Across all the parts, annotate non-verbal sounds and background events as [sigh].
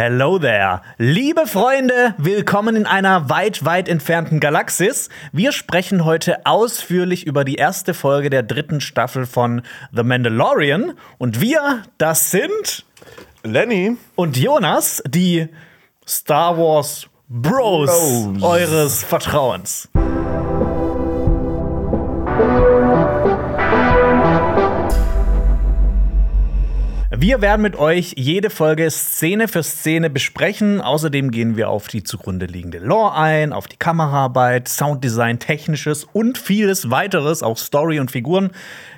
Hello there. Liebe Freunde, willkommen in einer weit, weit entfernten Galaxis. Wir sprechen heute ausführlich über die erste Folge der dritten Staffel von The Mandalorian. Und wir, das sind Lenny und Jonas, die Star Wars Bros, Bros. eures Vertrauens. Wir werden mit euch jede Folge Szene für Szene besprechen. Außerdem gehen wir auf die zugrunde liegende Lore ein, auf die Kameraarbeit, Sounddesign, Technisches und vieles weiteres, auch Story und Figuren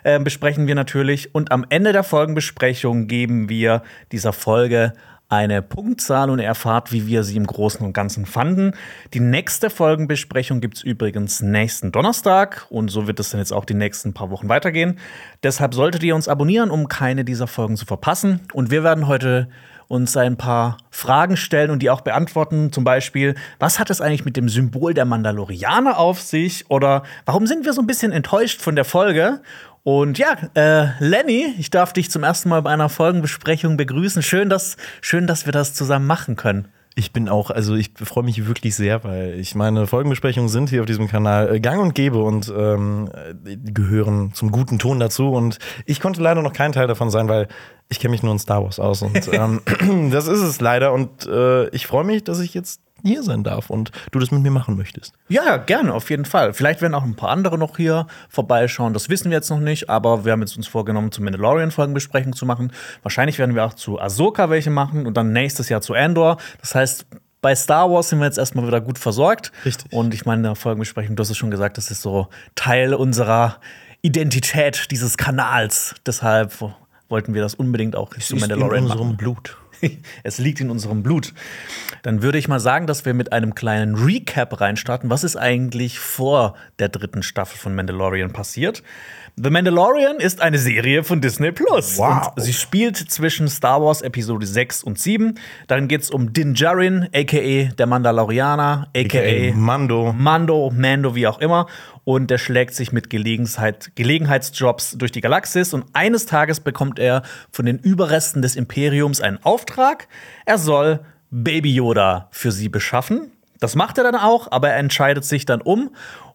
äh, besprechen wir natürlich. Und am Ende der Folgenbesprechung geben wir dieser Folge eine Punktzahl und erfahrt, wie wir sie im Großen und Ganzen fanden. Die nächste Folgenbesprechung gibt es übrigens nächsten Donnerstag und so wird es dann jetzt auch die nächsten paar Wochen weitergehen. Deshalb solltet ihr uns abonnieren, um keine dieser Folgen zu verpassen. Und wir werden heute uns ein paar Fragen stellen und die auch beantworten. Zum Beispiel, was hat es eigentlich mit dem Symbol der Mandalorianer auf sich? Oder warum sind wir so ein bisschen enttäuscht von der Folge? Und ja, äh, Lenny, ich darf dich zum ersten Mal bei einer Folgenbesprechung begrüßen. Schön, dass, schön, dass wir das zusammen machen können. Ich bin auch, also ich freue mich wirklich sehr, weil ich meine Folgenbesprechungen sind hier auf diesem Kanal äh, gang und gäbe und ähm, die gehören zum guten Ton dazu. Und ich konnte leider noch kein Teil davon sein, weil ich kenne mich nur in Star Wars aus. Und [laughs] ähm, [clears throat] das ist es leider. Und äh, ich freue mich, dass ich jetzt hier sein darf und du das mit mir machen möchtest. Ja, gerne, auf jeden Fall. Vielleicht werden auch ein paar andere noch hier vorbeischauen. Das wissen wir jetzt noch nicht, aber wir haben jetzt uns vorgenommen, zu Mandalorian-Folgenbesprechung zu machen. Wahrscheinlich werden wir auch zu Ahsoka welche machen und dann nächstes Jahr zu Andor. Das heißt, bei Star Wars sind wir jetzt erstmal wieder gut versorgt. Richtig. Und ich meine, in der Folgenbesprechung, du hast es schon gesagt, das ist so Teil unserer Identität dieses Kanals. Deshalb wollten wir das unbedingt auch zu Mandalorian in unserem machen. Blut. [laughs] es liegt in unserem Blut. Dann würde ich mal sagen, dass wir mit einem kleinen Recap reinstarten. Was ist eigentlich vor der dritten Staffel von Mandalorian passiert? The Mandalorian ist eine Serie von Disney Plus. Wow. Und sie spielt zwischen Star Wars Episode 6 und 7. Darin geht es um Din Djarin, a.k.a. der Mandalorianer, a.k.a. Mando. Mando, Mando, wie auch immer. Und der schlägt sich mit Gelegenheit, Gelegenheitsjobs durch die Galaxis. Und eines Tages bekommt er von den Überresten des Imperiums einen Auftrag. Er soll Baby Yoda für sie beschaffen. Das macht er dann auch, aber er entscheidet sich dann um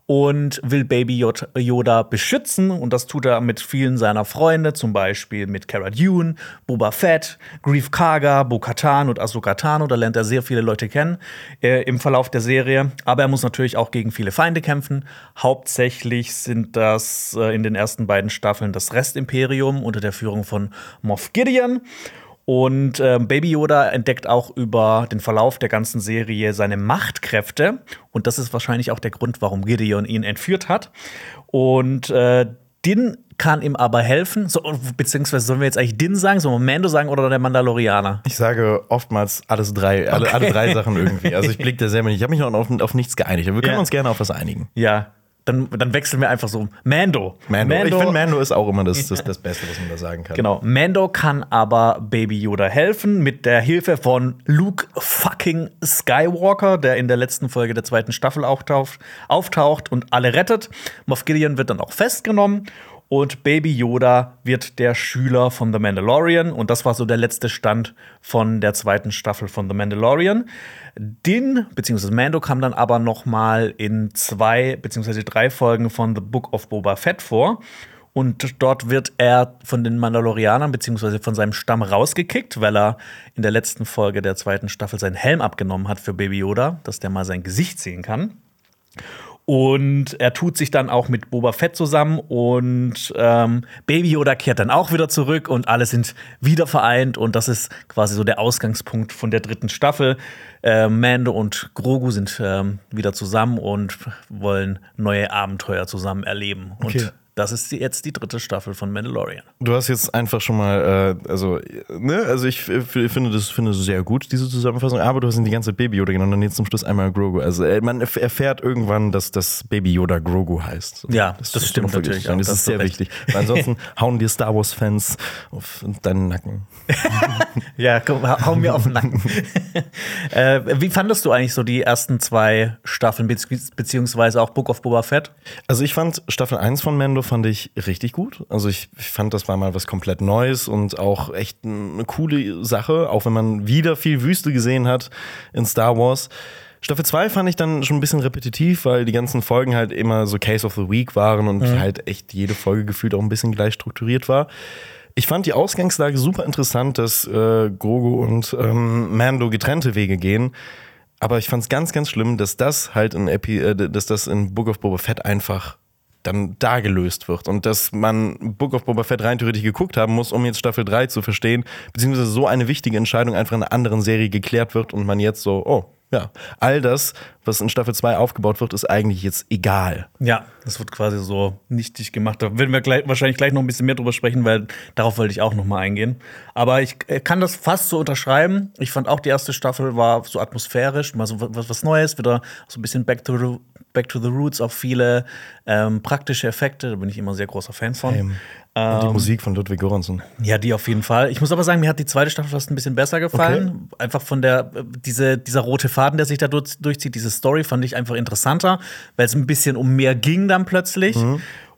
und will Baby Yoda beschützen. Und das tut er mit vielen seiner Freunde, zum Beispiel mit Cara Dune, Boba Fett, Grief Karga, Bo-Katan und Ahsoka Tano. Da lernt er sehr viele Leute kennen äh, im Verlauf der Serie. Aber er muss natürlich auch gegen viele Feinde kämpfen. Hauptsächlich sind das äh, in den ersten beiden Staffeln das Restimperium unter der Führung von Moff Gideon. Und äh, Baby Yoda entdeckt auch über den Verlauf der ganzen Serie seine Machtkräfte. Und das ist wahrscheinlich auch der Grund, warum Gideon ihn entführt hat. Und äh, Din kann ihm aber helfen. So, beziehungsweise sollen wir jetzt eigentlich Din sagen, sollen wir Mando sagen oder der Mandalorianer? Ich sage oftmals alles drei, alle, okay. alle drei Sachen irgendwie. Also ich blicke da selber nicht. Ich habe mich noch auf, auf, nichts geeinigt. Wir können ja. uns gerne auf was einigen. Ja, dann, dann wechseln wir einfach so. Mando. Mando. Mando. Ich finde, Mando ist auch immer das, das, das Beste, was man da sagen kann. Genau. Mando kann aber Baby Yoda helfen mit der Hilfe von Luke fucking Skywalker, der in der letzten Folge der zweiten Staffel auftaucht, auftaucht und alle rettet. Moff Gideon wird dann auch festgenommen und Baby Yoda wird der Schüler von The Mandalorian. Und das war so der letzte Stand von der zweiten Staffel von The Mandalorian. Din bzw. Mando kam dann aber noch mal in zwei bzw. drei Folgen von The Book of Boba Fett vor. Und dort wird er von den Mandalorianern bzw. von seinem Stamm rausgekickt, weil er in der letzten Folge der zweiten Staffel seinen Helm abgenommen hat für Baby Yoda, dass der mal sein Gesicht sehen kann. Und er tut sich dann auch mit Boba Fett zusammen und ähm, Baby Yoda kehrt dann auch wieder zurück und alle sind wieder vereint und das ist quasi so der Ausgangspunkt von der dritten Staffel. Äh, Mando und Grogu sind ähm, wieder zusammen und wollen neue Abenteuer zusammen erleben. Okay. Und das ist die, jetzt die dritte Staffel von Mandalorian. Du hast jetzt einfach schon mal, äh, also, ne, also ich finde das finde sehr gut, diese Zusammenfassung, aber du hast ihn die ganze Baby Yoda genannt und jetzt zum Schluss einmal Grogu. Also äh, man erfährt irgendwann, dass das Baby Yoda Grogu heißt. Ja, das, das stimmt natürlich. Auch, das, das ist sehr wichtig. Weil ansonsten [laughs] hauen dir Star Wars-Fans auf deinen Nacken. [laughs] ja, komm, hau mir auf den Nacken. [laughs] äh, wie fandest du eigentlich so die ersten zwei Staffeln, beziehungsweise auch Book of Boba Fett? Also ich fand Staffel 1 von Mando fand ich richtig gut. Also ich, ich fand, das war mal was komplett Neues und auch echt eine coole Sache, auch wenn man wieder viel Wüste gesehen hat in Star Wars. Staffel 2 fand ich dann schon ein bisschen repetitiv, weil die ganzen Folgen halt immer so Case of the Week waren und Mhm. halt echt jede Folge gefühlt auch ein bisschen gleich strukturiert war. Ich fand die Ausgangslage super interessant, dass äh, Grogu und ähm, Mando getrennte Wege gehen. Aber ich fand es ganz, ganz schlimm, dass das halt in Epi äh, dass das in Book of Boba Fett einfach dann da gelöst wird und dass man Book of Boba Fett rein theoretisch geguckt haben muss, um jetzt Staffel 3 zu verstehen, beziehungsweise so eine wichtige Entscheidung einfach in einer anderen Serie geklärt wird und man jetzt so, oh, ja, all das, was in Staffel 2 aufgebaut wird, ist eigentlich jetzt egal. Ja, das wird quasi so nichtig gemacht. Da werden wir gleich, wahrscheinlich gleich noch ein bisschen mehr drüber sprechen, weil darauf wollte ich auch noch mal eingehen. Aber ich äh, kann das fast so unterschreiben. Ich fand auch die erste Staffel war so atmosphärisch, mal so was, was Neues, wieder so ein bisschen back to the, back to the roots, auch viele ähm, praktische Effekte. Da bin ich immer sehr großer Fan von. Ähm, und die Musik von Ludwig Göransson. Ja, die auf jeden Fall. Ich muss aber sagen, mir hat die zweite Staffel fast ein bisschen besser gefallen. Einfach von der, äh, diese, dieser rote Faden, der sich da durch, durchzieht, diese Story fand ich einfach interessanter, weil es ein bisschen um mehr ging dann plötzlich.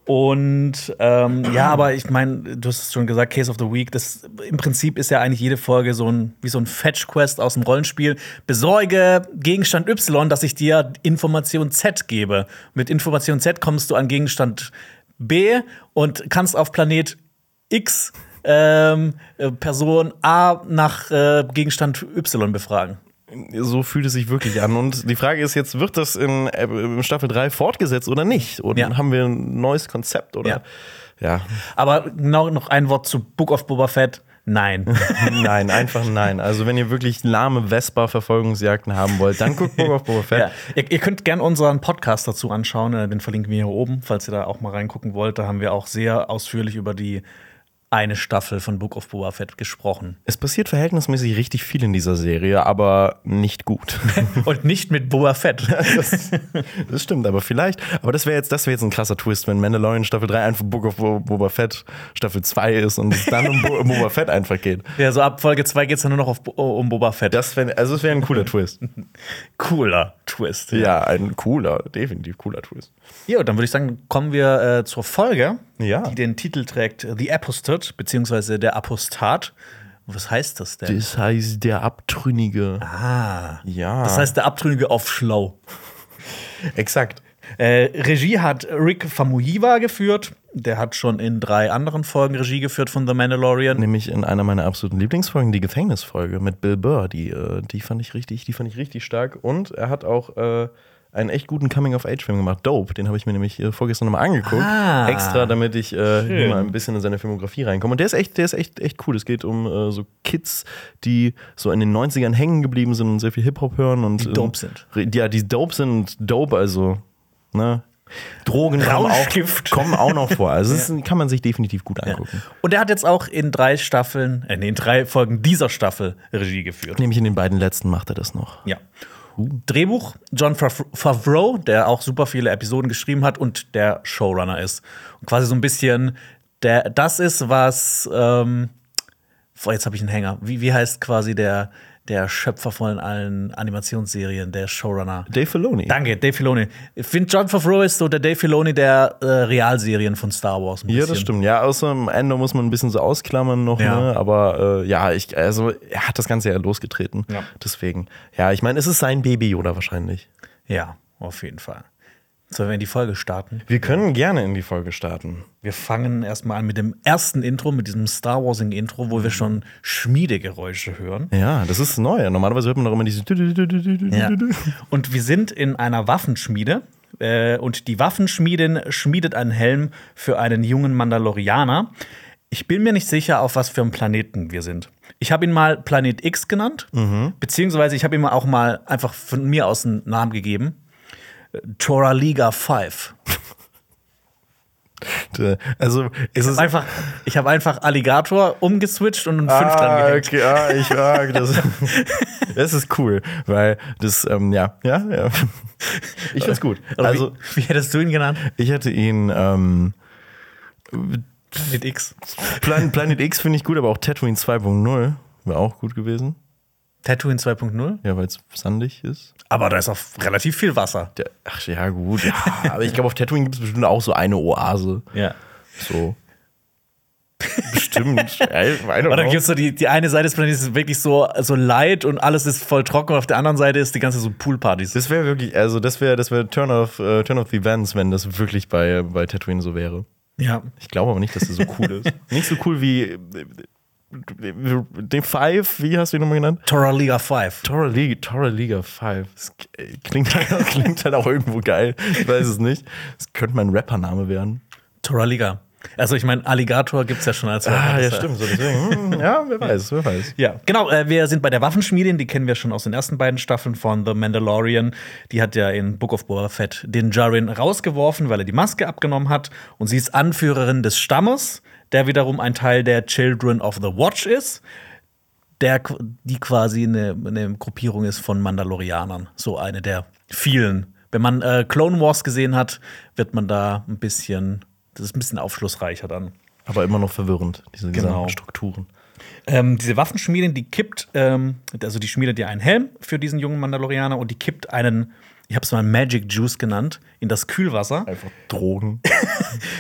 Und ähm, ja, aber ich meine, du hast es schon gesagt, Case of the Week, das im Prinzip ist ja eigentlich jede Folge so ein, wie so ein Fetch-Quest aus dem Rollenspiel. Besorge Gegenstand Y, dass ich dir Information Z gebe. Mit Information Z kommst du an Gegenstand B und kannst auf Planet X ähm, äh, Person A nach äh, Gegenstand Y befragen. So fühlt es sich wirklich an. Und die Frage ist jetzt, wird das in, äh, Staffel 3 fortgesetzt oder nicht? Oder Ja. haben wir ein neues Konzept? Oder? Ja. Aber genau noch ein Wort zu Book of Boba Fett. Nein. [laughs] nein, einfach nein. Also, wenn ihr wirklich lahme Vespa-Verfolgungsjagden haben wollt, dann guckt Book of Boba Fett. [laughs] ja. ihr, ihr könnt gerne unseren Podcast dazu anschauen. äh, Den verlinken wir hier oben, falls ihr da auch mal reingucken wollt. Da haben wir auch sehr ausführlich über die eine Staffel von Book of Boba Fett gesprochen. Es passiert verhältnismäßig richtig viel in dieser Serie, aber nicht gut. [laughs] Und nicht mit Boba Fett. [laughs] das, das stimmt, aber vielleicht. Aber das wäre jetzt, das wäre jetzt ein krasser Twist, wenn Mandalorian Staffel 3 einfach Book of Bo- Boba Fett Staffel 2 ist und es dann um, Bo Boba Fett einfach geht. ja, so ab Folge 2 geht es dann nur noch auf, um Boba Fett. Das wäre, also es wäre ein cooler Twist. [laughs] cooler Twist. Ja, ein cooler, definitiv cooler Twist. Ja, dann würde ich sagen, kommen wir äh, zur Folge, Ja. die den Titel trägt The Apostate, beziehungsweise der Apostat. Was heißt das denn? Das heißt, der Abtrünnige. ah. Ja. Das heißt, der Abtrünnige auf Schlau. [laughs] exakt. Äh, Regie hat Rick Famuyiwa geführt. Der hat schon in drei anderen Folgen Regie geführt von The Mandalorian. Nämlich in einer meiner absoluten Lieblingsfolgen, die Gefängnisfolge mit Bill Burr. Die, äh, die fand ich richtig, die fand ich richtig stark. Und er hat auch äh, einen echt guten Coming-of-Age-Film gemacht. Dope. Den habe ich mir nämlich äh, vorgestern nochmal angeguckt. Ah. Extra, damit ich äh, hier mal ein bisschen in seine Filmografie reinkomme. Und der ist echt, der ist echt, echt cool. Es geht um äh, so Kids, die so in den 90ern hängen geblieben sind und sehr viel Hip-Hop hören und Die dope sind. Ja, die dope sind dope, also, ne? Drogen kommen auch, kommen auch noch vor. Also, das [laughs] ist, kann man sich definitiv gut angucken. Und er hat jetzt auch in drei Staffeln, äh, nee, in drei Folgen dieser Staffel Regie geführt. Nämlich in den beiden letzten macht er das noch. Ja. Drehbuch John Fav- Favreau, der auch super viele Episoden geschrieben hat und der Showrunner ist. Und quasi so ein bisschen, der, das ist, was. Ähm, boah, jetzt habe ich einen Hänger. Wie, wie heißt quasi der, der Schöpfer von allen Animationsserien, der Showrunner? Dave Filoni. Danke, Dave Filoni. Ich finde, John Favreau ist so der Dave Filoni der äh, Realserien von Star Wars. Ja, das stimmt. Ja, außer am Ende muss man ein bisschen so ausklammern noch, Ja. ne? Aber äh, ja, ich, also er hat das Ganze ja losgetreten. Ja. Deswegen. Ja, ich meine, es ist sein Baby oder wahrscheinlich. Ja, auf jeden Fall. Sollen wir in die Folge starten? Wir können gerne in die Folge starten. Wir fangen erstmal an mit dem ersten Intro, mit diesem Star Warsing Intro, wo wir schon Schmiedegeräusche hören. Ja, das ist neu. Normalerweise hört man doch immer diese. Ja. Und wir sind in einer Waffenschmiede. Äh, und die Waffenschmiedin schmiedet einen Helm für einen jungen Mandalorianer. Ich bin mir nicht sicher, auf was für einem Planeten wir sind. Ich habe ihn mal Planet X genannt, beziehungsweise ich habe ihm auch mal einfach von mir aus einen Namen gegeben. Äh, Tora Liga 5. [laughs] Also, es ist. Einfach, ich habe einfach Alligator umgeswitcht und einen 5 dran Ah, gehängt. okay, ah, ich mag das. [laughs] das ist cool, weil das, ähm, ja, ja, ja. Ich find's gut. Oder Also, wie, wie hättest du ihn genannt? ich hätte ihn, ähm, Mit X. Plan Planet X finde ich gut, aber auch Tatooine 2.0 wäre auch gut gewesen. Tatooine 2.0? Ja, weil es sandig ist. Aber da ist auch relativ viel Wasser. Der, ach ja, gut. Ja, aber ich glaube, auf Tatooine gibt es bestimmt auch so eine Oase. Ja. So. Bestimmt. [laughs] Oder know. gibt es so die, die eine Seite des Planeten ist wirklich so, so light und alles ist voll trocken und auf der anderen Seite ist die ganze so Poolpartys. Das wäre wirklich, also das wäre das wär Turn of, äh, Turn of the Events, wenn das wirklich bei, bei Tatooine so wäre. Ja. Ich glaube aber nicht, dass das so cool ist. [laughs] nicht so cool wie äh, den Five, wie hast du ihn nochmal genannt? Tora Liga 5. Tora Liga, Tora Liga 5. Das klingt [laughs] halt, klingt halt auch irgendwo geil. Ich weiß es nicht. Das könnte mein Rappername werden. Tora Liga. Also ich meine, Alligator gibt es ja schon als Ah, ja, stimmt. So deswegen, hm, ja, wer weiß, wer weiß. Ja, genau. Äh, wir sind bei der Waffenschmiedin, die kennen wir schon aus den ersten beiden Staffeln von The Mandalorian. Die hat ja in Book of Boba Fett den Jarin rausgeworfen, weil er die Maske abgenommen hat. Und sie ist Anführerin des Stammes, der wiederum ein Teil der Children of the Watch ist. Der, die quasi eine, eine Gruppierung ist von Mandalorianern. So eine der vielen. Wenn man äh, Clone Wars gesehen hat, wird man da ein bisschen, das ist ein bisschen aufschlussreicher dann. Aber immer noch verwirrend, diese Genau. gesamten Strukturen. Ähm, diese Waffenschmiedin, die kippt, ähm, also die schmiedet ja einen Helm für diesen jungen Mandalorianer und die kippt einen, ich habe es mal Magic Juice genannt, in das Kühlwasser. Einfach Drogen. [laughs]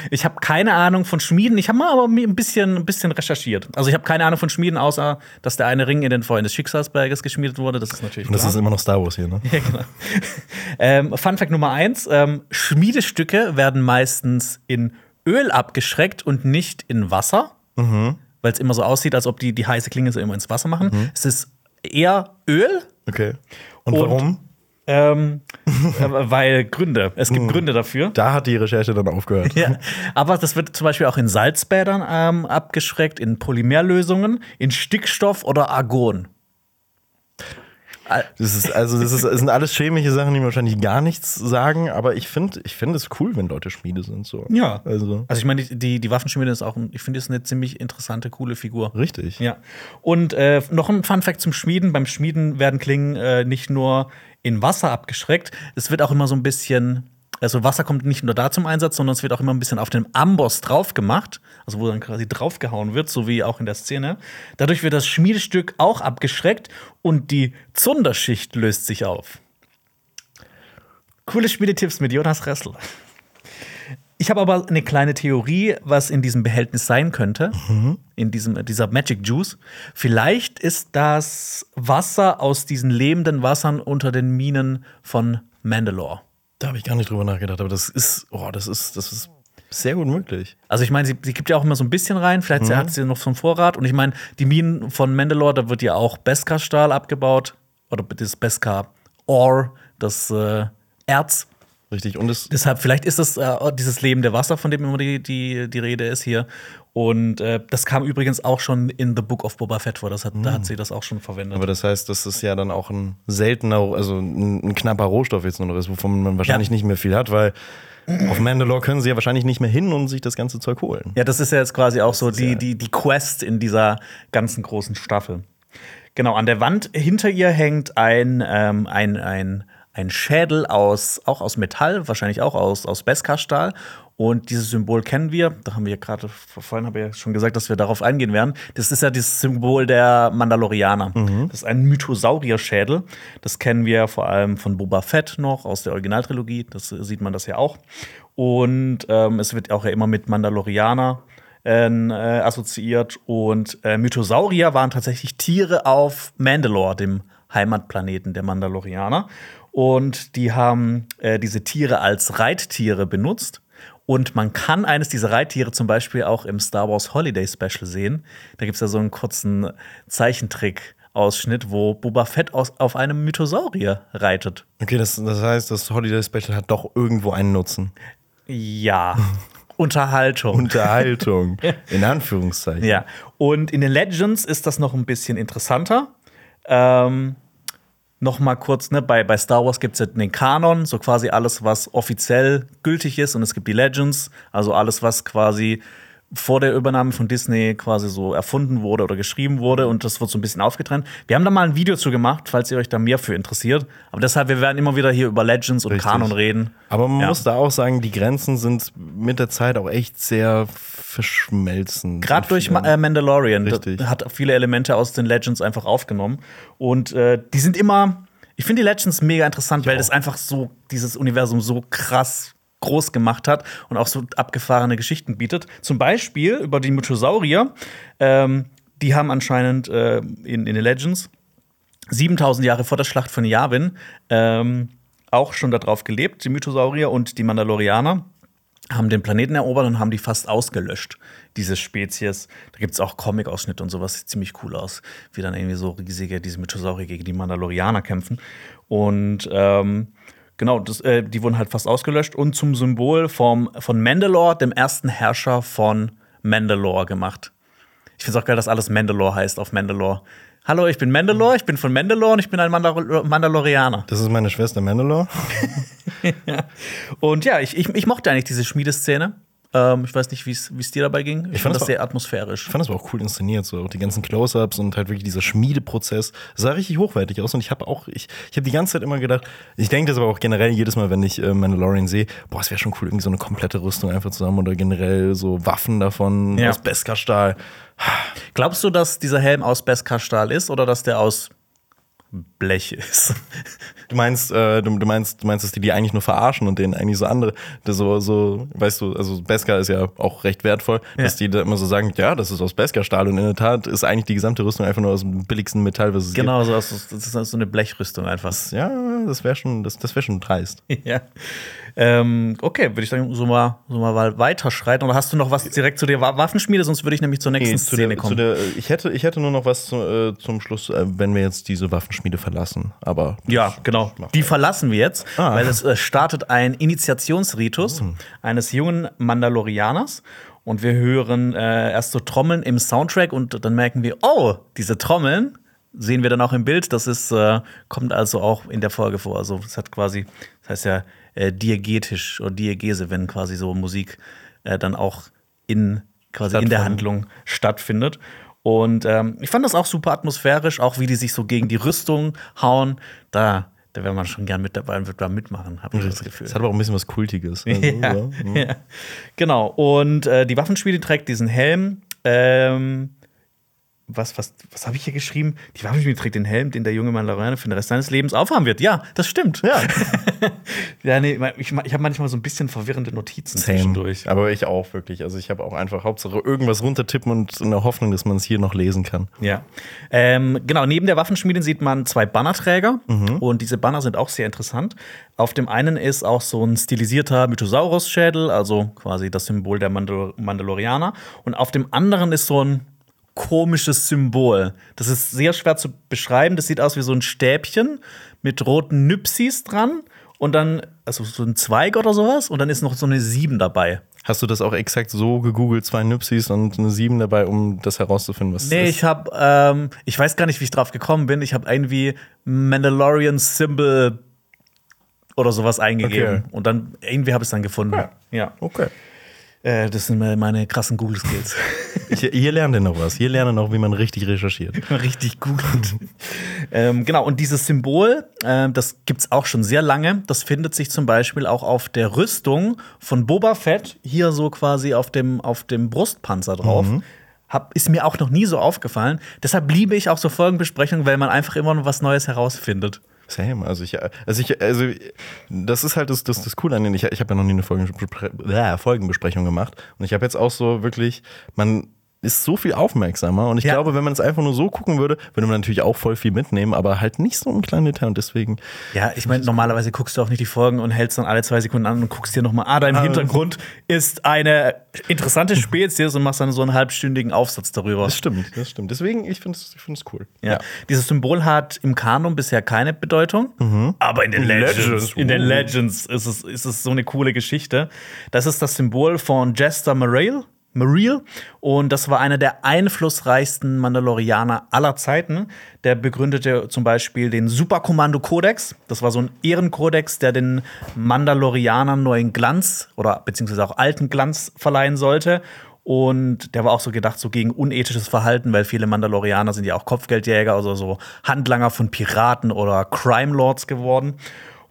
Ich habe keine Ahnung von Schmieden, ich habe mal aber ein bisschen, ein bisschen recherchiert. Also ich habe keine Ahnung von Schmieden, außer dass der eine Ring in den Feuern des Schicksalsberges geschmiedet wurde. Das ist natürlich Und das klar. ist immer noch Star Wars hier, ne? [laughs] Ja, genau. ähm, Fun Fact Nummer eins: ähm, Schmiedestücke werden meistens in Öl abgeschreckt und nicht in Wasser, weil es immer so aussieht, als ob die, die heiße Klinge so immer ins Wasser machen. Es ist eher Öl, Okay. Und, Und- warum? Ähm, [laughs] äh, weil Gründe. Es gibt Gründe dafür. Da hat die Recherche dann aufgehört. Ja, aber das wird zum Beispiel auch in Salzbädern ähm, abgeschreckt, in Polymerlösungen, in Stickstoff oder Argon. Das ist, also, das, ist, das sind alles chemische Sachen, die mir wahrscheinlich gar nichts sagen, aber ich finde ich find es cool, wenn Leute Schmiede sind. So. Ja. Also, Also ich meine, die, die, Waffenschmiede ist auch, ich finde, ist eine ziemlich interessante, coole Figur. richtig. Ja. Und äh, noch ein Fun-Fact zum Schmieden. Beim Schmieden werden Klingen äh, nicht nur in Wasser abgeschreckt, es wird auch immer so ein bisschen. Also Wasser kommt nicht nur da zum Einsatz, sondern es wird auch immer ein bisschen auf den Amboss drauf gemacht, also wo dann quasi draufgehauen wird, so wie auch in der Szene. Dadurch wird das Schmiedestück auch abgeschreckt und die Zunderschicht löst sich auf. Coole Schmiedetipps mit Jonas Ressel. Ich habe aber eine kleine Theorie, was in diesem Behältnis sein könnte, in diesem, dieser Magic Juice. Vielleicht ist das Wasser aus diesen lebenden Wassern unter den Minen von Mandalore. Da habe ich gar nicht drüber nachgedacht, aber das ist, oh, das ist, das ist sehr gut möglich. Also ich meine, sie, sie gibt ja auch immer so ein bisschen rein, vielleicht hat sie noch so einen Vorrat. Und ich meine, die Minen von Mandalore, da wird ja auch Beskar-Stahl abgebaut. Oder das Beskar-Ore, das äh, Erz. Richtig. Und es, Deshalb, vielleicht ist es äh, dieses lebende Wasser, von dem immer die, die, die Rede ist hier. Und äh, das kam übrigens auch schon in The Book of Boba Fett vor. Das hat, Da hat sie das auch schon verwendet. aber das heißt, dass es ja dann auch ein seltener, also ein, ein knapper Rohstoff jetzt nur noch ist, wovon man wahrscheinlich Ja. nicht mehr viel hat, weil auf Mandalore können sie ja wahrscheinlich nicht mehr hin und sich das ganze Zeug holen. Ja, das ist ja jetzt quasi auch so ist die, ja- die, die Quest in dieser ganzen großen Staffel. Genau, an der Wand hinter ihr hängt ein, ähm, ein, ein, ein Schädel aus, auch aus Metall, wahrscheinlich auch aus, aus Beskar-Stahl. Und dieses Symbol kennen wir. Da haben wir gerade, vorhin habe ich ja schon gesagt, dass wir darauf eingehen werden. Das ist ja dieses Symbol der Mandalorianer. Das ist ein Mythosaurier-Schädel. Das kennen wir vor allem von Boba Fett noch aus der Originaltrilogie. Das sieht man das ja auch. Und ähm, es wird auch ja immer mit Mandalorianer äh, assoziiert. Und äh, Mythosaurier waren tatsächlich Tiere auf Mandalore, dem Heimatplaneten der Mandalorianer. Und die haben äh, diese Tiere als Reittiere benutzt. Und man kann eines dieser Reittiere zum Beispiel auch im Star Wars Holiday Special sehen. Da gibt es ja so einen kurzen Zeichentrick-Ausschnitt, wo Boba Fett aus, auf einem Mythosaurier reitet. Okay, das, das heißt, das Holiday Special hat doch irgendwo einen Nutzen. Ja, [laughs] Unterhaltung. Unterhaltung. [laughs] in Anführungszeichen. Ja, und in den Legends ist das noch ein bisschen interessanter. Ähm, noch mal kurz, ne, bei, bei Star Wars gibt es ja den Kanon, so quasi alles, was offiziell gültig ist. Und es gibt die Legends, also alles, was quasi vor der Übernahme von Disney quasi so erfunden wurde oder geschrieben wurde und das wird so ein bisschen aufgetrennt. Wir haben da mal ein Video zu gemacht, falls ihr euch da mehr für interessiert. Aber deshalb, wir werden immer wieder hier über Legends und Richtig. Kanon reden. Aber man Ja. muss da auch sagen, die Grenzen sind mit der Zeit auch echt sehr verschmelzen. Gerade durch Ma äh, Mandalorian Richtig. Hat viele Elemente aus den Legends einfach aufgenommen. Und äh, die sind immer, ich finde die Legends mega interessant, weil das einfach so dieses Universum so krass groß gemacht hat und auch so abgefahrene Geschichten bietet. Zum Beispiel über die Mythosaurier. Ähm, die haben anscheinend äh, in, in den Legends 7000 Jahre vor der Schlacht von Yavin ähm, auch schon darauf gelebt, die Mythosaurier und die Mandalorianer haben den Planeten erobert und haben die fast ausgelöscht, diese Spezies. Da gibt es auch Comic-Ausschnitte und sowas, sieht ziemlich cool aus, wie dann irgendwie so riesige, diese Mythosaurier gegen die Mandalorianer kämpfen. Und ähm, genau, das, äh, die wurden halt fast ausgelöscht und zum Symbol vom, von Mandalore, dem ersten Herrscher von Mandalore, gemacht. Ich finde es auch geil, dass alles Mandalore heißt auf Mandalore. Hallo, ich bin Mandalore, ich bin von Mandalore und ich bin ein Mandal Mandalorianer. Das ist meine Schwester Mandalore. [laughs] Und ja, ich, ich, ich mochte eigentlich diese Schmiedeszene. Ähm, ich weiß nicht, wie es dir dabei ging. Ich, fand fand das das sehr atmosphärisch. Ich fand das aber auch cool inszeniert, so auch die ganzen Close-ups und halt wirklich dieser Schmiedeprozess. Das sah richtig hochwertig aus und ich habe auch, ich, ich habe die ganze Zeit immer gedacht, ich denke das aber auch generell jedes Mal, wenn ich äh, Mandalorian sehe, boah, es wäre schon cool, irgendwie so eine komplette Rüstung einfach zusammen oder generell so Waffen davon Ja. aus Beskar-Stahl. Glaubst du, dass dieser Helm aus Beskar-Stahl ist oder dass der aus Blech ist? Du meinst, äh, du, du meinst, du meinst, dass die die eigentlich nur verarschen und denen eigentlich so andere, das so, so, weißt du, also Beskar ist ja auch recht wertvoll, dass die da immer so sagen, ja, das ist aus Beskar-Stahl und in der Tat ist eigentlich die gesamte Rüstung einfach nur aus dem billigsten Metall, was es genau, so, aus- das ist so eine Blechrüstung einfach. gibt. Ja, das wäre schon, das, das wäre schon dreist. [laughs] ja. Ähm, okay, würde ich sagen, so mal, so mal weiterschreiten. Oder hast du noch was direkt zu der Wa- Waffenschmiede? Sonst würde ich nämlich zur nächsten Nee, zu Szene der, kommen. Der, ich, hätte, ich hätte nur noch was zu, äh, zum Schluss, äh, wenn wir jetzt diese Waffenschmiede verlassen. Aber Ja, genau. Die verlassen wir jetzt, Ah. weil es äh, startet ein Initiationsritus eines jungen Mandalorianers. Und wir hören äh, erst so Trommeln im Soundtrack und dann merken wir, oh, diese Trommeln sehen wir dann auch im Bild. Das ist, äh, kommt also auch in der Folge vor. Also es hat quasi, das heißt ja äh, diegetisch oder Diegese, wenn quasi so Musik äh, dann auch in quasi in der. Handlung stattfindet. Und ähm, ich fand das auch super atmosphärisch, auch wie die sich so gegen die Rüstung hauen. Da, da wäre man schon gern mit dabei und wird da mitmachen, habe ich das Gefühl. es hat aber auch ein bisschen was Kultiges. [laughs] Also, Ja, so, hm. ja. Genau. Und äh, die Waffenschmiede trägt diesen Helm. Ähm, was, was, was habe ich hier geschrieben? Die Waffenschmiede trägt den Helm, den der junge Mandalorianer für den Rest seines Lebens aufhaben wird. Ja, das stimmt. Ja. [laughs] ja nee, ich, ich habe manchmal so ein bisschen verwirrende Notizen Same. zwischendurch. Aber ich auch wirklich. Also ich habe auch einfach Hauptsache irgendwas runtertippen und in der Hoffnung, dass man es hier noch lesen kann. Ja. Ähm, genau, neben der Waffenschmiede sieht man zwei Bannerträger und diese Banner sind auch sehr interessant. Auf dem einen ist auch so ein stilisierter Mythosaurus-Schädel, also quasi das Symbol der Mandal Mandalorianer. Und auf dem anderen ist so ein komisches Symbol. Das ist sehr schwer zu beschreiben. Das sieht aus wie so ein Stäbchen mit roten Nüpsis dran und dann, also so ein Zweig oder sowas, und dann ist noch so eine Sieben dabei. Hast du das auch exakt so gegoogelt, zwei Nüpsis und eine 7 dabei, um das herauszufinden, was Nee, es ich habe, ähm, ich weiß gar nicht, wie ich drauf gekommen bin. Ich habe irgendwie Mandalorian Symbol oder sowas eingegeben. Okay. Und dann irgendwie habe ich es dann gefunden. Ja. Ja. Okay. Äh, das sind meine- krassen Google-Skills. [laughs] Hier lernt ihr noch was. Hier lernt ihr noch, wie man richtig recherchiert. Richtig gut. ähm, genau, und dieses Symbol, äh, das gibt es auch schon sehr lange. Das findet sich zum Beispiel auch auf der Rüstung von Boba Fett, hier so quasi auf dem, auf dem Brustpanzer drauf. Hab, ist mir auch noch nie so aufgefallen. Deshalb liebe ich auch so Folgenbesprechungen, weil man einfach immer noch was Neues herausfindet. Same. Also ich, also ich, also das ist halt das, das, das Coole an denen. Ich, ich habe ja noch nie eine äh, Folgenbesprechung gemacht. Und ich habe jetzt auch so wirklich, man ist so viel aufmerksamer. Und ich Ja. glaube, wenn man es einfach nur so gucken würde, würde man natürlich auch voll viel mitnehmen, aber halt nicht so ein kleines Detail. Und deswegen, Ja, ich meine, normalerweise guckst du auch nicht die Folgen und hältst dann alle zwei Sekunden an und guckst dir nochmal, ah, da im Hintergrund ist eine interessante [laughs] Spezies und machst dann so einen halbstündigen Aufsatz darüber. das stimmt, das stimmt. Deswegen, ich finde es ich find's cool. Ja. Dieses Symbol hat im Kanon bisher keine Bedeutung, aber in den Legends, Legends, in den uh. Legends ist es, ist es so eine coole Geschichte. Das ist das Symbol von Jester Mareel. Mareel. Und das war einer der einflussreichsten Mandalorianer aller Zeiten. Der begründete zum Beispiel den Superkommando-Kodex. Das war so ein Ehrenkodex, der den Mandalorianern neuen Glanz oder beziehungsweise auch alten Glanz verleihen sollte. Und der war auch so gedacht, so gegen unethisches Verhalten, weil viele Mandalorianer sind ja auch Kopfgeldjäger, also so Handlanger von Piraten oder Crime Lords geworden.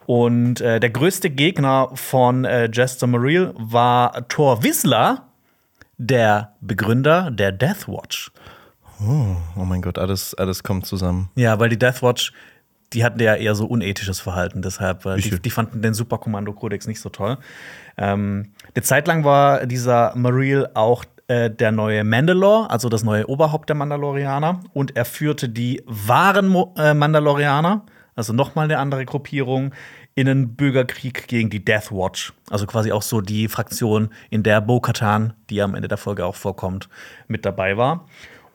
Und äh, der größte Gegner von äh, Jester Mareel war Thor Wissler, der Begründer der Death Watch. Oh, oh mein Gott, alles, alles kommt zusammen. Ja, weil die Death Watch, die hatten ja eher so unethisches Verhalten, deshalb, äh, die, die, fanden den Superkommando-Kodex nicht so toll. Ähm, eine Zeit lang war dieser Mareel auch äh, der neue Mandalore, also das neue Oberhaupt der Mandalorianer, und er führte die wahren Mo äh, Mandalorianer also nochmal eine andere Gruppierung, in einen Bürgerkrieg gegen die Death Watch. Also quasi auch so die Fraktion, in der Bo-Katan, die am Ende der Folge auch vorkommt, mit dabei war.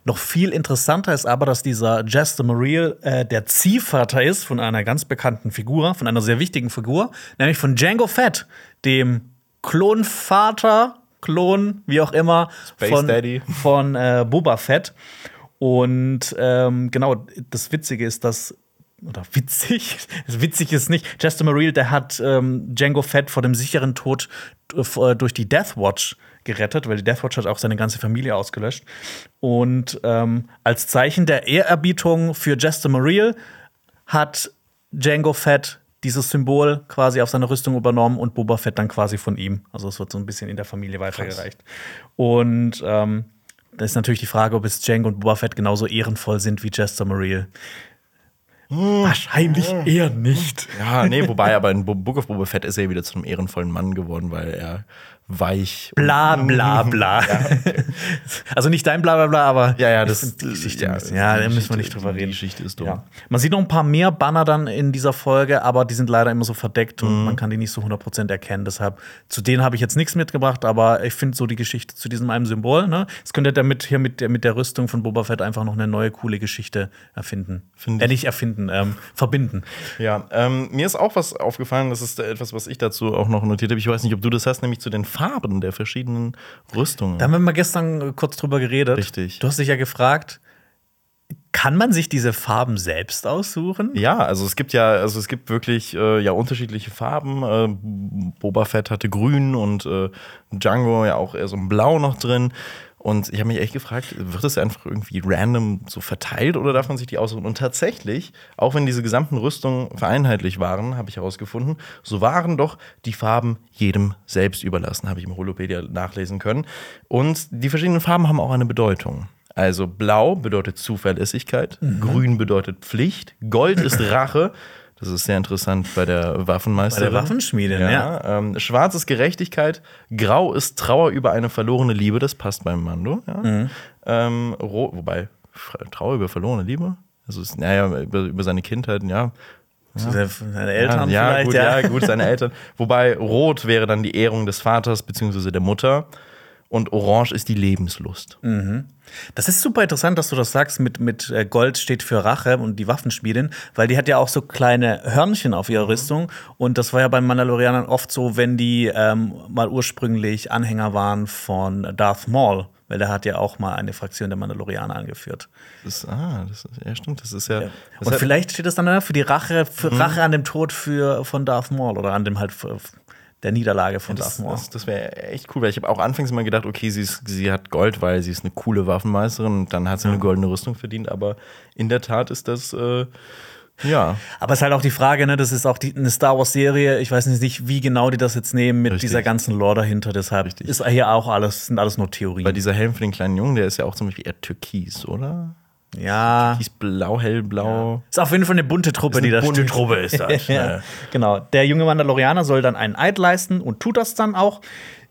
Noch viel interessanter ist aber, dass dieser Jester Mareel äh, der Ziehvater ist von einer ganz bekannten Figur, von einer sehr wichtigen Figur, nämlich von Django Fett, dem Klonvater, Klon, wie auch immer, Space von, Daddy. von äh, Boba Fett. Und ähm, genau, das Witzige ist, dass oder witzig, [laughs] witzig ist nicht. Chester Mareel, der hat ähm, Django Fett vor dem sicheren Tod äh, durch die Death Watch gerettet, weil die Death Watch hat auch seine ganze Familie ausgelöscht. Und ähm, als Zeichen der Ehrerbietung für Chester Mareel hat Django Fett dieses Symbol quasi auf seine Rüstung übernommen und Boba Fett dann quasi von ihm. Also es wird so ein bisschen in der Familie weitergereicht. Krass. Und ähm, da ist natürlich die Frage, ob es Django und Boba Fett genauso ehrenvoll sind wie Chester Mareel. Wahrscheinlich eher nicht. Ja, nee, wobei aber in Book of Boba Fett ist er wieder zu einem ehrenvollen Mann geworden, weil er weich. Bla bla [laughs] bla. Ja, [laughs] okay. Also nicht dein bla bla bla, aber ja, ja, das die Geschichte. Ja, ja da müssen wir nicht drüber reden. Die Geschichte ist dumm. Ja. Man sieht noch ein paar mehr Banner dann in dieser Folge, aber die sind leider immer so verdeckt und mhm. man kann die nicht so 100% erkennen. Deshalb, zu denen habe ich jetzt nichts mitgebracht, aber ich finde so die Geschichte zu diesem einen Symbol, ne? Jetzt könnt ihr damit hier mit der, mit der Rüstung von Boba Fett einfach noch eine neue, coole Geschichte erfinden. Find äh, nicht erfinden, ähm, verbinden. Ja, ähm, mir ist auch was aufgefallen, das ist etwas, was ich dazu auch noch notiert habe. Ich weiß nicht, ob du das hast, nämlich zu den Farben der verschiedenen Rüstungen. Da haben wir mal gestern kurz drüber geredet. Richtig. Du hast dich ja gefragt, kann man sich diese Farben selbst aussuchen? Ja, also es gibt ja, also es gibt wirklich äh, ja unterschiedliche Farben. Äh, Boba Fett hatte grün und äh, Django ja auch eher so ein Blau noch drin. Und ich habe mich echt gefragt, wird das einfach irgendwie random so verteilt oder darf man sich die aussuchen? Und tatsächlich, auch wenn diese gesamten Rüstungen vereinheitlich waren, habe ich herausgefunden, so waren doch die Farben jedem selbst überlassen, habe ich im Holopedia nachlesen können. Und die verschiedenen Farben haben auch eine Bedeutung. Also blau bedeutet Zuverlässigkeit, mhm. grün bedeutet Pflicht, gold ist [laughs] Rache das ist sehr interessant bei der Waffenmeisterin. Bei der Waffenschmiedin, ja. ja. Ähm, Schwarz ist Gerechtigkeit, Grau ist Trauer über eine verlorene Liebe, das passt beim Mando. Ja. Mhm. Ähm, wobei, Trauer über verlorene Liebe? Also, ist, naja, über, über seine Kindheit, ja. Ja. Seine Eltern ja, vielleicht, gut, ja. ja. gut, seine [laughs] Eltern. Wobei Rot wäre dann die Ehrung des Vaters bzw. der Mutter und Orange ist die Lebenslust. Mhm. Das ist super interessant, dass du das sagst, mit, mit äh, Gold steht für Rache und die Waffenschmiedin, weil die hat ja auch so kleine Hörnchen auf ihrer mhm. Rüstung. Und das war ja bei Mandalorianern oft so, wenn die ähm, mal ursprünglich Anhänger waren von Darth Maul. Weil der hat ja auch mal eine Fraktion der Mandalorianer angeführt. Das ah, das ist, ja, stimmt. Das ist ja. ja. Das und vielleicht steht das dann für die Rache, für mhm. Rache an dem Tod für, von Darth Maul oder an dem halt der Niederlage von ja, das. Das, das wäre echt cool, weil ich habe auch anfangs immer gedacht, okay, sie, ist, sie hat Gold, weil sie ist eine coole Waffenmeisterin und dann hat sie ja. eine goldene Rüstung verdient, aber in der Tat ist das äh, ja. Aber es ist halt auch die Frage, ne, das ist auch die, eine Star Wars-Serie. Ich weiß nicht, wie genau die das jetzt nehmen mit Richtig. dieser ganzen Lore dahinter. Deshalb Richtig. ist hier auch alles, sind alles nur Theorien. Weil dieser Helm für den kleinen Jungen, der ist ja auch zum Beispiel eher türkis, oder? Ja. Hieß blau, hellblau. Ja. Ist auf jeden Fall eine bunte Truppe, eine die da bunte Truppe ist das. [laughs] ja. Genau. Der junge Mandalorianer soll dann einen Eid leisten und tut das dann auch.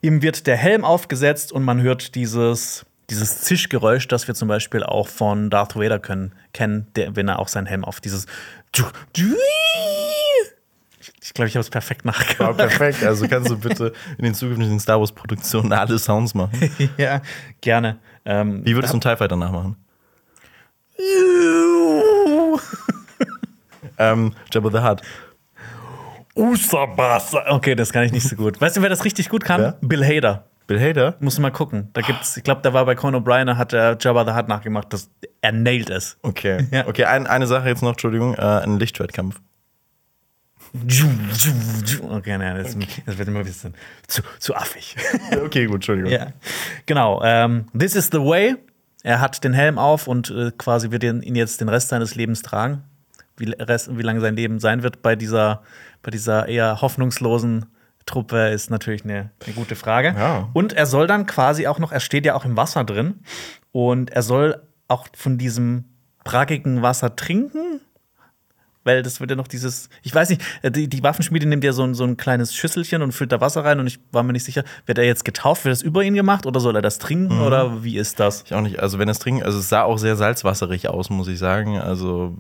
Ihm wird der Helm aufgesetzt und man hört dieses, dieses Zischgeräusch, das wir zum Beispiel auch von Darth Vader können, kennen, der, wenn er auch seinen Helm auf dieses. Ich glaube, ich habe es perfekt nachgemacht. Ja, perfekt. Also kannst du bitte in den zukünftigen Star Wars-Produktionen alle Sounds machen. [laughs] ja, gerne. Ähm, Wie würdest du einen TIE Fighter nachmachen? [laughs] ähm, Jabba the Hutt. Usabasa. Okay, das kann ich nicht so gut. Weißt du, wer das richtig gut kann? Ja? Bill Hader. Bill Hader? Musst du mal gucken. Da gibt's, ich glaube, der war bei Conan O'Brien, hat der Jabba the Hutt nachgemacht. Das, er nailt es. Okay. [laughs] Ja. Okay, ein, eine Sache jetzt noch, Entschuldigung. Äh, ein Lichtschwertkampf. Okay, nein, das, das wird immer ein bisschen zu, zu affig. [laughs] Okay, gut, Entschuldigung. ja. Genau. Ähm, this is the way. Er hat den Helm auf und äh, quasi wird ihn jetzt den Rest seines Lebens tragen. Wie, Rest, wie lange sein Leben sein wird bei dieser, bei dieser eher hoffnungslosen Truppe, ist natürlich eine, eine gute Frage. Ja. Und er soll dann quasi auch noch, er steht ja auch im Wasser drin und er soll auch von diesem brackigen Wasser trinken. Weil das wird ja noch dieses, ich weiß nicht, äh, die, die Waffenschmiede nimmt ja so ein, so ein kleines Schüsselchen und füllt da Wasser rein und ich war mir nicht sicher, wird er jetzt getauft, wird das über ihn gemacht oder soll er das trinken oder wie ist das? Ich auch nicht. Also, wenn es trinken, also es sah auch sehr salzwasserig aus, muss ich sagen. Also,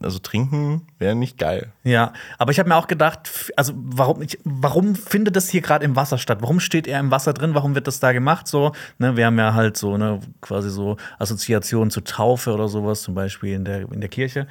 also trinken wäre nicht geil. Ja, aber ich habe mir auch gedacht, also warum, ich, warum findet das hier gerade im Wasser statt? Warum steht er im Wasser drin? Warum wird das da gemacht? So, ne, wir haben ja halt so ne, quasi so Assoziationen zu Taufe oder sowas, zum Beispiel in der, in der Kirche.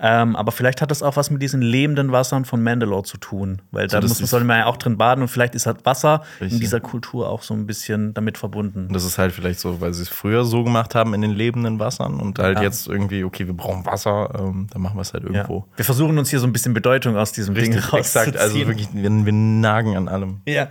Ähm, aber vielleicht hat das auch was mit diesen lebenden Wassern von Mandalore zu tun, weil da muss, ist- soll man ja auch drin baden und vielleicht ist halt Wasser in Richtig. dieser Kultur auch so ein bisschen damit verbunden. Und das ist halt vielleicht so, weil sie es früher so gemacht haben in den lebenden Wassern und halt Ja. jetzt irgendwie, okay, wir brauchen Wasser, ähm, dann machen wir es halt Ja. irgendwo. Wir versuchen uns hier so ein bisschen Bedeutung aus diesem Ding Richtig, exakt. Also rauszuziehen. wirklich, wir, wir nagen an allem. Ja.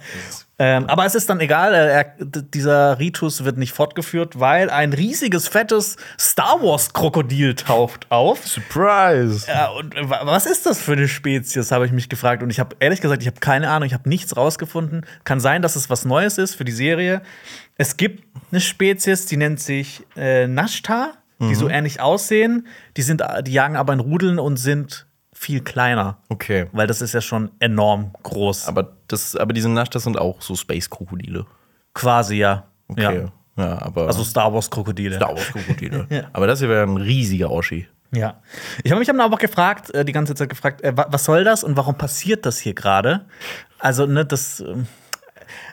Ähm, aber es ist dann egal, äh, er, dieser Ritus wird nicht fortgeführt, weil ein riesiges, fettes Star Wars-Krokodil taucht auf. Surprise! Ja, und äh, wa- was ist das für eine Spezies, habe ich mich gefragt. Und ich habe ehrlich gesagt, ich habe keine Ahnung, ich habe nichts rausgefunden. Kann sein, dass es was Neues ist für die Serie. Es gibt eine Spezies, die nennt sich äh, Nashta, die so ähnlich aussehen. Die, sind, äh, die jagen aber in Rudeln und sind viel kleiner. Okay. Weil das ist ja schon enorm groß. Aber, das, aber diese Naschtas sind auch so Space-Krokodile. Quasi, ja. Okay. ja. Ja, aber. Also Star Wars-Krokodile. Star Wars-Krokodile. [laughs] Ja. Aber das hier wäre ein riesiger Oschi. Ja. Ich habe mich aber auch gefragt, äh, die ganze Zeit gefragt, äh, wa- was soll das und warum passiert das hier gerade? Also, ne, das. ähm,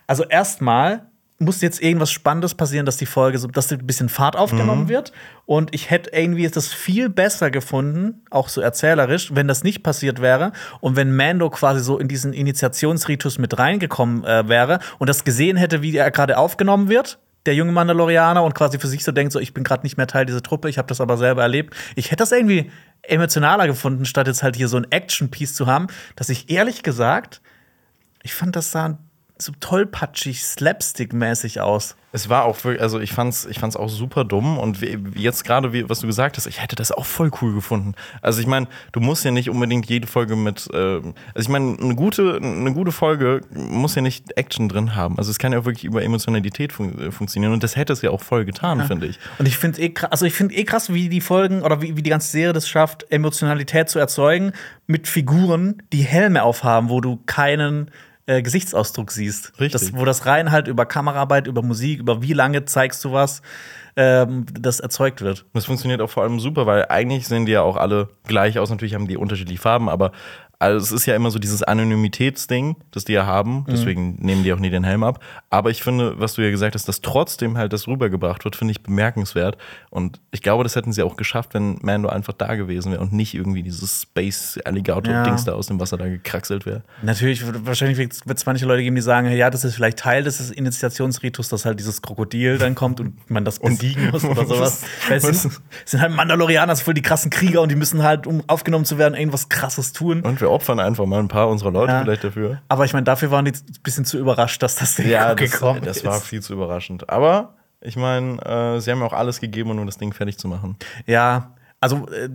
Also, erstmal muss jetzt irgendwas Spannendes passieren, dass die Folge so, dass ein bisschen Fahrt aufgenommen wird. Und ich hätte irgendwie das viel besser gefunden, auch so erzählerisch, wenn das nicht passiert wäre und wenn Mando quasi so in diesen Initiationsritus mit reingekommen äh, wäre und das gesehen hätte, wie er gerade aufgenommen wird. Der junge Mandalorianer und quasi für sich so denkt, so ich bin gerade nicht mehr Teil dieser Truppe, ich habe das aber selber erlebt. Ich hätte das irgendwie emotionaler gefunden, statt jetzt halt hier so ein Action-Piece zu haben, dass ich ehrlich gesagt, ich fand das sah so tollpatschig, slapstick-mäßig aus. Es war auch wirklich, also ich fand's, ich fand's auch super dumm und jetzt gerade, wie- was du gesagt hast, ich hätte das auch voll cool gefunden. Also ich meine, du musst ja nicht unbedingt jede Folge mit, ähm, also ich meine, eine gute, eine gute Folge muss ja nicht Action drin haben. Also es kann ja auch wirklich über Emotionalität fun äh, funktionieren und das hätte es ja auch voll getan, finde ich. Und ich finde eh krass, also ich finde eh krass, wie die Folgen oder wie, wie die ganze Serie das schafft, Emotionalität zu erzeugen mit Figuren, die Helme aufhaben, wo du keinen äh, Gesichtsausdruck siehst. Richtig. Das, wo das rein halt über Kameraarbeit, über Musik, über wie lange zeigst du was, ähm, das erzeugt wird. Das funktioniert auch vor allem super, weil eigentlich sehen die ja auch alle gleich aus. Natürlich haben die unterschiedliche Farben, aber also es ist ja immer so dieses Anonymitätsding, das die ja haben. Deswegen nehmen die auch nie den Helm ab. Aber ich finde, was du ja gesagt hast, dass trotzdem halt das rübergebracht wird, finde ich bemerkenswert. Und ich glaube, das hätten sie auch geschafft, wenn Mando einfach da gewesen wäre und nicht irgendwie dieses Space Alligator-Dings Ja. da aus dem Wasser da gekraxelt wäre. Natürlich, wahrscheinlich wird es manche Leute geben, die sagen, ja, das ist vielleicht Teil des Initiationsritus, dass halt dieses Krokodil dann kommt und man das [laughs] besiegen muss oder [laughs] sowas. Weil es sind, sind halt Mandalorianer, voll die krassen Krieger und die müssen halt, um aufgenommen zu werden, irgendwas krasses tun. Und wir opfern einfach mal ein paar unserer Leute Ja. vielleicht dafür. Aber ich meine, dafür waren die ein bisschen zu überrascht, dass das Ding Ja, das, gekommen das ist. war viel zu überraschend. Aber ich meine, äh, sie haben ja auch alles gegeben, um das Ding fertig zu machen. Ja, also äh,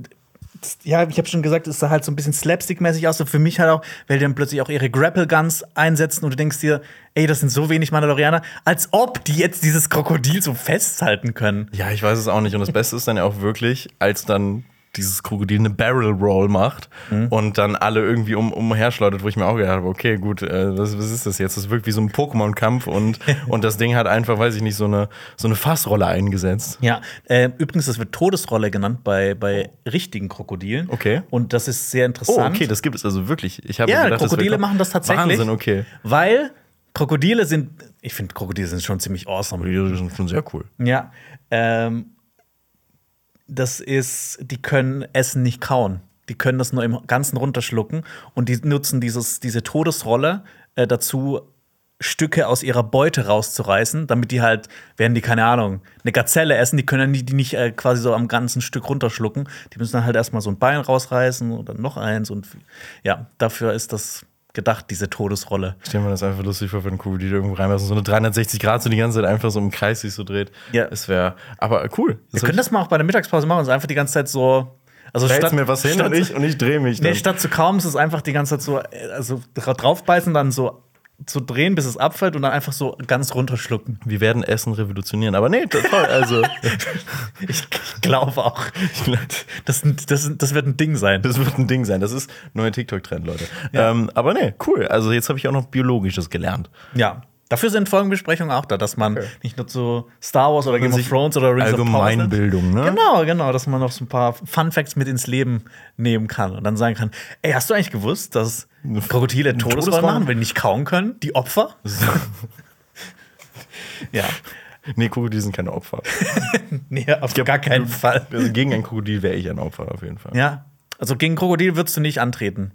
das- ja, ich habe schon gesagt, es sah halt so ein bisschen slapstick-mäßig aus. Und für mich halt auch, weil die dann plötzlich auch ihre Grapple-Guns einsetzen und du denkst dir, ey, das sind so wenig Mandalorianer, als ob die jetzt dieses Krokodil so festhalten können. Ja, ich weiß es auch nicht. Und das Beste ist dann ja auch wirklich, als dann dieses Krokodil eine Barrel Roll macht und dann alle irgendwie um, umherschleudert, wo ich mir auch gedacht habe, okay, gut, äh, was, was ist das jetzt? Das wirkt wie so ein Pokémon-Kampf und, [laughs] und das Ding hat einfach, weiß ich nicht, so eine, so eine Fassrolle eingesetzt. Ja, äh, übrigens, das wird Todesrolle genannt bei, bei richtigen Krokodilen. Okay. Und das ist sehr Oh, interessant. okay, das gibt es also wirklich. Ich habe ja, gedacht, das Krokodile wäre- machen das tatsächlich. Wahnsinn, okay. Weil Krokodile sind, ich finde, Krokodile sind schon ziemlich awesome. Die sind schon sehr cool. Ja. Ähm, das ist, die können Essen nicht kauen. Die können das nur im Ganzen runterschlucken und die nutzen dieses, diese Todesrolle äh, dazu, Stücke aus ihrer Beute rauszureißen, damit die halt, werden die, keine Ahnung, eine Gazelle essen, die können die, nicht äh, quasi so am ganzen Stück runterschlucken. Die müssen dann halt erstmal so ein Bein rausreißen oder noch eins und ja, dafür ist das gedacht, diese Todesrolle. Ich stelle mir das einfach lustig vor, wenn ein Krokodil irgendwo reinpasst und so eine 360 Grad so die ganze Zeit einfach so im Kreis sich so dreht. Ja. Es wäre, aber cool. Wir können das mal auch bei der Mittagspause machen und so einfach die ganze Zeit so. Also Stellst mir was hin statt, und ich, und ich drehe mich dann. Nee, statt zu kaum ist es einfach die ganze Zeit so, äh, also dra- draufbeißen, dann so zu drehen, bis es abfällt und dann einfach so ganz runterschlucken. Wir werden Essen revolutionieren. Aber nee, toll. Also, [laughs] Ich, glaube auch. Das, das, das wird ein Ding sein. das wird ein Ding sein. Das ist neuer TikTok-Trend, Leute. Ähm, aber nee, cool. Also jetzt habe ich auch noch Biologisches gelernt. Ja. Dafür sind Folgenbesprechungen auch da, dass man nicht nur zu Star Wars oder Game of Thrones oder Rings Allgemeinbildung, ne? Genau, genau, dass man noch so ein paar Fun Facts mit ins Leben nehmen kann und dann sagen kann: Ey, hast du eigentlich gewusst, dass Krokodile Todesfall? machen, wenn die nicht kauen können? Die Opfer? [laughs] ja. Nee, Krokodile sind keine Opfer. [laughs] Nee, auf gar keinen Fall. Also gegen ein Krokodil wäre ich ein Opfer auf jeden Fall. Ja. Also gegen Krokodil würdest du nicht antreten.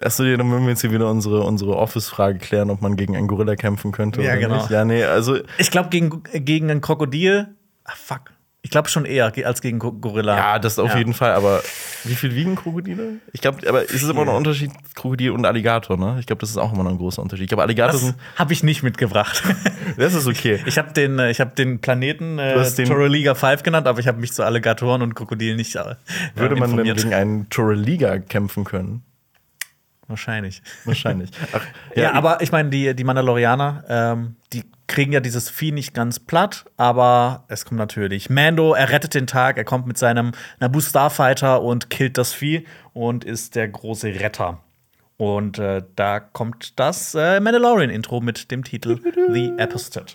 Achso, dann müssen wir jetzt hier wieder unsere, unsere Office-Frage klären, ob man gegen einen Gorilla kämpfen könnte. Ja, oder genau. Nicht. Ja, nee, also. Ich glaube, gegen, gegen ein Krokodil. Ah, fuck. Ich glaube schon eher als gegen Go- Gorilla. Ja, das auf Ja. jeden Fall, aber wie viel wiegen Krokodile? Ich glaube, aber ist es immer noch ein Unterschied Krokodil und Alligator, ne? Ich glaube, das ist auch immer noch ein großer Unterschied. Ich glaube, Alligator Das habe ich nicht mitgebracht. [laughs] Das ist okay. Ich habe den, äh, ich hab den Planeten äh, den- Torreliga 5 genannt, aber ich habe mich zu Alligatoren und Krokodilen nicht äh, Würde man denn gegen einen Toreliga kämpfen können? Wahrscheinlich. Wahrscheinlich. Ach, [laughs] Ja, aber ich meine, die, die Mandalorianer, ähm, die kriegen ja dieses Vieh nicht ganz platt, aber es kommt natürlich. Mando, er rettet den Tag, er kommt mit seinem Naboo Starfighter und killt das Vieh und ist der große Retter. Und äh, da kommt das äh, Mandalorian-Intro mit dem Titel The Apostate.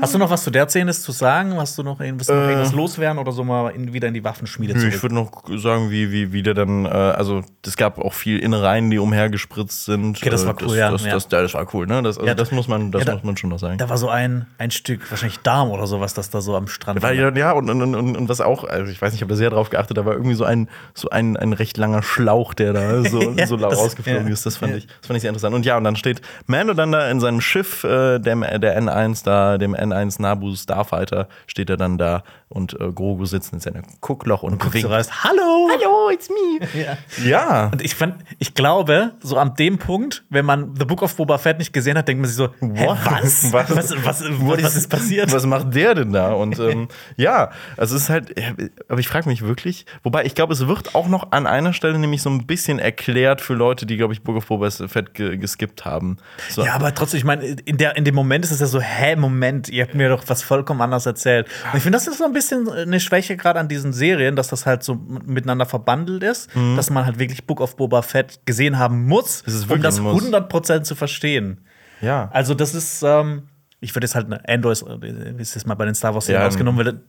Hast du noch was zu der Szene zu sagen? Hast du noch, irgendwas- noch irgendwas loswerden oder so mal in, wieder in die Waffenschmiede zurück? ich würde noch sagen, wie, wie, wie der dann, äh, also es gab auch viel Innereien, die umhergespritzt sind. Okay, das war Äh, cool, ja, das, ja. Das, das, war cool, ne? Das, also Ja, das muss man, das ja, da- muss man schon noch sagen. Da war so ein, ein Stück, wahrscheinlich Darm oder sowas, das da so am Strand Weil, ja, ja, und, und, und, und was auch, also ich weiß nicht, ich habe da sehr drauf geachtet, da war irgendwie so ein, so ein, ein recht langer Schlauch, der da so, [laughs] Ja, so das- rausgeflogen ja. ist. Das fand, Ja. ich, das fand ich sehr interessant. Und ja, und dann steht Mando dann da in seinem Schiff, äh, dem, der N1 da, dem N1 Nabu Starfighter, steht er dann da und äh, Grogu sitzt in seinem Guckloch und, du winkt. raus, Hallo! Hallo, it's me. Ja. Ja. Und ich fand, ich glaube, so an dem Punkt, wenn man The Book of Boba Fett nicht gesehen hat, denkt man sich so, hä, What? was? [laughs] Was? Was, was, was, was ist passiert? Was macht der denn da? Und ähm, [laughs] ja, also es ist halt, ja, aber ich frage mich wirklich, wobei ich glaube, es wird auch noch an einer Stelle nämlich so ein bisschen erklärt für Leute, die, glaube ich, Book of Boba Fett ge geskippt haben. So. Ja, aber trotzdem, ich meine, in, der, in dem Moment ist es ja so, hä, Moment, ihr habt mir doch was vollkommen anderes erzählt. Und ich finde, das ist so ein bisschen eine Schwäche gerade an diesen Serien, dass das halt so miteinander verbandelt ist, dass man halt wirklich Book of Boba Fett gesehen haben muss, Das um das ein Muss. 100% zu verstehen. ja. Also, das ist, ähm, ich würde jetzt halt, eine Andor ist, äh, ist jetzt mal bei den Star Wars-Serien Ja, ausgenommen, weil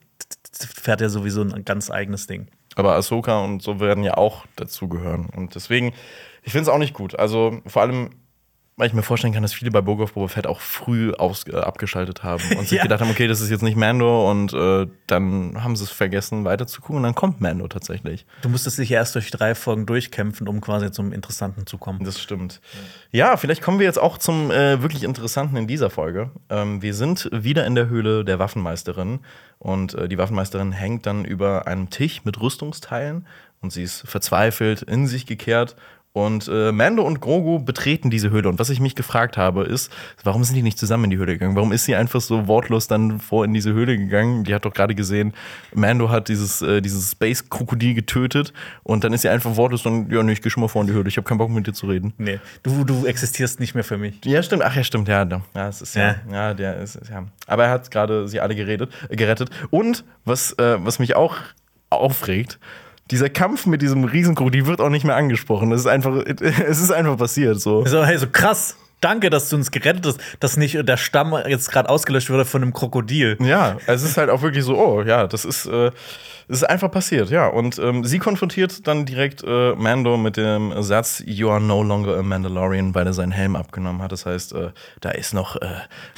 fährt ja sowieso ein ganz eigenes Ding. Aber Ahsoka und so werden ja auch dazugehören. Und deswegen, ich finde es auch nicht gut. Also vor allem, weil ich mir vorstellen kann, dass viele bei Book of Boba Fett auch früh aus, äh, abgeschaltet haben und sich Ja. gedacht haben, okay, das ist jetzt nicht Mando und äh, dann haben sie es vergessen weiter zu gucken und dann kommt Mando tatsächlich. Du musstest dich ja erst durch drei Folgen durchkämpfen, um quasi zum Interessanten zu kommen. Das stimmt. Ja, vielleicht kommen wir jetzt auch zum äh, wirklich Interessanten in dieser Folge. Ähm, wir sind wieder in der Höhle der Waffenmeisterin und äh, die Waffenmeisterin hängt dann über einem Tisch mit Rüstungsteilen und sie ist verzweifelt, in sich gekehrt. Und äh, Mando und Grogu betreten diese Höhle. Und was ich mich gefragt habe, ist, warum sind die nicht zusammen in die Höhle gegangen? Warum ist sie einfach so wortlos dann vor in diese Höhle gegangen? Die hat doch gerade gesehen, Mando hat dieses, äh, dieses Space-Krokodil getötet und dann ist sie einfach wortlos und ja, nee, ich geh schon mal vor in die Höhle. Ich habe keinen Bock mit dir zu reden. Nee, du, du existierst nicht mehr für mich. Ja, stimmt. Ach ja, stimmt. Ja, ja, es ist ja, Ja. ja, der ist ja. Aber er hat gerade sie alle geredet, äh, gerettet. Und was, äh, was mich auch aufregt, dieser Kampf mit diesem Riesenkrokodil wird auch nicht mehr angesprochen. Das ist einfach, [laughs] es ist einfach passiert so. So, hey, so krass. Danke, dass du uns gerettet hast, dass nicht der Stamm jetzt gerade ausgelöscht wurde von einem Krokodil. Ja, es ist halt auch wirklich so, oh ja, das ist, äh, das ist einfach passiert, ja. Und ähm, sie konfrontiert dann direkt äh, Mando mit dem Satz, You are no longer a Mandalorian, weil er seinen Helm abgenommen hat. Das heißt, äh, da ist noch äh,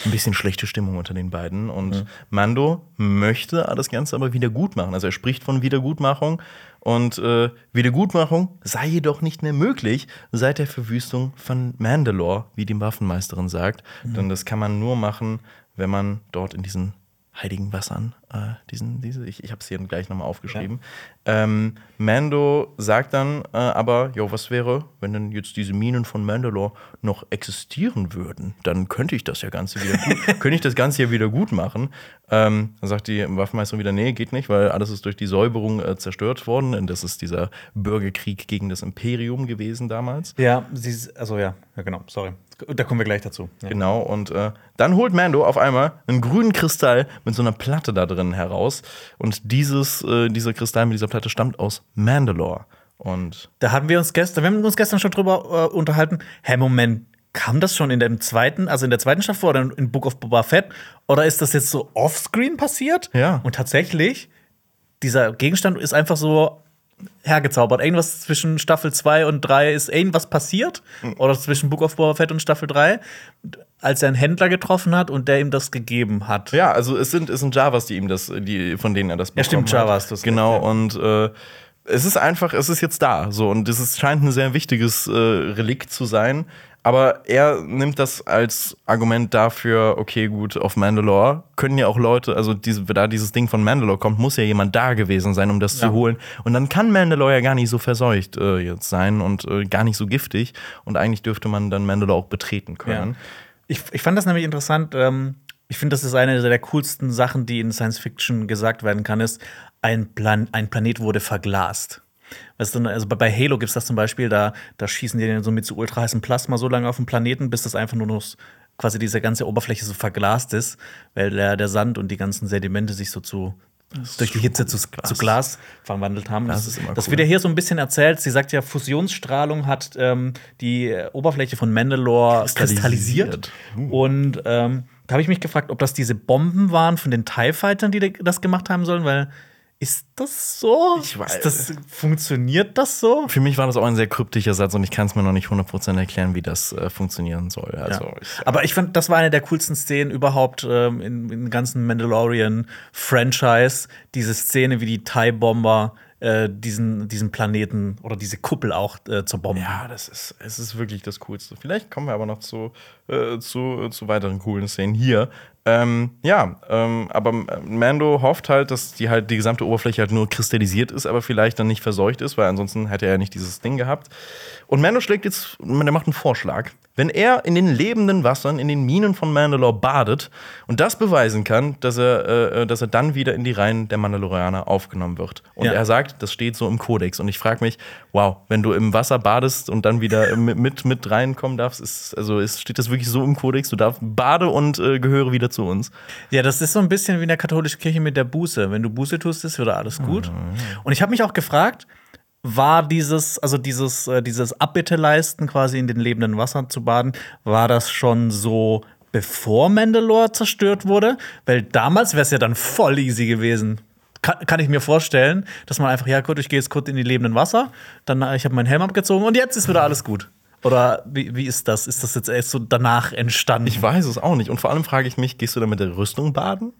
ein bisschen schlechte Stimmung unter den beiden. Und Mando möchte das Ganze aber wieder gut machen. Also er spricht von Wiedergutmachung Und äh, Wiedergutmachung sei jedoch nicht mehr möglich seit der Verwüstung von Mandalore, wie die Waffenmeisterin sagt. Mhm. Denn das kann man nur machen, wenn man dort in diesen heiligen Wassern, äh, diesen, diese, ich, ich habe es hier gleich nochmal aufgeschrieben. Ja. Ähm, Mando sagt dann äh, aber, jo, was wäre, wenn denn jetzt diese Minen von Mandalore noch existieren würden? Dann könnte ich das ja Ganze wieder gut, [laughs] könnte ich das Ganze ja wieder gut machen. Ähm, dann sagt die Waffenmeisterin wieder, nee, geht nicht, weil alles ist durch die Säuberung äh, zerstört worden. Und das ist dieser Bürgerkrieg gegen das Imperium gewesen damals. Ja, sie, also ja, ja genau, sorry. Da kommen wir gleich dazu. Ja. Genau, und äh, dann holt Mando auf einmal einen grünen Kristall mit so einer Platte da drin heraus. Und dieses, äh, dieser Kristall mit dieser Platte stammt aus Mandalore. Und da haben wir uns gestern, wir haben uns gestern schon drüber äh, unterhalten. Hä, Moment, kam das schon in dem zweiten, also in der zweiten Staffel oder in Book of Boba Fett? Oder ist das jetzt so offscreen passiert? Ja. Und tatsächlich, dieser Gegenstand ist einfach so hergezaubert. Irgendwas zwischen Staffel 2 und 3 ist irgendwas passiert. Mhm. Oder zwischen Book of Boba Fett und Staffel 3, als er einen Händler getroffen hat und der ihm das gegeben hat. Ja, also es sind, es sind Javas, die ihm das, die, von denen er das bekommen Ja, stimmt, Javas. Das genau, und äh, es ist einfach, es ist jetzt da. So, und es scheint ein sehr wichtiges äh, Relikt zu sein. Aber er nimmt das als Argument dafür, okay, gut, auf Mandalore können ja auch Leute, also diese, da dieses Ding von Mandalore kommt, muss ja jemand da gewesen sein, um das ja. zu holen. Und dann kann Mandalore ja gar nicht so verseucht äh, jetzt sein und äh, gar nicht so giftig. Und eigentlich dürfte man dann Mandalore auch betreten können. Ja. Ich, ich fand das nämlich interessant. Ähm, ich finde, das ist eine der coolsten Sachen, die in Science Fiction gesagt werden kann, ist, ein, Plan ein Planet wurde verglast. Weißt du, also bei Halo gibt es das zum Beispiel, da, da schießen die dann so mit so ultraheißem Plasma so lange auf den Planeten, bis das einfach nur noch quasi diese ganze Oberfläche so verglast ist, weil der, der Sand und die ganzen Sedimente sich so zu durch die Hitze zu, Glas. zu Glas verwandelt haben. Das, das, das cool. wird ja hier so ein bisschen erzählt. Sie sagt ja, Fusionsstrahlung hat ähm, die Oberfläche von Mandalore kristallisiert. kristallisiert. Uh. Und ähm, da habe ich mich gefragt, ob das diese Bomben waren von den TIE Fightern, die das gemacht haben sollen, weil ist das so? Ich weiß. Das, funktioniert das so? Für mich war das auch ein sehr kryptischer Satz und ich kann es mir noch nicht 100% erklären, wie das äh, funktionieren soll. Also, ja. ich, Aber ich fand, das war eine der coolsten Szenen überhaupt ähm, in, in ganzen Mandalorian-Franchise. Diese Szene, wie die TIE-Bomber äh, diesen, diesen Planeten oder diese Kuppel auch äh, zur Bombe. Ja, das ist, es ist wirklich das Coolste. Vielleicht kommen wir aber noch zu, äh, zu, zu weiteren coolen Szenen hier. Ähm, ja, ähm, aber Mando hofft halt, dass die halt die gesamte Oberfläche halt nur kristallisiert ist, aber vielleicht dann nicht verseucht ist, weil ansonsten hätte er ja nicht dieses Ding gehabt. Und Mando schlägt jetzt, der macht einen Vorschlag. Wenn er in den lebenden Wassern, in den Minen von Mandalore badet und das beweisen kann, dass er, äh, äh, dass er dann wieder in die Reihen der Mandalorianer aufgenommen wird. Und ja. er sagt, das steht so im Kodex. Und ich frage mich, wow, wenn du im Wasser badest und dann wieder mit, mit reinkommen darfst, ist, also ist, steht das wirklich so im Kodex? Du darfst bade und äh, gehöre wieder zu uns. Ja, das ist so ein bisschen wie in der katholischen Kirche mit der Buße. Wenn du Buße tust, ist wieder alles gut. Mhm. Und ich habe mich auch gefragt, war dieses, also dieses, äh, dieses Abbitte leisten, quasi in den lebenden Wassern zu baden, war das schon so, bevor Mandalore zerstört wurde? Weil damals wäre es ja dann voll easy gewesen. Kann, kann, ich mir vorstellen, dass man einfach, ja gut, ich gehe jetzt kurz in die lebenden Wasser, dann äh, ich habe meinen Helm abgezogen und jetzt ist wieder alles gut. Oder wie, wie ist das? Ist das jetzt erst so danach entstanden? Ich weiß es auch nicht. Und vor allem frage ich mich, gehst du da mit der Rüstung baden?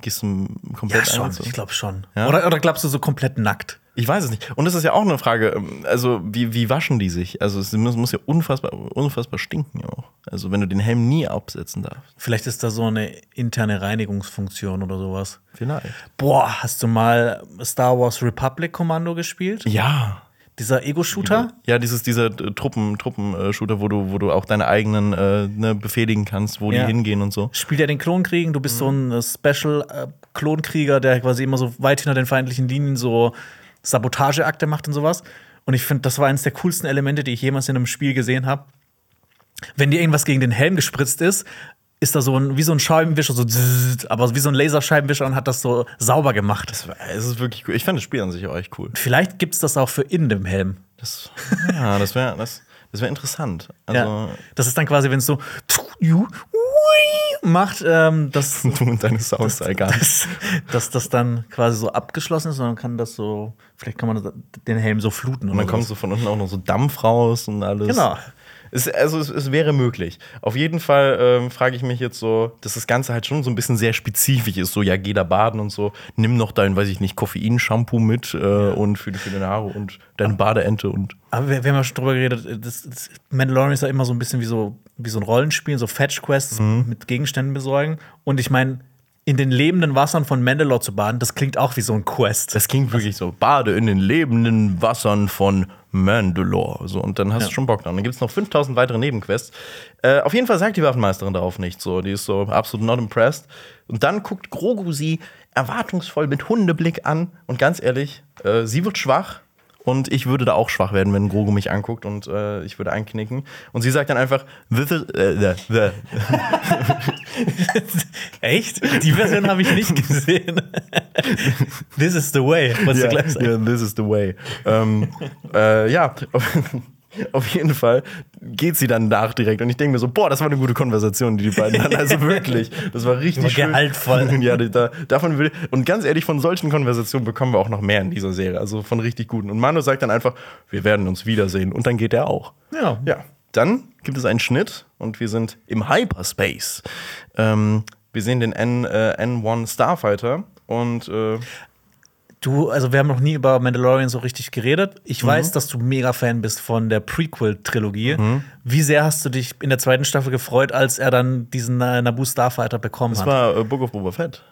Gehst du komplett ja, schon. Ich glaube schon. Ja? Oder, oder glaubst du so komplett nackt? Ich weiß es nicht. Und das ist ja auch eine Frage, ähm, also wie, wie waschen die sich? Also es muss, muss ja unfassbar, unfassbar stinken auch. Also wenn du den Helm nie absetzen darfst. Vielleicht ist da so eine interne Reinigungsfunktion oder sowas. Vielleicht. Boah, hast du mal Star Wars Republic Kommando gespielt? Ja. Dieser Ego-Shooter? Ja, dieses, dieser äh, Truppen, Truppen-Shooter, wo du, wo du auch deine eigenen äh, ne, befehligen kannst, wo ja. die hingehen und so. Spielt ja den Klonkriegen, du bist mhm. so ein äh, Special-Klonkrieger, äh, der quasi immer so weit hinter den feindlichen Linien so Sabotageakte macht und sowas. Und ich finde, das war eines der coolsten Elemente, die ich jemals in einem Spiel gesehen habe. Wenn dir irgendwas gegen den Helm gespritzt ist, ist da so ein, wie so ein Scheibenwischer, so zzz, aber wie so ein Laserscheibenwischer und hat das so sauber gemacht. Das, war, das ist wirklich cool. Ich fand das Spiel an sich auch echt cool. Vielleicht gibt es das auch für in dem Helm. Das, ja, das wäre das, das wär interessant. Also, ja, das ist dann quasi, wenn es so macht, ähm, dass du und deine Sounds dass, dass das dann quasi so abgeschlossen ist und dann kann das so, vielleicht kann man den Helm so fluten. Und dann kommt so von unten auch noch so Dampf raus und alles. Genau. Es, also es, es wäre möglich. Auf jeden Fall ähm, frage ich mich jetzt so, dass das Ganze halt schon so ein bisschen sehr spezifisch ist. So, ja, geh da baden und so. Nimm noch dein, weiß ich nicht, Koffein-Shampoo mit äh, und für, für deine Haare und deine Badeente und. Aber wir, wir haben ja schon drüber geredet, das, das Mandalorian ist ja immer so ein bisschen wie so, wie so ein Rollenspiel, so Fetch-Quests mit Gegenständen besorgen. Und ich meine, in den lebenden Wassern von Mandalore zu baden, das klingt auch wie so ein Quest. Das klingt wirklich so. Bade in den lebenden Wassern von Mandalore. So, und dann hast Ja. du schon Bock dran. Dann gibt es noch 5000 weitere Nebenquests. Äh, auf jeden Fall sagt die Waffenmeisterin darauf nicht so. Die ist so absolut not impressed. Und dann guckt Grogu sie erwartungsvoll mit Hundeblick an. Und ganz ehrlich, äh, sie wird schwach. Und ich würde da auch schwach werden, wenn Grogu mich anguckt und äh, ich würde einknicken. Und sie sagt dann einfach, this is, äh, the, the. [laughs] Echt? Die Version habe ich nicht gesehen. [laughs] This is the way, was du Ja, gleich sagst. ja, this is the way. ähm, äh, ja, [laughs] auf jeden Fall geht sie dann nach direkt und ich denke mir so, boah, das war eine gute Konversation, die die beiden hatten. Also wirklich, das war richtig War schön. gehaltvoll. [laughs] ja, da, davon will und ganz ehrlich, von solchen Konversationen bekommen wir auch noch mehr in dieser Serie, also von richtig guten. Und Manu sagt dann einfach, wir werden uns wiedersehen und dann geht er auch. Ja. Ja, dann gibt es einen Schnitt und wir sind im Hyperspace. Ähm, wir sehen den N, äh, N1 Starfighter und äh, Du, also wir haben noch nie über Mandalorian so richtig geredet. Ich Mhm. weiß, dass du mega Fan bist von der Prequel-Trilogie. Wie sehr hast du dich in der zweiten Staffel gefreut, als er dann diesen äh, Naboo Starfighter bekommen das hat? war äh, Book of Boba Fett.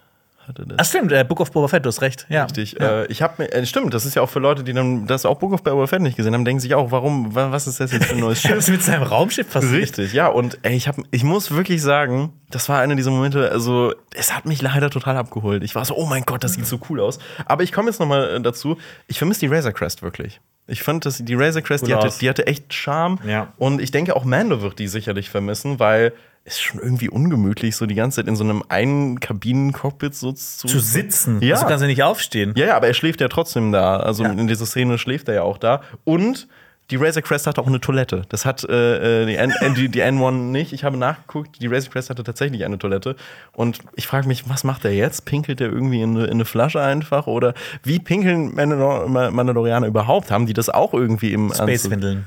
Hatte das. Ach stimmt, äh, Book of Boba Fett, du hast recht. Ja. Richtig. Ja. Äh, ich habe mir, äh, stimmt, das ist ja auch für Leute, die dann das auch Book of Boba Fett nicht gesehen haben, denken sich auch, warum, wa- was ist das jetzt für ein neues Was [laughs] Schiff? ist mit seinem Raumschiff passiert? Richtig, ja. Und ey, ich, hab, ich muss wirklich sagen, das war einer dieser Momente, also es hat mich leider total abgeholt. Ich war so, oh mein Gott, das sieht so cool aus. Aber ich komme jetzt noch mal äh, dazu, ich vermisse die Razor Crest wirklich. Ich fand, dass die Razor Crest, Cool die hatte, die hatte echt Charme. Ja. Und ich denke, auch Mando wird die sicherlich vermissen, weil ist schon irgendwie ungemütlich, so die ganze Zeit in so einem einen Kabinencockpit so zu, Zu sitzen. Ja. Also du kannst ja nicht aufstehen. ja, ja, aber er schläft ja trotzdem da. Also Ja. in dieser Szene schläft er ja auch da. Und die Razor Crest hatte auch eine Toilette. Das hat äh, äh, die, N äh, die, die N1 nicht. Ich habe nachgeguckt, die Razor Crest hatte tatsächlich eine Toilette. Und ich frage mich, was macht er jetzt? Pinkelt er irgendwie in eine, in eine Flasche einfach? Oder wie pinkeln Mandalor Ma- Mandalorianer überhaupt? Haben die das auch irgendwie im? Space-Windeln.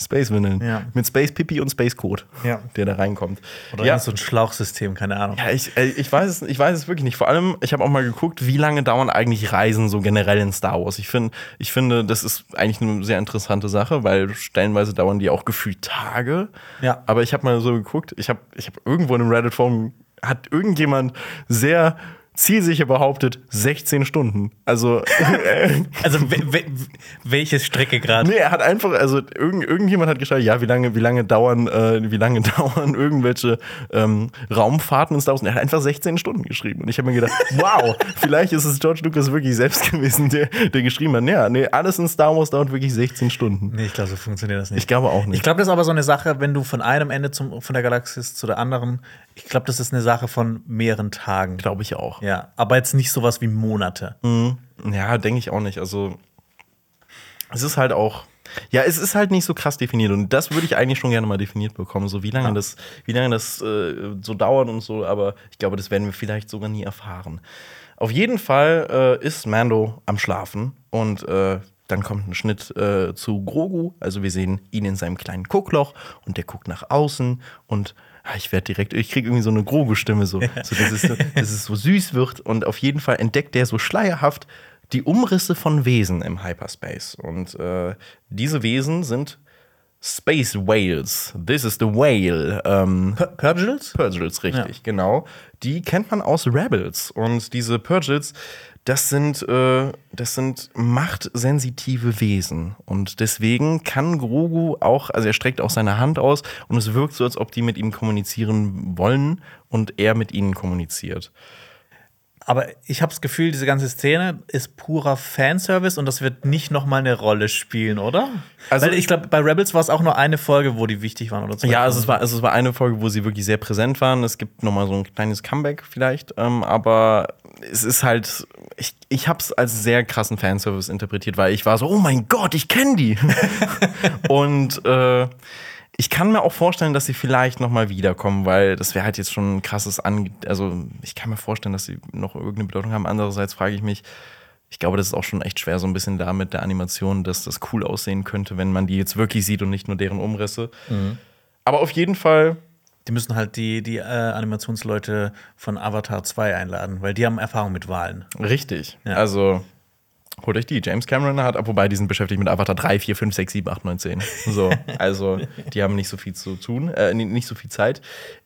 Spa Space-Windeln. Ja. Mit Space Pipi und Space Code, Ja. der da reinkommt. Oder ja. so ein Schlauchsystem, keine Ahnung. Ja, ich, äh, ich, weiß es, ich weiß es wirklich nicht. Vor allem, ich habe auch mal geguckt, wie lange dauern eigentlich Reisen so generell in Star Wars. Ich, find, ich finde, das ist eigentlich eine sehr interessante Sache, weil stellenweise dauern die auch gefühlt Tage. Ja. Aber ich habe mal so geguckt, ich habe ich hab irgendwo in einem Reddit-Forum, hat irgendjemand sehr zielsicher behauptet, 16 Stunden. Also, [laughs] Also we we welche Strecke gerade? nee, er hat einfach, also irgend, irgendjemand hat geschrieben, ja, wie lange, wie lange dauern, äh, wie lange [laughs] dauern irgendwelche ähm, Raumfahrten in Star Wars? Und er hat einfach 16 Stunden geschrieben. Und ich habe mir gedacht, [laughs] wow, vielleicht ist es George Lucas wirklich selbst gewesen, der, der geschrieben hat, ja, nee, alles in Star Wars dauert wirklich 16 Stunden. Nee, ich glaube, so funktioniert das nicht. Ich glaube auch Ich nicht. glaube, das ist aber so eine Sache, wenn du von einem Ende zum, von der Galaxis zu der anderen, ich glaube, das ist eine Sache von mehreren Tagen. Glaube ich auch. Ja, aber jetzt nicht sowas wie Monate. Ja, denke ich auch nicht. Also, es ist halt auch. Ja, es ist halt nicht so krass definiert und das würde ich eigentlich schon gerne mal definiert bekommen, so wie lange Ja. das, wie lange das äh, so dauert und so, aber ich glaube, das werden wir vielleicht sogar nie erfahren. Auf jeden Fall äh, ist Mando am Schlafen und äh, dann kommt ein Schnitt äh, zu Grogu, also wir sehen ihn in seinem kleinen Guckloch und der guckt nach außen und ich werde direkt, ich kriege irgendwie so eine Grogu-Stimme, so, [laughs] so, dass, es so, dass es so süß wird und auf jeden Fall entdeckt der so schleierhaft die Umrisse von Wesen im Hyperspace. Und äh, diese Wesen sind Space Whales. This is the Whale. Ähm, Pur- Purgils? Purgils, richtig, genau. Die kennt man aus Rebels. Und diese Purgils, das sind, äh, das sind machtsensitive Wesen. Und deswegen kann Grogu auch, also er streckt auch seine Hand aus und es wirkt so, als ob die mit ihm kommunizieren wollen und er mit ihnen kommuniziert. Aber ich habe das Gefühl, diese ganze Szene ist purer Fanservice und das wird nicht noch mal eine Rolle spielen, oder? Also- Weil ich glaube, bei Rebels war es auch nur eine Folge, wo die wichtig waren oder zwei. Ja, also es, war, also es war eine Folge, wo sie wirklich sehr präsent waren. Es gibt noch mal so ein kleines Comeback vielleicht, ähm, aber es ist halt, ich, ich habe es als sehr krassen Fanservice interpretiert, weil ich war so, oh mein Gott, ich kenne die. [laughs] Und äh, ich kann mir auch vorstellen, dass sie vielleicht noch mal wiederkommen, weil das wäre halt jetzt schon ein krasses An... Also ich kann mir vorstellen, dass sie noch irgendeine Bedeutung haben. Andererseits frage ich mich, ich glaube, das ist auch schon echt schwer, so ein bisschen da mit der Animation, dass das cool aussehen könnte, wenn man die jetzt wirklich sieht und nicht nur deren Umrisse. Aber auf jeden Fall, Die müssen halt die, die äh, Animationsleute von Avatar 2 einladen, weil die haben Erfahrung mit Wahlen. richtig. Ja. Also, holt euch die. James Cameron hat, wobei die sind beschäftigt mit Avatar 3, 4, 5, 6, 7, 8, 9, 10. So, also, die haben nicht so viel zu tun, äh, nicht so viel Zeit.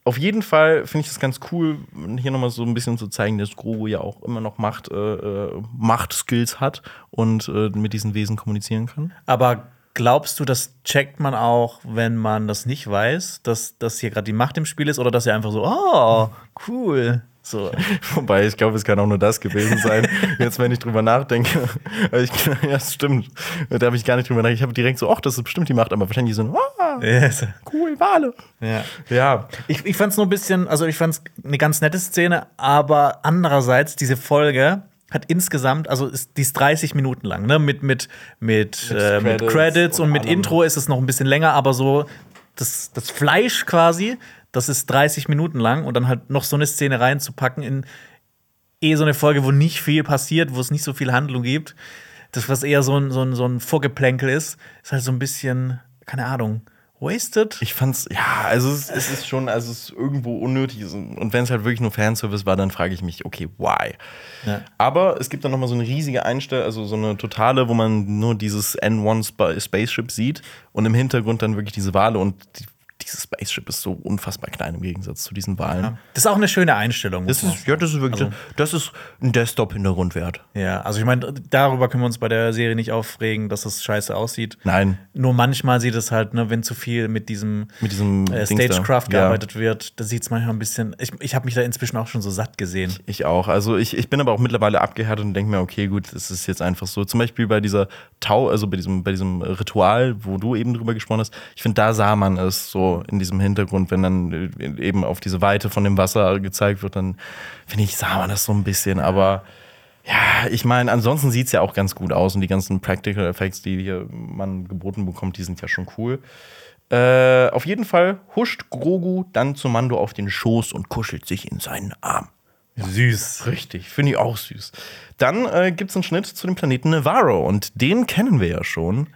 Auf jeden Fall finde ich das ganz cool, hier nochmal so ein bisschen zu zeigen, dass Grogu ja auch immer noch Macht, äh, äh, Macht-Skills hat und äh, mit diesen Wesen kommunizieren kann. Aber glaubst du, das checkt man auch, wenn man das nicht weiß, dass, dass hier gerade die Macht im Spiel ist oder dass er einfach so, oh, cool. So. [laughs] Wobei, ich glaube, es kann auch nur das gewesen sein. Jetzt, wenn ich drüber nachdenke. [laughs] Ich, [laughs] ja, das stimmt. Da habe ich gar nicht drüber nachgedacht. Ich habe direkt so, ach, das ist bestimmt die Macht, aber wahrscheinlich so, ah, Yes. cool, Wale. Ja. Ja, Ich, ich fand es nur ein bisschen, also ich fand es eine ganz nette Szene, aber andererseits, diese Folge hat insgesamt, also ist, die ist 30 Minuten lang, ne? Mit, mit, mit, äh, mit Credits Credits und, und mit allem. Intro ist es noch ein bisschen länger, aber so das, das Fleisch quasi, das ist 30 Minuten lang und dann halt noch so eine Szene reinzupacken in eh so eine Folge, wo nicht viel passiert, wo es nicht so viel Handlung gibt. Das, was eher so ein, so ein, so ein Vorgeplänkel ist, ist halt so ein bisschen, keine Ahnung, wasted. ich fand's, ja, also es, es ist schon, also es ist irgendwo unnötig. Und wenn es halt wirklich nur Fanservice war, dann frage ich mich, okay, why? Ja. Aber es gibt dann nochmal so eine riesige Einstellung, also so eine totale, wo man nur dieses N1 Spa- Spaceship sieht und im Hintergrund dann wirklich diese Wale und die, dieses Spaceship ist so unfassbar klein im Gegensatz zu diesen Walen. Das ist auch eine schöne Einstellung. Das ist, ja, das ist wirklich, Also- das ist ein Desktop-Hintergrund wert. Ja, also ich meine, darüber können wir uns bei der Serie nicht aufregen, dass es scheiße aussieht. Nein, Nur manchmal sieht es halt, ne, wenn zu viel mit diesem, mit diesem äh. Stagecraft Ja. gearbeitet wird, da sieht es manchmal ein bisschen. Ich, ich habe mich da inzwischen auch schon so satt gesehen. Ich auch. Also ich, ich bin aber auch mittlerweile abgehärtet und denke mir, okay, gut, es ist jetzt einfach so. Zum Beispiel bei dieser Tau, also bei diesem, bei diesem Ritual, wo du eben drüber gesprochen hast, ich finde, da sah man es so in diesem Hintergrund, wenn dann äh, eben auf diese Weite von dem Wasser gezeigt wird, dann finde ich, sah man das so ein bisschen. Aber ja, ich meine, ansonsten sieht es ja auch ganz gut aus und die ganzen Practical Effects, die hier man geboten bekommt, die sind ja schon cool. Äh, auf jeden Fall huscht Grogu dann zu Mando auf den Schoß und kuschelt sich in seinen Arm. Süß. Richtig, finde ich auch süß. Dann äh, gibt es einen Schnitt zu dem Planeten Navarro und den kennen wir ja schon.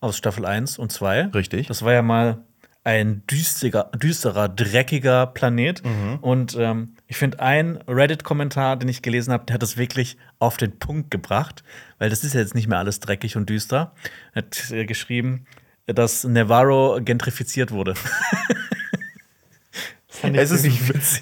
Aus Staffel 1 und 2. Richtig. Das war ja mal ein düsterer, düsterer dreckiger Planet. Mhm. Und ähm, ich finde, ein Reddit-Kommentar, den ich gelesen habe, der hat das wirklich auf den Punkt gebracht, weil das ist ja jetzt nicht mehr alles dreckig und düster. Er hat äh, geschrieben, dass Navarro gentrifiziert wurde. [laughs] Es ist,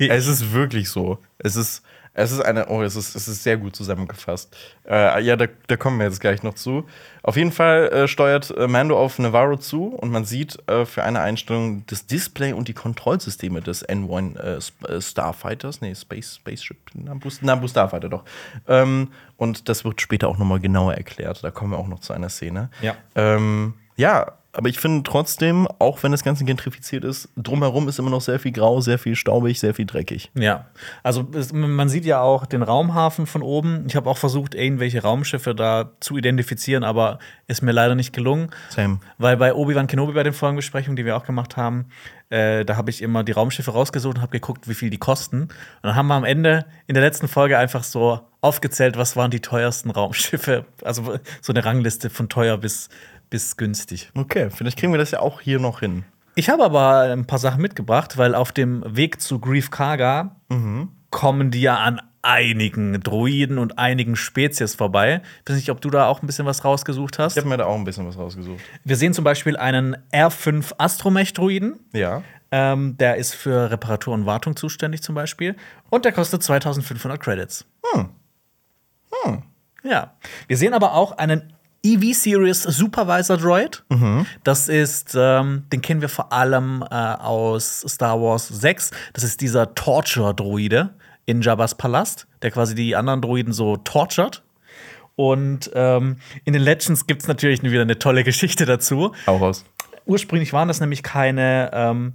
es ist wirklich so. Es ist, es ist eine, oh, es ist, es ist sehr gut zusammengefasst. Äh, ja, da, da kommen wir jetzt gleich noch zu. Auf jeden Fall äh, steuert äh, Mando auf Navarro zu und man sieht äh, für eine Einstellung das Display und die Kontrollsysteme des N1 äh, äh, Starfighters, nee, Space, Spaceship, Nabu, Nabu Starfighter doch. Ähm, und das wird später auch nochmal genauer erklärt. Da kommen wir auch noch zu einer Szene. Ja. Ähm, ja, aber ich finde trotzdem, auch wenn das Ganze gentrifiziert ist, drumherum ist immer noch sehr viel grau, sehr viel staubig, sehr viel dreckig. Ja, also es, man sieht ja auch den Raumhafen von oben. Ich habe auch versucht, irgendwelche Raumschiffe da zu identifizieren, aber ist mir leider nicht gelungen. Same. Weil bei Obi-Wan Kenobi bei den Folgenbesprechungen, die wir auch gemacht haben, äh, da habe ich immer die Raumschiffe rausgesucht und habe geguckt, wie viel die kosten. Und dann haben wir am Ende in der letzten Folge einfach so aufgezählt, was waren die teuersten Raumschiffe. Also so eine Rangliste von teuer bis, bis günstig. Okay, vielleicht kriegen wir das ja auch hier noch hin. Ich habe aber ein paar Sachen mitgebracht, weil auf dem Weg zu Grief Karga kommen die ja an einigen Droiden und einigen Spezies vorbei. Ich weiß nicht, ob du da auch ein bisschen was rausgesucht hast. Ich habe mir da auch ein bisschen was rausgesucht. Wir sehen zum Beispiel einen R5 Astromech-Droiden. Ja. Ähm, der ist für Reparatur und Wartung zuständig zum Beispiel. Und der kostet 2500 Credits. Ja. Wir sehen aber auch einen EV-Series Supervisor Droid. Das ist, ähm, den kennen wir vor allem äh, aus Star Wars 6. Das ist dieser Torture-Droide in Jabba's Palast, der quasi die anderen Droiden so tortured. Und ähm, in den Legends gibt es natürlich wieder eine tolle Geschichte dazu Auch raus. ursprünglich waren das nämlich keine ähm,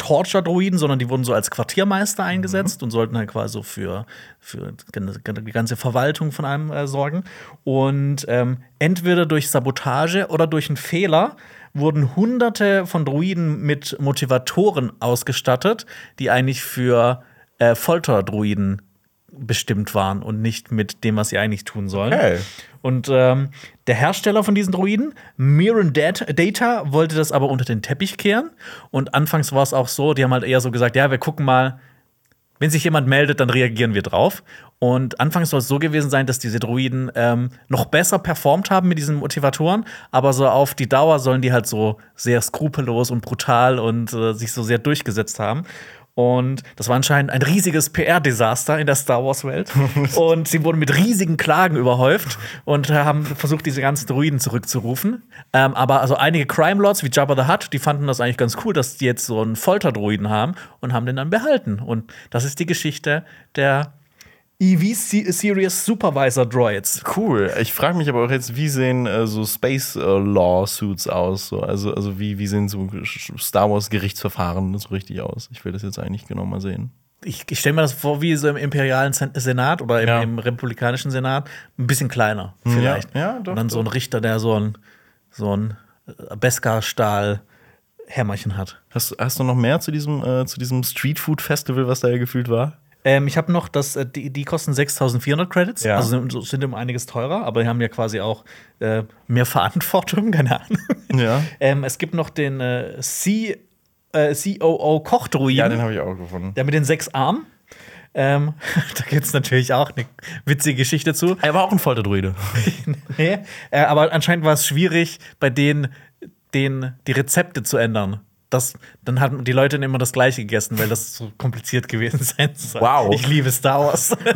Torture-Droiden, sondern die wurden so als Quartiermeister eingesetzt und sollten halt quasi so für, für die ganze Verwaltung von einem äh, sorgen. Und ähm, entweder durch Sabotage oder durch einen Fehler wurden hunderte von Droiden mit Motivatoren ausgestattet, die eigentlich für äh, Folterdroiden bestimmt waren und nicht mit dem, was sie eigentlich tun sollen. Okay. Und ähm, der Hersteller von diesen Droiden, Mirren Dat- Data, wollte das aber unter den Teppich kehren. Und anfangs war es auch so, die haben halt eher so gesagt, ja, wir gucken mal, wenn sich jemand meldet, dann reagieren wir drauf. Und anfangs soll es so gewesen sein, dass diese Droiden ähm, noch besser performt haben mit diesen Motivatoren, aber so auf die Dauer sollen die halt so sehr skrupellos und brutal und äh, sich so sehr durchgesetzt haben. Und das war anscheinend ein riesiges PR-Desaster in der Star Wars-Welt. [laughs] und sie wurden mit riesigen Klagen überhäuft und haben versucht, diese ganzen Droiden zurückzurufen. Ähm, aber also einige Crime Lords wie Jabba the Hutt, die fanden das eigentlich ganz cool, dass die jetzt so einen Folterdroiden haben und haben den dann behalten. Und das ist die Geschichte der EV Se- Series Supervisor Droids. Cool. Ich frage mich aber auch jetzt, wie sehen äh, so Space äh, Lawsuits aus? So, also, also wie, wie sehen so Star Wars Gerichtsverfahren so richtig aus? Ich will das jetzt eigentlich genau mal sehen. Ich, ich stelle mir das vor, wie so im imperialen Sen- Senat oder im, Ja. im republikanischen Senat, ein bisschen kleiner vielleicht. Ja, ja, doch, Und dann so ein Richter, der so ein, so ein äh, Beskar-Stahl-Hämmerchen hat. Hast, hast du noch mehr zu diesem, äh, zu diesem Street Food Festival, was da ja gefühlt war? Ähm, ich habe noch, das, äh, die, die kosten 6400 Credits, Ja. also sind, sind um einiges teurer, aber die haben ja quasi auch äh, mehr Verantwortung, [laughs] keine Ahnung. Ja. ähm, es gibt noch den äh, C, äh, COO Kochdruiden, Ja, den habe ich auch gefunden. der mit den sechs Armen. Ähm, [laughs] da gibt es natürlich auch eine witzige Geschichte zu. Er war auch ein Folterdruide. [laughs] nee, äh, aber anscheinend war es schwierig, bei denen, denen die Rezepte zu ändern. Das, dann haben die Leute immer das Gleiche gegessen, weil das so kompliziert gewesen [laughs] sein soll. Wow. Ich liebe Star Wars. [laughs]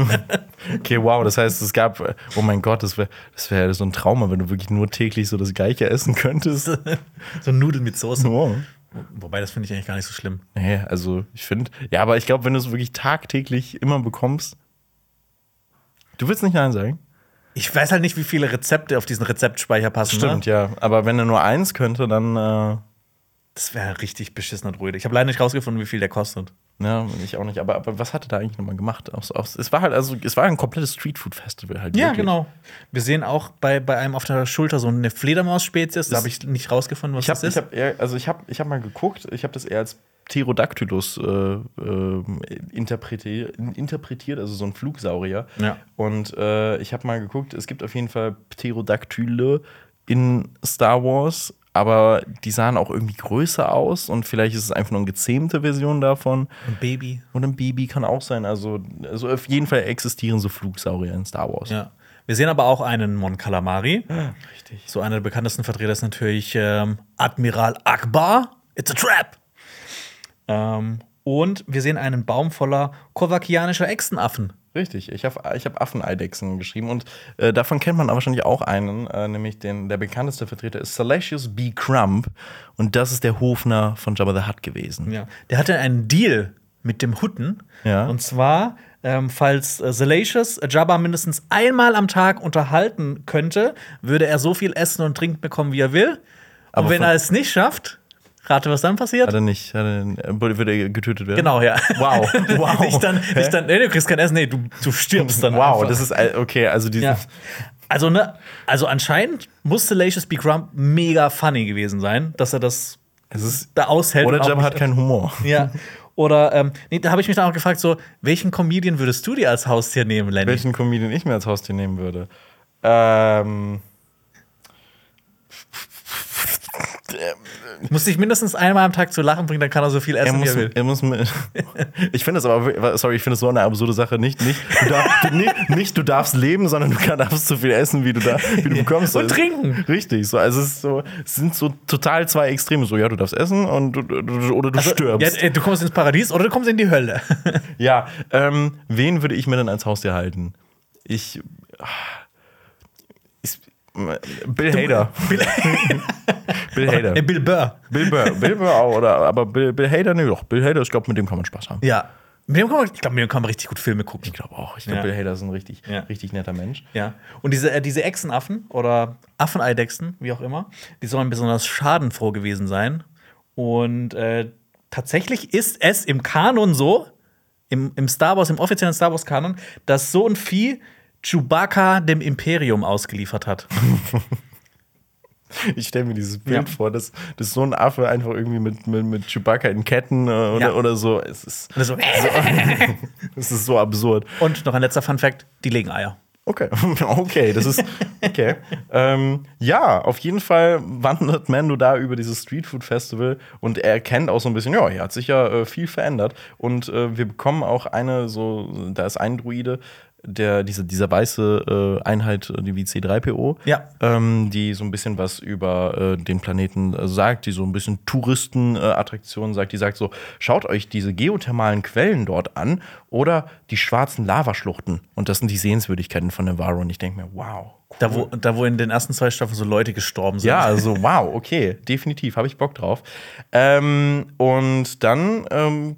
Okay, wow. Das heißt, es gab, oh mein Gott, das wäre das wär so ein Trauma, wenn du wirklich nur täglich so das Gleiche essen könntest. [laughs] so Nudeln mit Soße. Oh. Wobei, das finde ich eigentlich gar nicht so schlimm. Nee, also ich finde, ja, aber ich glaube, wenn du es wirklich tagtäglich immer bekommst, du willst nicht Nein sagen. Ich weiß halt nicht, wie viele Rezepte auf diesen Rezeptspeicher passen. Stimmt, Ne? ja. Aber wenn er nur eins könnte, dann, äh, Das wäre richtig beschissener Druide. Ich habe leider nicht rausgefunden, wie viel der kostet. ja, ich auch nicht. Aber, aber was hat er da eigentlich nochmal gemacht? Aus, aus, es war halt, also, es war ein komplettes Streetfood-Festival halt. Ja, wirklich. genau. Wir sehen auch bei, bei einem auf der Schulter so eine Fledermaus-Spezies. Da habe ich nicht rausgefunden, was Ich habe das ich ist. hab eher, also ich hab, ich hab mal geguckt, ich habe das eher als Pterodactylus äh, äh, interpretiert, interpretiert, also so ein Flugsaurier. Ja. Und äh, ich habe mal geguckt, es gibt auf jeden Fall Pterodactyle in Star Wars, aber die sahen auch irgendwie größer aus und vielleicht ist es einfach nur eine gezähmte Version davon. Ein Baby. Und ein Baby kann auch sein. Also, also auf jeden Fall existieren so Flugsaurier in Star Wars. Ja. Wir sehen aber auch einen Mon Calamari. Richtig. So einer der bekanntesten Vertreter ist natürlich ähm, Admiral Akbar. It's a trap. Ähm, und wir sehen einen Baum voller kovakianischer Echsenaffen. Richtig, ich habe ich hab Affeneidechsen geschrieben und äh, davon kennt man aber wahrscheinlich auch einen, äh, nämlich den, der bekannteste Vertreter ist Salacious B. Crump und das ist der Hofner von Jabba the Hutt gewesen. Ja. Der hatte einen Deal mit dem Hutten. Ja. Und zwar, ähm, falls äh, Salacious Jabba mindestens einmal am Tag unterhalten könnte, würde er so viel Essen und Trinken bekommen, wie er will. Aber und wenn er es nicht schafft, rate, was dann passiert? Hat er nicht, hat er, äh, würde er getötet werden? Genau, ja. Wow, [laughs] wow. nicht dann, nicht dann, nee, du kriegst kein Essen, nee, du, du stirbst dann. Wow, einfach. das ist, äh, okay, also diese, Ja. Also, ne, also anscheinend muss Salacious B. Crump mega funny gewesen sein, dass er das ist, da aushält. oder Jabba hat keinen Humor. [laughs] Ja. Oder, ähm, nee, da habe ich mich dann auch gefragt, so, welchen Comedian würdest du dir als Haustier nehmen, Lenny? Welchen Comedian ich mir als Haustier nehmen würde? Ähm. Muss dich mindestens einmal am Tag zu lachen bringen, dann kann er so viel Er essen, wie muss, er will. er muss [laughs] ich finde das aber, sorry, ich finde das so eine absurde Sache. Nicht, nicht, du darf, du, nicht, nicht, du darfst leben, sondern du darfst so viel essen, wie du, da, wie du bekommst. Und trinken. Richtig, so, also es, so, es sind so total zwei Extreme. So, ja, du darfst essen und, du- du- oder du Ja, stirbst. äh, du kommst ins Paradies oder du kommst in die Hölle. [laughs] Ja, ähm, wen würde ich mir denn als Haustier halten? Ich. ah, ich Bill Hader. [laughs] Bill, [laughs] Bill Hader. äh, Bill Burr. Bill Burr. Bill Burr auch, oder? Aber Bill, Bill Hader, nee, doch. Bill Hader, ich glaube, mit dem kann man Spaß haben. Ja. Mit dem kann man, ich glaube, mit dem kann man richtig gut Filme gucken. Ich glaube auch. Ich glaube, Ja. Bill Hader ist ein richtig, Ja. richtig netter Mensch. Ja. Und diese, äh, diese Echsenaffen oder Affeneidechsen, wie auch immer, die sollen besonders schadenfroh gewesen sein. Und äh, tatsächlich ist es im Kanon so, im, im Star Wars, im offiziellen Star Wars-Kanon, dass so ein Vieh Chewbacca dem Imperium ausgeliefert hat. [laughs] Ich stelle mir dieses Bild Ja. vor, dass, dass so ein Affe einfach irgendwie mit, mit, mit Chewbacca in Ketten äh, oder, Ja. oder so. Es ist, Und so, [laughs] [laughs] es ist so absurd. Und noch ein letzter Fun-Fact: Die legen Eier. Okay, okay, das ist okay. ähm, ja, auf jeden Fall wandert Mando da über dieses Street Food Festival und er erkennt auch so ein bisschen, ja, hier hat sich ja äh, viel verändert und äh, wir bekommen auch eine so, da ist ein Druide, der diese dieser weiße äh, Einheit, die wie C3PO, Ja. ähm, die so ein bisschen was über äh, den Planeten äh, sagt, die so ein bisschen Touristenattraktionen sagt, die sagt so, schaut euch diese geothermalen Quellen dort an oder die schwarzen Lavaschluchten. Und das sind die Sehenswürdigkeiten von Navarro. Und ich denke mir, wow. Da wo, da, wo in den ersten zwei Staffeln so Leute gestorben sind. Ja, also wow, okay, definitiv, habe ich Bock drauf. Ähm, und dann ähm,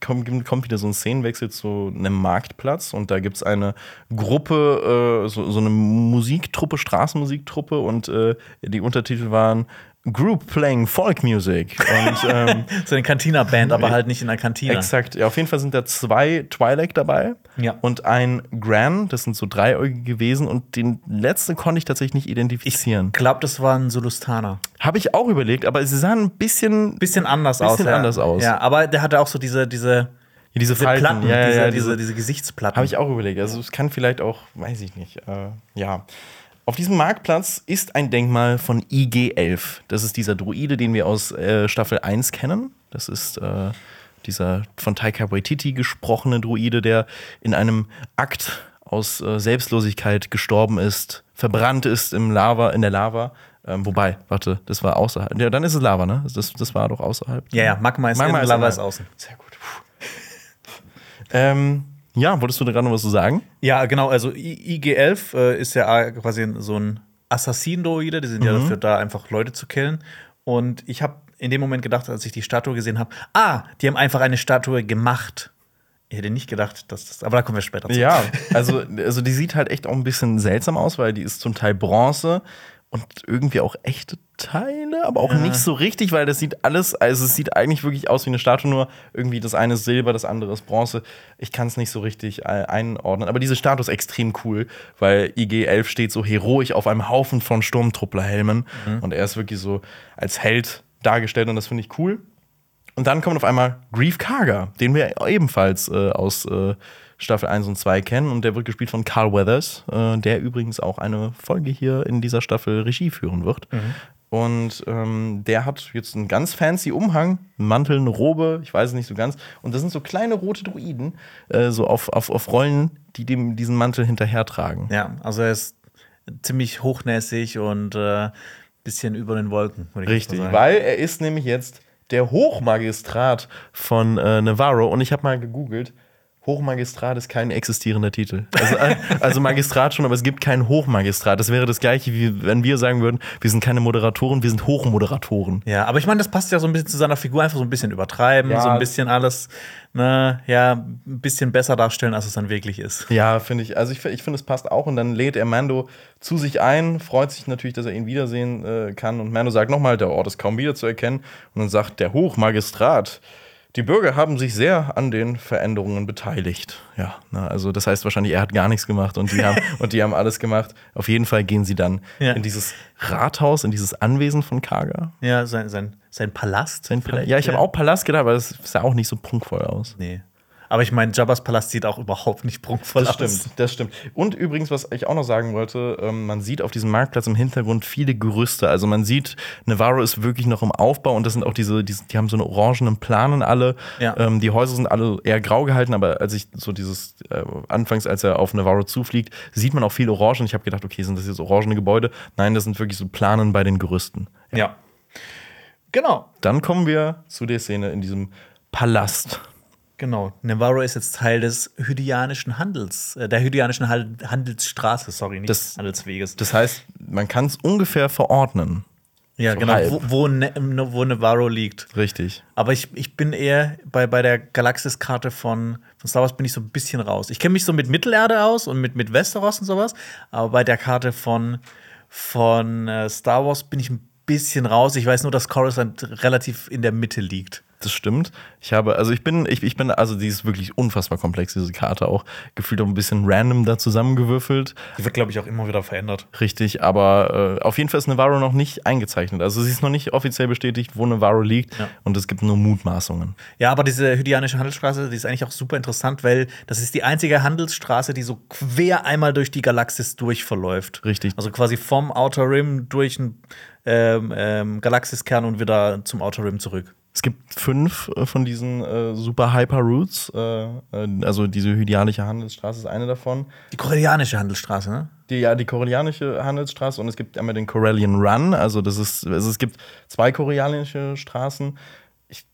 kommt, kommt wieder so ein Szenenwechsel zu einem Marktplatz und da gibt es eine Gruppe, äh, so, so eine Musiktruppe, Straßenmusiktruppe und äh, die Untertitel waren Group Playing Folk Music. Und [laughs] ähm, So eine Cantina-Band, aber halt nicht in einer Kantine. Exakt. Ja, auf jeden Fall sind da zwei Twilight dabei. Ja. Und ein Gran, das sind so dreieugige gewesen. Und den letzten konnte ich tatsächlich nicht identifizieren. Ich glaube, das war ein Sulustaner. Habe ich auch überlegt, aber sie sahen ein bisschen. Bisschen anders aus. Bisschen ja. anders aus. Ja, aber der hatte auch so diese, diese, diese diese Falten. Platten, ja, ja, diese, ja, diese, diese Gesichtsplatten. Habe ich auch überlegt. Also es kann vielleicht auch, weiß ich nicht. Äh, ja. Auf diesem Marktplatz ist ein Denkmal von IG-11. Das ist dieser Druide, den wir aus äh, Staffel 1 kennen. Das ist äh, dieser von Taika Waititi gesprochene Druide, der in einem Akt aus äh, Selbstlosigkeit gestorben ist, verbrannt ist im Lava, in der Lava. Ähm, wobei, warte, das war außerhalb. Ja, dann ist es Lava, ne? Das, das war doch außerhalb. ja, ja, Magma ist Magma innen, ist Lava ist außen. Sehr gut. [laughs] Ähm, ja, wolltest du da gerade noch was zu sagen? Ja, genau. Also I- IG-11 äh, ist ja quasi so ein Assassin-Droide. Die sind ja Mhm. dafür da, einfach Leute zu killen. Und ich habe in dem Moment gedacht, als ich die Statue gesehen habe, ah, die haben einfach eine Statue gemacht. Ich hätte nicht gedacht, dass das. Aber da kommen wir später zu. Ja, [laughs] also, also die sieht halt echt auch ein bisschen seltsam aus, weil die ist zum Teil Bronze und irgendwie auch echte Teile, aber auch Ja. nicht so richtig, weil das sieht alles, also es sieht eigentlich wirklich aus wie eine Statue, nur irgendwie das eine ist Silber, das andere ist Bronze. Ich kann es nicht so richtig äh, einordnen, aber diese Statue ist extrem cool, weil IG-11 steht so heroisch auf einem Haufen von Sturmtrupplerhelmen und er ist wirklich so als Held dargestellt und das finde ich cool. Und dann kommt auf einmal Grief Karga, den wir ebenfalls äh, aus äh, Staffel 1 und 2 kennen. Und der wird gespielt von Carl Weathers, äh, der übrigens auch eine Folge hier in dieser Staffel Regie führen wird. Und ähm, der hat jetzt einen ganz fancy Umhang, einen Mantel, eine Robe, ich weiß es nicht so ganz. Und das sind so kleine rote Druiden, äh, so auf, auf, auf Rollen, die dem diesen Mantel hinterher tragen. Ja, also er ist ziemlich hochnäsig und äh, bisschen über den Wolken. würde ich Richtig, weil er ist nämlich jetzt der Hochmagistrat von äh, Navarro und ich habe mal gegoogelt. Hochmagistrat ist kein existierender Titel. Also, äh, also Magistrat schon, aber es gibt keinen Hochmagistrat. Das wäre das gleiche, wie wenn wir sagen würden, wir sind keine Moderatoren, wir sind Hochmoderatoren. Ja, aber ich meine, das passt ja so ein bisschen zu seiner Figur, einfach so ein bisschen übertreiben, Ja. so ein bisschen alles, ne, ja, ein bisschen besser darstellen, als es dann wirklich ist. Ja, finde ich. Also ich, ich finde, es passt auch. Und dann lädt er Mando zu sich ein, freut sich natürlich, dass er ihn wiedersehen äh, kann. Und Mando sagt nochmal, der Ort ist kaum wiederzuerkennen. Und dann sagt der Hochmagistrat, die Bürger haben sich sehr an den Veränderungen beteiligt. Ja, na, also das heißt wahrscheinlich, er hat gar nichts gemacht und die haben, [laughs] und die haben alles gemacht. Auf jeden Fall gehen sie dann Ja. in dieses Rathaus, in dieses Anwesen von Karga. Ja, sein, sein, sein Palast. Sein vielleicht, ja, ich habe auch Palast gedacht, aber es sah auch nicht so prunkvoll aus. Nee. Aber ich meine, Jabba's Palast sieht auch überhaupt nicht prunkvoll Das aus. stimmt, das stimmt. Und übrigens, was ich auch noch sagen wollte, ähm, man sieht auf diesem Marktplatz im Hintergrund viele Gerüste. Also man sieht, Navarro ist wirklich noch im Aufbau und das sind auch diese, diese die haben so eine orangenen Planen alle. Ja. Ähm, die Häuser sind alle eher grau gehalten, aber als ich so dieses, äh, anfangs, als er auf Navarro zufliegt, sieht man auch viel Orange und ich habe gedacht, okay, sind das jetzt orangene Gebäude? Nein, das sind wirklich so Planen bei den Gerüsten. Ja. Genau. Dann kommen wir zu der Szene in diesem Palast. Genau. Navarro ist jetzt Teil des Hydianischen Handels, äh, der Hydianischen Handelsstraße, sorry, nicht Das- Handelsweges. Das heißt, man kann es ungefähr verorten. ja, so genau, halb. wo, wo, ne, wo Navarro liegt. Richtig. Aber ich, ich bin eher bei, bei der Galaxiskarte von, von Star Wars bin ich so ein bisschen raus. Ich kenne mich so mit Mittelerde aus und mit, mit Westeros und sowas, aber bei der Karte von, von äh, Star Wars bin ich ein bisschen raus. Ich weiß nur, dass Coruscant relativ in der Mitte liegt. Das stimmt. Ich habe, also ich bin, ich, ich bin, also die ist wirklich unfassbar komplex, diese Karte auch. Gefühlt auch ein bisschen random da zusammengewürfelt. Die wird, glaube ich, auch immer wieder verändert. Richtig, aber äh, auf jeden Fall ist Navarro noch nicht eingezeichnet. Also sie ist noch nicht offiziell bestätigt, wo Navarro liegt. Ja. Und es gibt nur Mutmaßungen. Ja, aber diese Hydianische Handelsstraße, die ist eigentlich auch super interessant, weil das ist die einzige Handelsstraße, die so quer einmal durch die Galaxis durchverläuft. Richtig. Also quasi vom Outer Rim durch den ähm, ähm, Galaxiskern und wieder zum Outer Rim zurück. Es gibt fünf äh, von diesen äh, Super Hyper Routes. Äh, äh, also diese Hydianische Handelsstraße ist eine davon. Die Korellianische Handelsstraße, ne? Die, ja, die koreanische Handelsstraße und es gibt einmal den Corellian Run. Also das ist, also es gibt zwei koreanische Straßen. Ich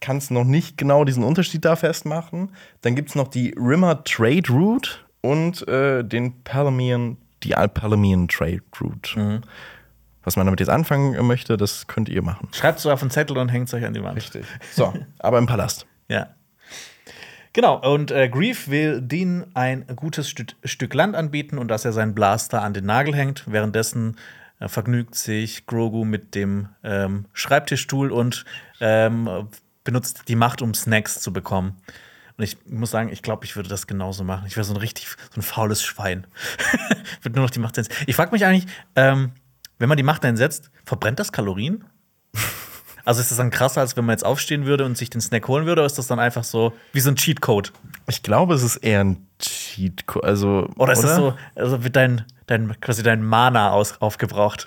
kann es noch nicht genau diesen Unterschied da festmachen. Dann gibt es noch die Rimmer Trade Route und äh, den Palamean, die Alpalamean Trade Route. Was man damit jetzt anfangen möchte, das könnt ihr machen. Schreibt es auf einen Zettel und hängt es euch an die Wand. So, aber im Palast. [laughs] Ja. Genau, und äh, Grief will Dean ein gutes Stück, Stück Land anbieten und dass er seinen Blaster an den Nagel hängt. Währenddessen äh, vergnügt sich Grogu mit dem ähm, Schreibtischstuhl und ähm, benutzt die Macht, um Snacks zu bekommen. Und ich muss sagen, ich glaube, ich würde das genauso machen. Ich wäre so ein richtig, so ein faules Schwein. [laughs] würde nur noch die Macht einsetzen. Ich frage mich eigentlich, ähm, wenn man die Macht einsetzt, verbrennt das Kalorien? [laughs] Also ist das dann krasser, als wenn man jetzt aufstehen würde und sich den Snack holen würde, oder ist das dann einfach so wie so ein Cheatcode? Ich glaube, es ist eher ein Cheat. Also, Oder ist das so, also wird dein, dein quasi dein Mana aus, aufgebraucht?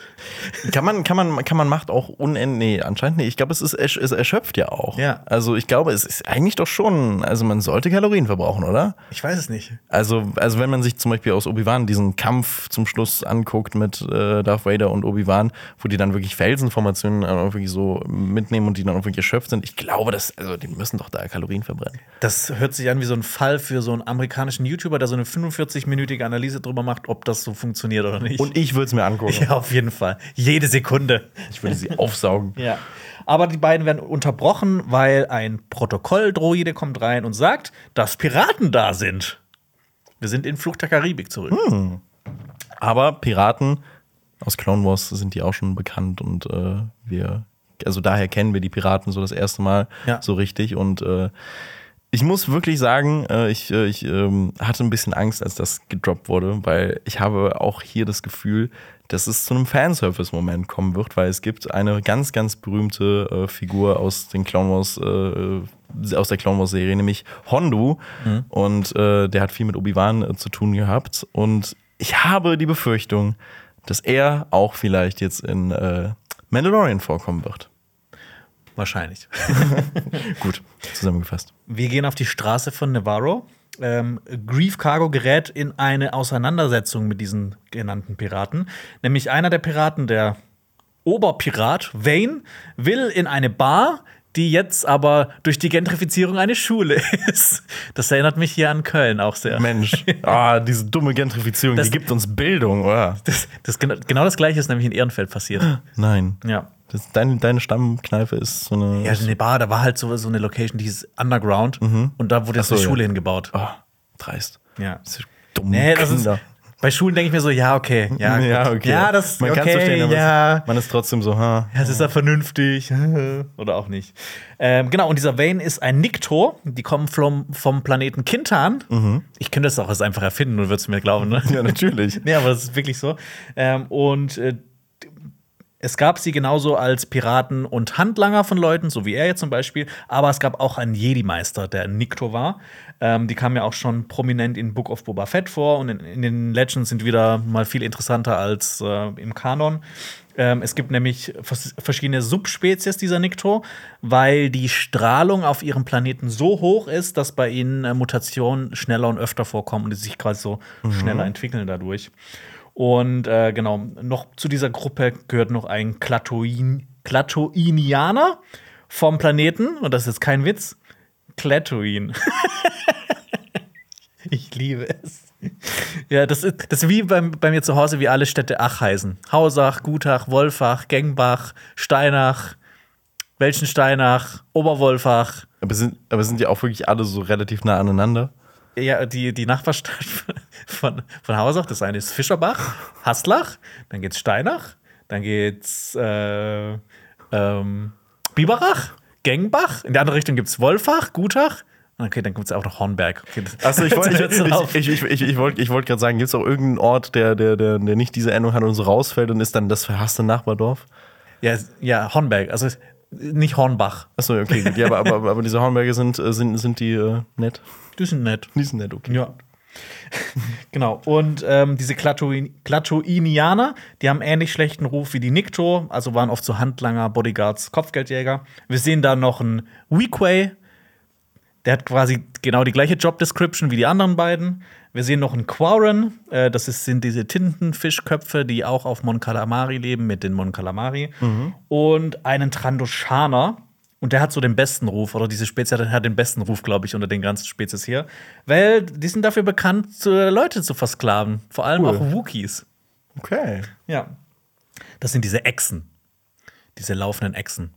Kann man, kann man, kann man Macht auch unendlich. Nee, anscheinend nicht. Ich glaube, es ist es erschöpft ja auch. Ja. Also ich glaube, es ist eigentlich doch schon. Also man sollte Kalorien verbrauchen, oder? Ich weiß es nicht. Also, also wenn man sich zum Beispiel aus Obi-Wan diesen Kampf zum Schluss anguckt mit äh, Darth Vader und Obi-Wan, wo die dann wirklich Felsenformationen auch wirklich so mitnehmen und die dann wirklich erschöpft sind, ich glaube, dass, also die müssen doch da Kalorien verbrennen. Das hört sich an wie so ein Fall für so einen amerikanischen YouTuber, der so eine 45-minütige Analyse drüber macht, ob das so funktioniert oder nicht. Und ich würde es mir angucken. ja, auf jeden Fall. Jede Sekunde. Ich würde sie aufsaugen. [laughs] Ja. Aber die beiden werden unterbrochen, weil ein Protokolldroide kommt rein und sagt, dass Piraten da sind. Wir sind in Flucht der Karibik zurück. Aber Piraten aus Clone Wars sind die auch schon bekannt und äh, wir, also daher kennen wir die Piraten so das erste Mal Ja. so richtig. Und äh, ich muss wirklich sagen, äh, ich, äh, ich ähm, hatte ein bisschen Angst, als das gedroppt wurde, weil ich habe auch hier das Gefühl, dass es zu einem Fanservice-Moment kommen wird, weil es gibt eine ganz, ganz berühmte äh, Figur aus den Clone Wars, aus der Clone Wars Serie, nämlich Hondu. Und äh, der hat viel mit Obi-Wan zu tun gehabt. Und ich habe die Befürchtung, dass er auch vielleicht jetzt in Mandalorian vorkommen wird. Wahrscheinlich. [laughs] Gut, zusammengefasst. Wir gehen auf die Straße von Navarro. Ähm, Grief Cargo gerät in eine Auseinandersetzung mit diesen genannten Piraten. Nämlich einer der Piraten, der Oberpirat Vane, will in eine Bar, die jetzt aber durch die Gentrifizierung eine Schule [laughs] ist. Das erinnert mich hier an Köln auch sehr. Mensch, [laughs] ah, diese dumme Gentrifizierung, Das- die gibt uns Bildung, oder? Das, das, genau- genau das gleiche ist nämlich in Ehrenfeld passiert. Nein. Ja. Das, deine, deine Stammkneipe ist so eine. Ja, eine Bar, da war halt so, so eine Location, die hieß Underground und da wurde jetzt so, eine ja. Schule hingebaut. oh, dreist. Ja. Diese dummen Nee, das ist, bei Schulen denke ich mir so, ja, okay. Ja, [laughs] ja, okay. Ja, das man okay, kann es verstehen, aber ja. es, man ist trotzdem so, ha. Ja, es ist ja vernünftig. [laughs] Oder auch nicht. Ähm, genau, und dieser Vane ist ein Niktor. Die kommen vom, vom Planeten Kintan. Ich könnte das auch jetzt einfach erfinden, du würdest mir glauben, ne? Ja, natürlich. [laughs] Nee, aber das ist wirklich so. Ähm, und äh, es gab sie genauso als Piraten und Handlanger von Leuten, so wie er jetzt zum Beispiel. Aber es gab auch einen Jedi-Meister, der ein Nikto war. Ähm, die kamen ja auch schon prominent in Book of Boba Fett vor und in, in den Legends sind wieder mal viel interessanter als äh, im Kanon. Ähm, es gibt nämlich vers verschiedene Subspezies dieser Nikto, weil die Strahlung auf ihrem Planeten so hoch ist, dass bei ihnen äh, Mutationen schneller und öfter vorkommen und die sich quasi so schneller entwickeln dadurch. Und äh, genau, noch zu dieser Gruppe gehört noch ein Klatoin, Klatoinianer vom Planeten, und das ist jetzt kein Witz, Klatoin. [laughs] ich liebe es. Ja, das ist, das ist wie bei, bei mir zu Hause, wie alle Städte Ach heißen. Hausach, Gutach, Wolfach, Gengbach, Steinach, Welchensteinach, Oberwolfach. Aber sind, aber sind die auch wirklich alle so relativ nah aneinander? Ja, die, die Nachbarstadt [laughs] von, von Hausach, das eine ist Fischerbach, Haslach, dann geht's Steinach, dann geht's äh, ähm, Biberach, Gengbach, in der andere Richtung gibt es Wolfach, Gutach. Okay, dann gibt es auch noch Hornberg. Okay, Achso, ich [laughs] wollte ich, ich, ich, ich, wollt, ich wollt gerade sagen, gibt es auch irgendeinen Ort, der, der, der, der nicht diese Endung hat und so rausfällt und ist dann das verhasste Nachbardorf? Ja, ja, Hornberg. Also nicht Hornbach. Achso, okay. Gut. Ja, aber, aber, aber diese Hornberge sind, äh, sind, sind die äh, nett? Die sind nett. Die sind nett, okay. Ja. [laughs] genau. Und ähm, diese Klatoinianer, die haben ähnlich schlechten Ruf wie die Nikto, also waren oft so Handlanger, Bodyguards, Kopfgeldjäger. Wir sehen da noch einen Weequay, der hat quasi genau die gleiche Job Description wie die anderen beiden. Wir sehen noch einen Quarren, äh, das ist, sind diese Tintenfischköpfe, die auch auf Mon Calamari leben mit den Mon Calamari. Mhm. Und einen Trandoshaner. Und der hat so den besten Ruf, oder diese Spezies hat den besten Ruf, glaube ich, unter den ganzen Spezies hier. Weil die sind dafür bekannt, Leute zu versklaven. Vor allem Cool. auch Wookies. Okay. Ja. Das sind diese Echsen. Diese laufenden Echsen.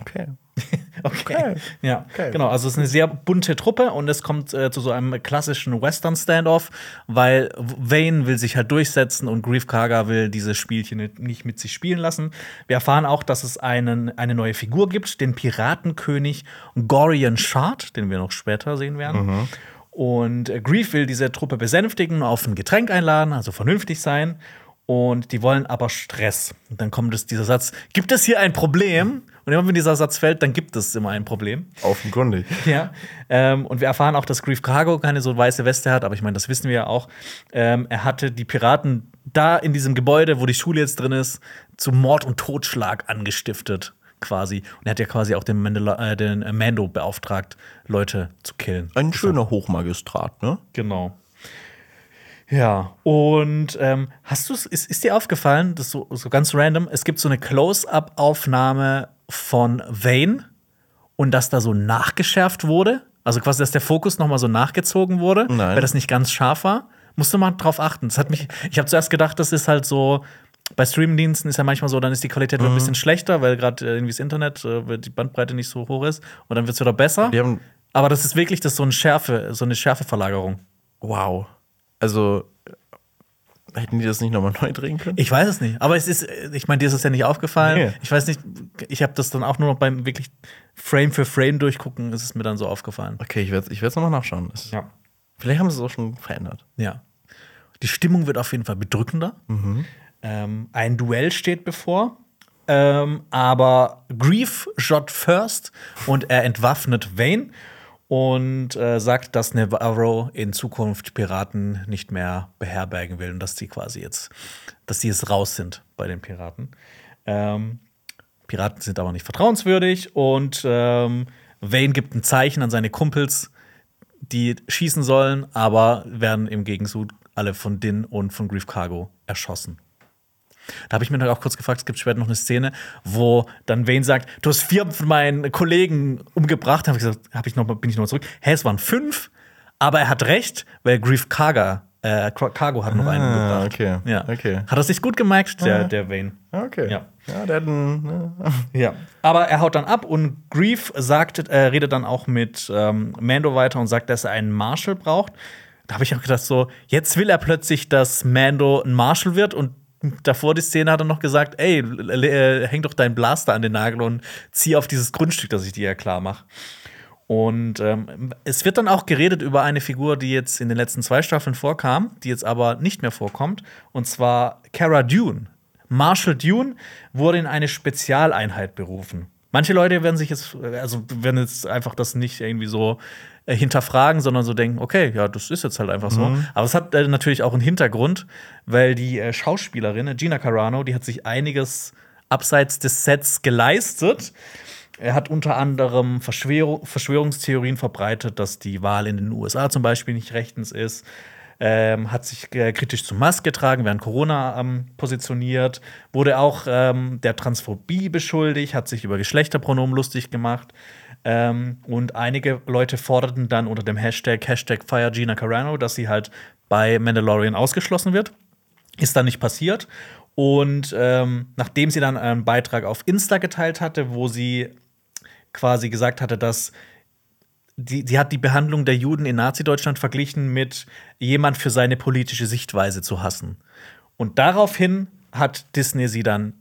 Okay. [laughs] Okay. Okay. Ja, Okay. genau. Also es ist eine sehr bunte Truppe und es kommt äh, zu so einem klassischen Western-Standoff, weil Vane will sich halt durchsetzen und Grief Karga will dieses Spielchen nicht- mit sich spielen lassen. Wir erfahren auch, dass es einen, eine neue Figur gibt, den Piratenkönig Gorian Shard, den wir noch später sehen werden. Und äh, Grief will diese Truppe besänftigen, auf ein Getränk einladen, also vernünftig sein. Und die wollen aber Stress. Und dann kommt es dieser Satz: Gibt es hier ein Problem? Und immer wenn dieser Satz fällt, dann gibt es immer ein Problem. Offenkundig. [laughs] Ja. Ähm, und wir erfahren auch, dass Grief Cargo keine so weiße Weste hat, aber ich meine, das wissen wir ja auch. Ähm, er hatte die Piraten da in diesem Gebäude, wo die Schule jetzt drin ist, zu Mord und Totschlag angestiftet, quasi. Und er hat ja quasi auch den, Mandela äh, den Mando beauftragt, Leute zu killen. Ein schöner Hochmagistrat, ne? Genau. Ja, und ähm, hast du ist, ist dir aufgefallen, das ist so, so ganz random, es gibt so eine Close-Up-Aufnahme von Vane und dass da so nachgeschärft wurde? Also quasi, dass der Fokus noch mal so nachgezogen wurde, Nein. weil das nicht ganz scharf war. Musst du mal drauf achten. Das hat mich, ich habe zuerst gedacht, das ist halt so, bei Streamingdiensten ist ja manchmal so, dann ist die Qualität wieder ein bisschen schlechter, weil gerade äh, irgendwie das Internet, äh, die Bandbreite nicht so hoch ist und dann wird es wieder besser. Aber das ist wirklich das so eine Schärfe, so eine Schärfeverlagerung. wow. Also, hätten die das nicht nochmal [laughs] neu drehen können? Ich weiß es nicht, aber es ist, ich meine, dir ist es ja nicht aufgefallen. Nee. Ich weiß nicht, ich habe das dann auch nur noch beim wirklich Frame für Frame durchgucken, ist es mir dann so aufgefallen. Okay, ich werde ich es nochmal nachschauen. Das, Ja. Vielleicht haben sie es auch schon verändert. Ja. Die Stimmung wird auf jeden Fall bedrückender. Ähm, ein Duell steht bevor. Ähm, aber Grief shot first und er entwaffnet Vane und äh, sagt, dass Navarro in Zukunft Piraten nicht mehr beherbergen will und dass die quasi jetzt, dass die jetzt raus sind bei den Piraten. Ähm, Piraten sind aber nicht vertrauenswürdig und ähm, Vane gibt ein Zeichen an seine Kumpels, die schießen sollen, aber werden im Gegenzug alle von Din und von Grief Cargo erschossen. Da habe ich mir dann auch kurz gefragt, es gibt später noch eine Szene, wo dann Wayne sagt, du hast vier von meinen Kollegen umgebracht. Habe ich gesagt, hab ich noch, bin ich noch mal zurück. Hä, es waren fünf, aber er hat recht, weil Grief Carga, äh, Cargo hat noch einen Ah, umgebracht. okay. Ja. Okay. Hat er sich gut gemerkt, der, Ah. der Wayne. Okay. Ja. Ja, der hat einen. Ne? [laughs] Ja. Aber er haut dann ab und Grief sagt, äh, redet dann auch mit ähm, Mando weiter und sagt, dass er einen Marshal braucht. Da habe ich auch gedacht, so, jetzt will er plötzlich, dass Mando ein Marshal wird und davor die Szene hat er noch gesagt, ey, l- äh, häng doch deinen Blaster an den Nagel und zieh auf dieses Grundstück, das ich dir ja klar mache. Und ähm, es wird dann auch geredet über eine Figur, die jetzt in den letzten zwei Staffeln vorkam, die jetzt aber nicht mehr vorkommt, und zwar Cara Dune. Marshall Dune wurde in eine Spezialeinheit berufen. Manche Leute werden sich jetzt, also werden jetzt einfach das nicht irgendwie so äh, hinterfragen, sondern so denken, okay, ja, das ist jetzt halt einfach so. Aber es hat äh, natürlich auch einen Hintergrund, weil die äh, Schauspielerin äh, Gina Carano, die hat sich einiges abseits des Sets geleistet. Er hat unter anderem Verschwörung, Verschwörungstheorien verbreitet, dass die Wahl in den USA zum Beispiel nicht rechtens ist. Ähm, hat sich äh, kritisch zu Musk getragen, während Corona ähm, positioniert, wurde auch ähm, der Transphobie beschuldigt, hat sich über Geschlechterpronomen lustig gemacht. Ähm, und einige Leute forderten dann unter dem Hashtag, Hashtag Fire Gina Carano, dass sie halt bei Mandalorian ausgeschlossen wird. Ist dann nicht passiert. Und ähm, nachdem sie dann einen Beitrag auf Insta geteilt hatte, wo sie quasi gesagt hatte, dass die, sie hat die Behandlung der Juden in Nazi-Deutschland verglichen mit jemand für seine politische Sichtweise zu hassen. Und daraufhin hat Disney sie dann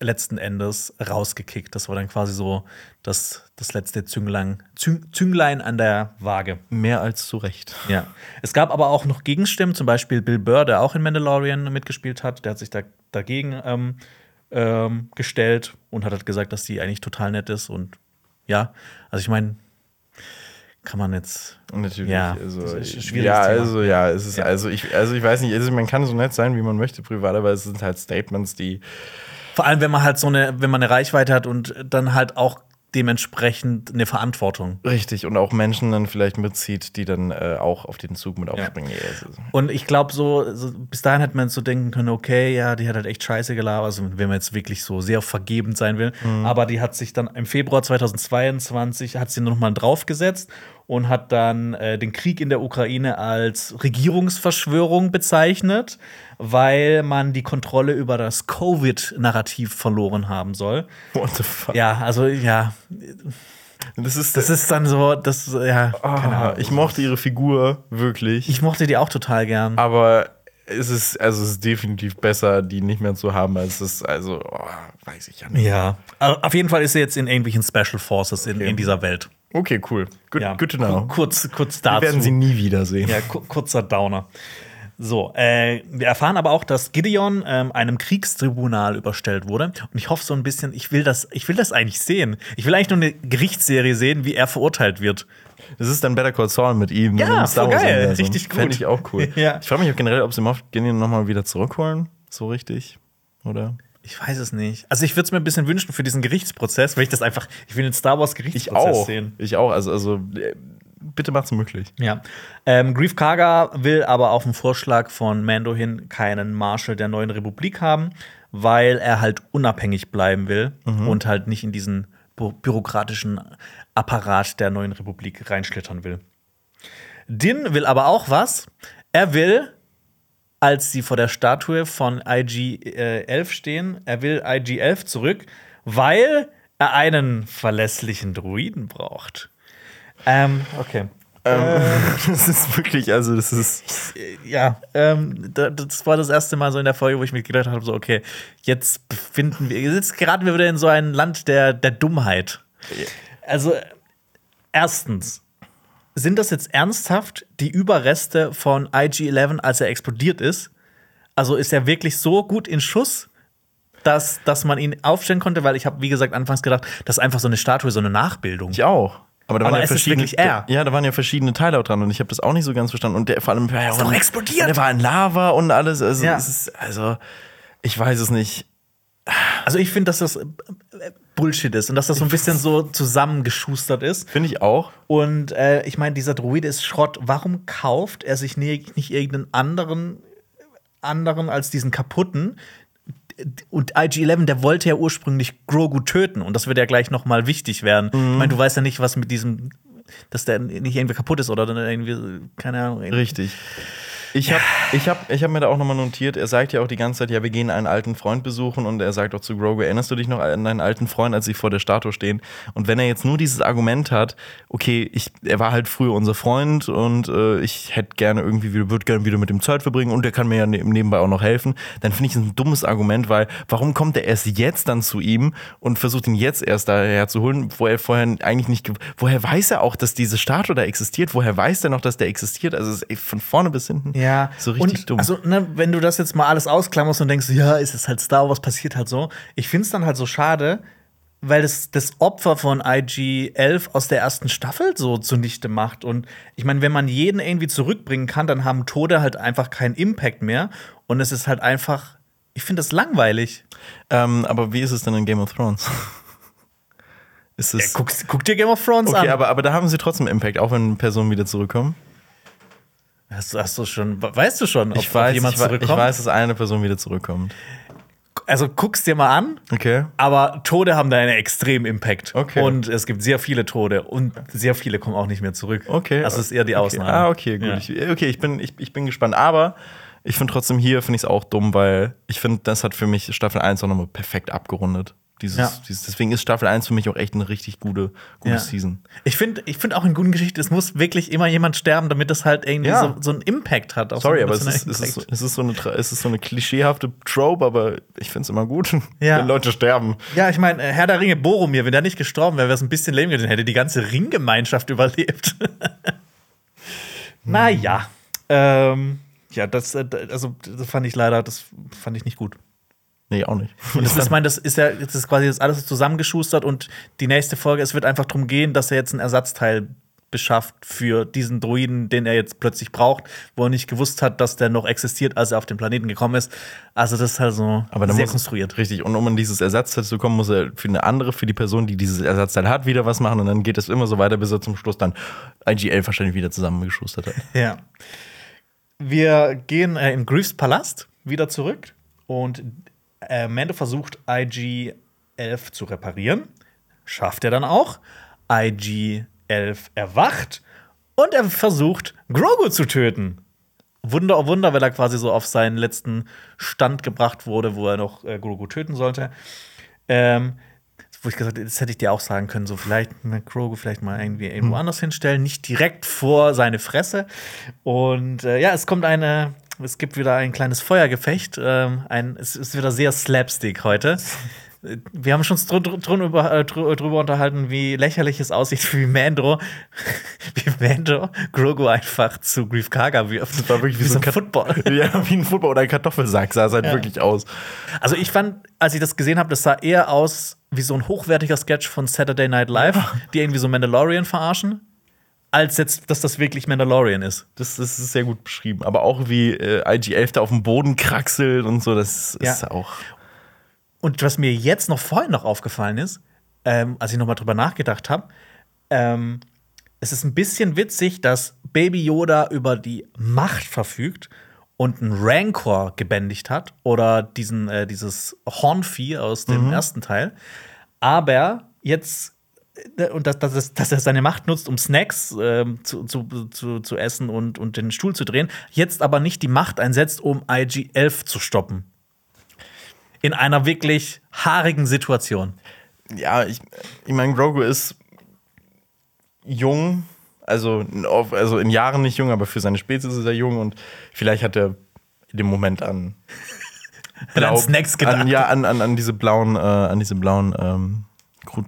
letzten Endes rausgekickt. Das war dann quasi so das, das letzte Zünglein, Züng, Zünglein an der Waage. Mehr als zu Recht. Ja. Es gab aber auch noch Gegenstimmen, zum Beispiel Bill Burr, der auch in Mandalorian mitgespielt hat. Der hat sich da, dagegen ähm, ähm, gestellt und hat halt gesagt, dass die eigentlich total nett ist. Und ja, also ich meine, kann man jetzt. Natürlich. Ja, also, ja, also ja, es ist Ja. also ich also ich weiß nicht, also man kann so nett sein, wie man möchte privat, aber es sind halt Statements, die Vor allem, wenn man halt so eine, wenn man eine Reichweite hat und dann halt auch dementsprechend eine Verantwortung. richtig und auch Menschen dann vielleicht mitzieht, die dann äh, auch auf den Zug mit aufspringen. Ja. Und ich glaube, so, so bis dahin hätte man so denken können, okay, ja, die hat halt echt scheiße gelabert, also wenn man jetzt wirklich so sehr vergebend sein will. Aber die hat sich dann im Februar 2022 hat sie nochmal draufgesetzt und hat dann äh, den Krieg in der Ukraine als Regierungsverschwörung bezeichnet, weil man die Kontrolle über das Covid-Narrativ verloren haben soll. What the fuck? Ja, also ja, Das ist das ist dann so, das, ja, ah, ich mochte ihre Figur wirklich, ich mochte die auch total gern. aber es ist also es ist definitiv besser, die nicht mehr zu haben, als es also oh, weiß ich ja nicht. Ja. Also auf jeden Fall ist sie jetzt in irgendwelchen Special Forces in, Okay. in dieser Welt. Okay, cool. Good, Ja. good to know. Ku- Kurz, kurz Wir dazu. werden sie nie wiedersehen. ja, ku kurzer Downer. So, äh, wir erfahren aber auch, dass Gideon ähm, einem Kriegstribunal überstellt wurde. Und ich hoffe so ein bisschen, ich will das, ich will das eigentlich sehen. Ich will eigentlich nur eine Gerichtsserie sehen, wie er verurteilt wird. Das ist dann Better Call Saul mit ihm. Ja, voll geil. Richtig gut. Fände ich auch cool. [laughs] Ja. Ich frage mich auch generell, ob sie Moff Gideon nochmal wieder zurückholen. So richtig. Oder? Ich weiß es nicht. Also ich würde es mir ein bisschen wünschen für diesen Gerichtsprozess, weil ich das einfach, ich will den Star Wars Ich Gerichtsprozess auch. sehen. Ich auch. Also, also äh, bitte macht's möglich. Ja. Ähm, Grief Karga will aber auf den Vorschlag von Mando hin keinen Marshal der neuen Republik haben, weil er halt unabhängig bleiben will und halt nicht in diesen bü bürokratischen Apparat der neuen Republik reinschlittern will. Din will aber auch was. Er will, als sie vor der Statue von IG-11 stehen, er will IG-11 zurück, weil er einen verlässlichen Druiden braucht. Ähm, okay. Ähm, [laughs] das ist wirklich, also das ist. ja, ähm, da- das war das erste Mal so in der Folge, wo ich mir gedacht habe, so, okay, jetzt befinden wir, jetzt geraten wir wieder in so ein Land der, der Dummheit. Also, erstens, sind das jetzt ernsthaft die Überreste von IG-11, als er explodiert ist? Also ist er wirklich so gut in Schuss, dass, dass man ihn aufstellen konnte? Weil ich habe, wie gesagt, anfangs gedacht, das ist einfach so eine Statue, so eine Nachbildung. Ich auch. Aber, da Aber waren ja es ist verschiedene, er. Ja, da waren ja verschiedene Teile auch dran und ich habe das auch nicht so ganz verstanden. Und der vor allem war ja Ist doch explodiert. Der war in Lava und alles. Also, Ja. ist, also ich weiß es nicht. Also ich finde, dass das äh, Bullshit ist und dass das so ein bisschen so zusammengeschustert ist. Finde ich auch. Und äh, ich meine, dieser Druide ist Schrott. Warum kauft er sich nicht irgendeinen anderen, anderen als diesen kaputten? Und IG-11, der wollte ja ursprünglich Grogu töten. Und das wird ja gleich noch mal wichtig werden. Ich meine, du weißt ja nicht, was mit diesem, dass der nicht irgendwie kaputt ist oder dann irgendwie, keine Ahnung. Richtig. Ich habe ich hab, ich hab mir da auch nochmal notiert, er sagt ja auch die ganze Zeit, ja, wir gehen einen alten Freund besuchen und er sagt auch zu Grogu, erinnerst du dich noch an deinen alten Freund, als sie vor der Statue stehen? Und wenn er jetzt nur dieses Argument hat, okay, ich, er war halt früher unser Freund und äh, ich hätte gerne irgendwie, würde gerne wieder mit dem Zeit verbringen und der kann mir ja ne- nebenbei auch noch helfen, dann finde ich das ein dummes Argument, weil warum kommt er erst jetzt dann zu ihm und versucht ihn jetzt erst daher zu holen, wo er vorher eigentlich nicht, woher weiß er auch, dass diese Statue da existiert? Woher weiß er noch, dass der existiert? Also es von vorne bis hinten Ja, so richtig und, dumm. Also, ne, wenn du das jetzt mal alles ausklammerst und denkst, ja, ist es halt Star Wars, passiert halt so. Ich finde es dann halt so schade, weil das das Opfer von IG-11 aus der ersten Staffel so zunichte macht. Und ich meine, wenn man jeden irgendwie zurückbringen kann, dann haben Tode halt einfach keinen Impact mehr. Und es ist halt einfach, ich finde das langweilig. ähm, aber wie ist es denn in Game of Thrones? [laughs] ist es. Guck, guck dir Game of Thrones okay, an. aber, aber da haben sie trotzdem Impact, auch wenn Personen wieder zurückkommen. Hast, du- hast du schon, weißt du schon, ob, Ich weiß, ob jemand ich, zurückkommt? ich weiß, dass eine Person wieder zurückkommt. Also guck's dir mal an. Okay. Aber Tode haben da einen extremen Impact. Okay. Und es gibt sehr viele Tode und sehr viele kommen auch nicht mehr zurück. Okay. Das ist eher die okay. Ausnahme. Ah, okay, gut. Ja. Ich, okay, ich bin, ich, ich bin gespannt. Aber ich finde trotzdem hier, finde ich es auch dumm, weil ich finde, das hat für mich Staffel 1 auch nochmal perfekt abgerundet. Dieses, Ja. dieses, deswegen ist Staffel 1 für mich auch echt eine richtig gute, gute Ja. Season. Ich finde ich find auch in guten Geschichten, es muss wirklich immer jemand sterben, damit das halt irgendwie Ja. so, so einen Impact hat. auf so Sorry, einen aber es ist, es, ist, so- es, ist so eine, es ist so eine klischeehafte Trope, aber ich finde es immer gut, [laughs] wenn Leute sterben. Ja, ich meine, Herr der Ringe, Boromir, wenn der nicht gestorben wäre, wäre es ein bisschen lame gewesen, hätte die ganze Ringgemeinschaft überlebt. [laughs] naja. Ähm, ja, das, äh, also, das fand ich leider, das fand ich nicht gut. Nee, auch nicht. Und das ist, ich meine, das ist ja das ist quasi das alles zusammengeschustert und die nächste Folge, es wird einfach darum gehen, dass er jetzt ein Ersatzteil beschafft für diesen Druiden, den er jetzt plötzlich braucht, wo er nicht gewusst hat, dass der noch existiert, als er auf den Planeten gekommen ist. Also das ist halt so Aber sehr muss, konstruiert. Richtig. Und um an dieses Ersatzteil zu kommen, muss er für eine andere, für die Person, die dieses Ersatzteil hat, wieder was machen. Und dann geht es immer so weiter, bis er zum Schluss dann IG-11 wahrscheinlich wieder zusammengeschustert hat. Ja. Wir gehen äh, in Griefs Palast wieder zurück und Mando versucht, IG-11 zu reparieren. Schafft er dann auch. IG-11 erwacht und er versucht, Grogu zu töten. Wunder, oh Wunder, weil er quasi so auf seinen letzten Stand gebracht wurde, wo er noch äh, Grogu töten sollte. Ähm, wo ich gesagt habe, das hätte ich dir auch sagen können, so vielleicht mit Grogu vielleicht mal irgendwie irgendwo anders hinstellen, nicht direkt vor seine Fresse. Und äh, ja, es kommt eine, es gibt wieder ein kleines Feuergefecht. Ähm, ein, es ist wieder sehr Slapstick heute. Wir haben schon drüber, äh, drü drüber unterhalten, wie lächerlich es aussieht, [laughs] wie Mando, [laughs] wie Mando Grogu einfach zu Grief Karga wirft. Das war wirklich wie so ein Kat- Football. [laughs] ja, wie ein Football oder ein Kartoffelsack sah es halt Ja. wirklich aus. Also ich fand, als ich das gesehen habe, das sah eher aus wie so ein hochwertiger Sketch von Saturday Night Live, die irgendwie so Mandalorian verarschen, als jetzt, dass das wirklich Mandalorian ist. Das, das ist sehr gut beschrieben. Aber auch wie äh, IG-11 da auf dem Boden kraxelt und so, das Ja. ist auch. Und was mir jetzt noch vorhin noch aufgefallen ist, ähm, als ich noch mal drüber nachgedacht habe, ähm, es ist ein bisschen witzig, dass Baby Yoda über die Macht verfügt und einen Rancor gebändigt hat oder diesen, äh, dieses Hornvieh aus dem ersten Teil. Aber jetzt und dass, dass, es- dass er seine Macht nutzt, um Snacks ähm, zu, zu, zu, zu essen und, und den Stuhl zu drehen, jetzt aber nicht die Macht einsetzt, um IG-11 zu stoppen. In einer wirklich haarigen Situation. Ja, ich, ich meine, Grogu ist jung, also, also in Jahren nicht jung, aber für seine Spezies ist er jung und vielleicht hat er in dem Moment an Hat [laughs] an Snacks gedacht. An, ja, an, an, an diese blauen, äh, an diese blauen ähm, Cru-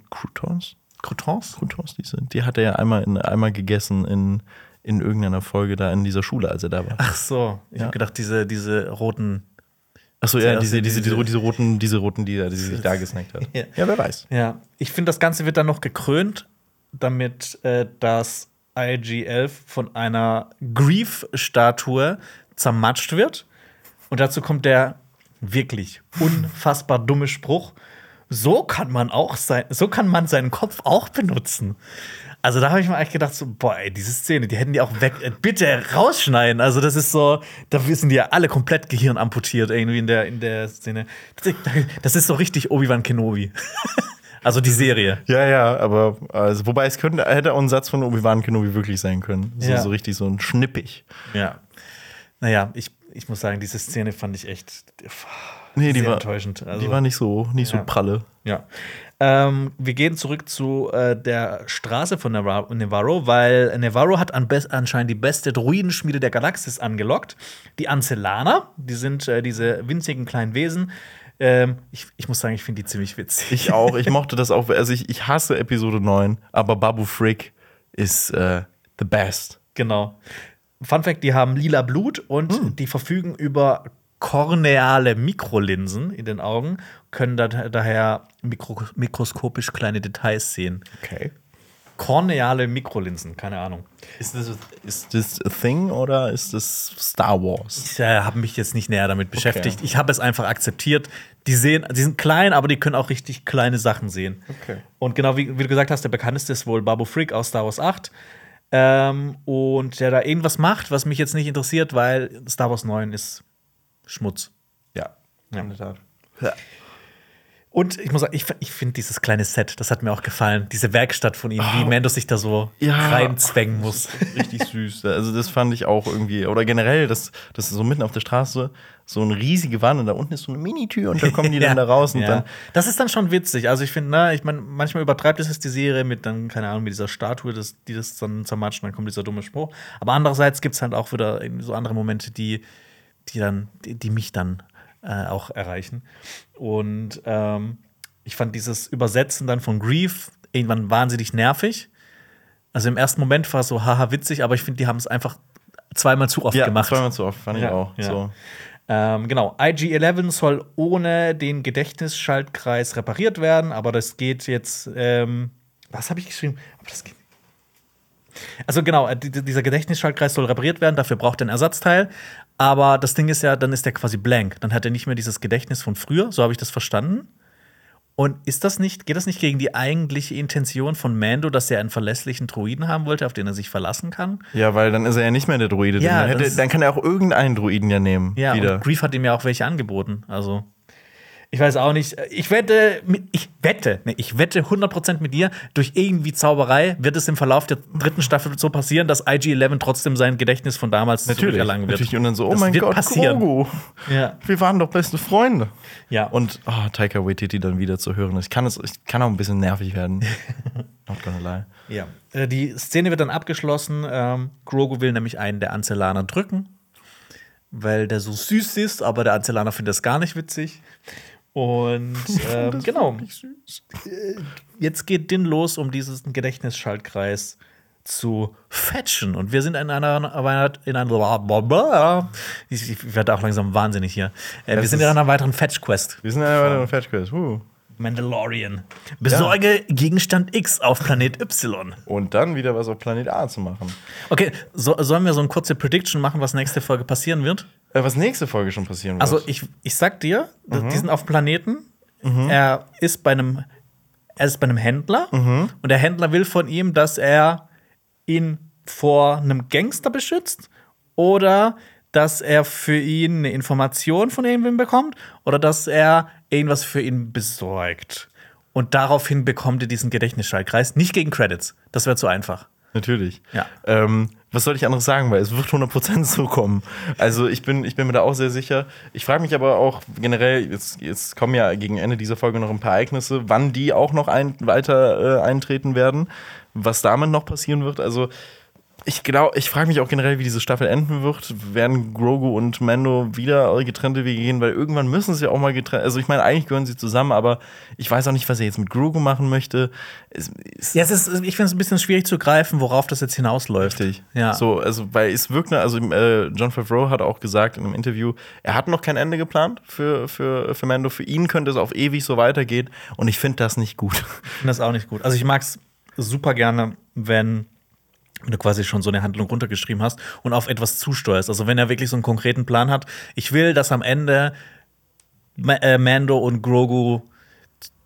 Croutons. Croutons? Croutons, diese, die hat er ja einmal, in, einmal gegessen in, in irgendeiner Folge da in dieser Schule, als er da war. Ach so, ich Ja. habe gedacht, diese, diese roten. Achso, ja, Zuerst diese, diese, diese- diese, diese roten, diese roten, die, die sie sich da gesnackt hat. [laughs] Ja. Ja, wer weiß. Ja, ich finde, das Ganze wird dann noch gekrönt, damit äh, das IG-11 von einer Grief-Statue zermatscht wird. Und dazu kommt der wirklich unfassbar dumme Spruch. So kann man auch sein, so kann man seinen Kopf auch benutzen. Also da habe ich mir eigentlich gedacht, so, boah, ey, diese Szene, die hätten die auch weg, äh, bitte rausschneiden. Also das ist so, da wissen die ja alle komplett Gehirn amputiert irgendwie in der, in der Szene. Das, das ist so richtig Obi-Wan Kenobi. [laughs] also die Serie. Ja, ja, aber also, wobei es könnte, hätte auch ein Satz von Obi-Wan Kenobi wirklich sein können. So, Ja. so richtig so ein schnippig. Ja. Naja, ich, ich muss sagen, diese Szene fand ich echt Nee, die sehr war, enttäuschend. Also, die war nicht so, nicht Ja. so pralle. Ja. Ähm, wir gehen zurück zu äh, der Straße von Navarro, Navarro weil Navarro hat an anscheinend die beste Druidenschmiede der Galaxis angelockt. Die Ancellaner, die sind äh, diese winzigen kleinen Wesen. Ähm, ich, ich muss sagen, ich finde die ziemlich witzig. Ich auch, ich mochte das auch. Also ich, ich hasse Episode 9, aber Babu Frick ist äh, the best. Genau. Fun Fact: Die haben lila Blut und die verfügen über korneale Mikrolinsen in den Augen, können da, daher mikro, mikroskopisch kleine Details sehen. Okay. Korneale Mikrolinsen, keine Ahnung. Ist das, ist das a thing oder ist das Star Wars? Ich äh, habe mich jetzt nicht näher damit beschäftigt. Ich habe es einfach akzeptiert. Die sehen, die sind klein, aber die können auch richtig kleine Sachen sehen. Okay. Und genau wie, wie du gesagt hast, der bekannteste ist wohl Babu Frick aus Star Wars 8. Ähm, und der da irgendwas macht, was mich jetzt nicht interessiert, weil Star Wars 9 ist Schmutz. Ja, Ja. in der Tat. Und ich muss sagen, ich, ich finde dieses kleine Set, das hat mir auch gefallen. Diese Werkstatt von ihm, wie Mando sich da so Ja. reinzwängen muss. Richtig süß. Also das fand ich auch irgendwie. Oder generell, das, das ist so mitten auf der Straße so eine riesige Wand und da unten ist so eine Mini-Tür und da kommen die [laughs] dann da raus und ja. dann. Das ist dann schon witzig. Also ich finde, ich meine, manchmal übertreibt es die Serie mit dann, keine Ahnung, mit dieser Statue, das, die das dann zermatscht und dann kommt dieser dumme Spruch. Aber andererseits gibt es halt auch wieder so andere Momente, die, die dann, die, die mich dann äh, auch erreichen. Und ähm, ich fand dieses Übersetzen dann von Grief irgendwann wahnsinnig nervig. Also im ersten Moment war es so haha witzig, aber ich finde, die haben es einfach zweimal zu oft Ja, gemacht. zweimal zu oft, fand ich Ja, auch. ja. So. Ähm, genau, IG-11 soll ohne den Gedächtnisschaltkreis repariert werden, aber das geht jetzt. Ähm, was habe ich geschrieben? Aber das geht also genau, äh, die- dieser Gedächtnisschaltkreis soll repariert werden, dafür braucht er ein Ersatzteil. Aber das Ding ist ja, dann ist der quasi blank. Dann hat er nicht mehr dieses Gedächtnis von früher, so habe ich das verstanden. Und ist das nicht, geht das nicht gegen die eigentliche Intention von Mando, dass er einen verlässlichen Druiden haben wollte, auf den er sich verlassen kann? Ja, weil dann ist er ja nicht mehr der Druide. Ja, dann, hätte, dann kann er auch irgendeinen Druiden ja nehmen. Ja, wieder. und Grief hat ihm ja auch welche angeboten. Also, ich weiß auch nicht. Ich wette, ich wette, nee, ich wette 100% mit dir, durch irgendwie Zauberei wird es im Verlauf der dritten Staffel so passieren, dass IG-11 trotzdem sein Gedächtnis von damals Natürlich, zurückerlangen wird. natürlich. Und dann so, oh Das mein Gott, passieren. Grogu. Ja. Wir waren doch beste Freunde. Ja. Und oh, Taika Waititi dann wieder zu hören. Ich kann, es, ich kann auch ein bisschen nervig werden. [laughs] Not gonna lie. Ja. Äh, Die Szene wird dann abgeschlossen. Ähm, Grogu will nämlich einen der Anzellaner drücken, weil der so süß ist, aber der Anzellaner findet das gar nicht witzig. Und [laughs] ähm, genau. Jetzt geht Din los, um diesen Gedächtnisschaltkreis zu fetchen. Und wir sind in einer, in einer ich, ich werde auch langsam wahnsinnig hier. Äh, wir sind in einer weiteren Fetch-Quest. Wir sind ja bei der Fetch Quest. Uh. Mandalorian. Besorge Gegenstand X auf Planet Y. Und dann wieder was auf Planet A zu machen. Okay, so, sollen wir so eine kurze Prediction machen, was nächste Folge passieren wird? Äh, was nächste Folge schon passieren wird. Also, ich, ich sag dir, die sind auf dem Planeten. Er ist bei einem, er ist bei einem Händler und der Händler will von ihm, dass er ihn vor einem Gangster beschützt oder dass er für ihn eine Information von irgendwem bekommt oder dass er irgendwas für ihn besorgt. Und daraufhin bekommt er diesen Gedächtnisschaltkreis. Nicht gegen Credits. Das wäre zu einfach. Natürlich. Ja. Ähm, was soll ich anderes sagen, weil es wird 100% so kommen. Also ich bin, ich bin mir da auch sehr sicher. Ich frage mich aber auch generell, jetzt, jetzt kommen ja gegen Ende dieser Folge noch ein paar Ereignisse, wann die auch noch ein, weiter äh, eintreten werden, was damit noch passieren wird. Also ich glaube, ich frage mich auch generell, wie diese Staffel enden wird. Werden Grogu und Mando wieder getrennte Wege gehen, weil irgendwann müssen sie ja auch mal getrennt. Also ich meine, eigentlich gehören sie zusammen, aber ich weiß auch nicht, was er jetzt mit Grogu machen möchte. Es, es, Ja, es ist, ich finde es ein bisschen schwierig zu greifen, worauf das jetzt hinausläuft. Richtig. Ja. So, also, weil es wirkt, ne- also äh, John Favreau hat auch gesagt in einem Interview, er hat noch kein Ende geplant für, für, für Mando. Für ihn könnte es auf ewig so weitergehen und ich finde das nicht gut. Ich finde das auch nicht gut. Also ich mag es super gerne, wenn wenn du quasi schon so eine Handlung runtergeschrieben hast und auf etwas zusteuerst. Also wenn er wirklich so einen konkreten Plan hat. Ich will, dass am Ende Ma äh, Mando und Grogu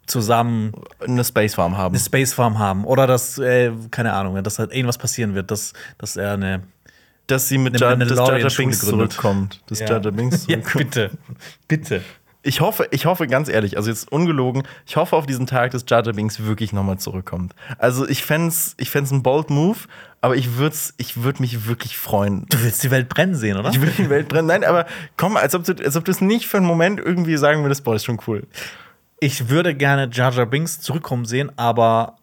zusammen Eine Space Farm haben. eine Space Farm haben. Oder dass, äh, keine Ahnung, dass halt irgendwas passieren wird, dass, dass er eine. dass sie mit Jar, Jar Binks zurückkommt. Dass Ja. Jar Binks [laughs] Ja, zurückkommt. bitte. Bitte. Ich hoffe, ich hoffe ganz ehrlich, also jetzt ungelogen, ich hoffe auf diesen Tag, dass Jar Jar Binks wirklich nochmal zurückkommt. Also ich fänd's, ich fänd's ein bold Move, aber ich würd's, ich würd mich wirklich freuen. Du willst die Welt brennen sehen, oder? Ich will die Welt brennen. Nein, aber komm, als ob du, als ob du es nicht für einen Moment irgendwie sagen würdest, boah, ist schon cool. Ich würde gerne Jar Jar Binks zurückkommen sehen, aber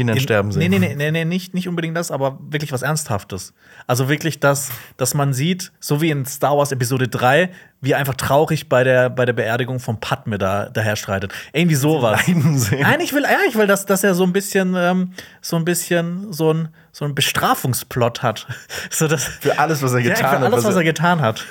Ihn dann In- sterben sehen. Nee, nee, nee, nee, nicht, nicht unbedingt das, aber wirklich was Ernsthaftes. Also wirklich das, dass man sieht, so wie in Star Wars Episode 3, wie einfach traurig bei der, bei der Beerdigung von Padme da, daherstreitet. Irgendwie sowas. Nein, ich will, ja, ich will, dass, dass er so ein bisschen, ähm, so ein bisschen so ein, so ein Bestrafungsplot hat. [laughs] so dass, Für alles, was er ja, getan für hat. alles, was er getan hat.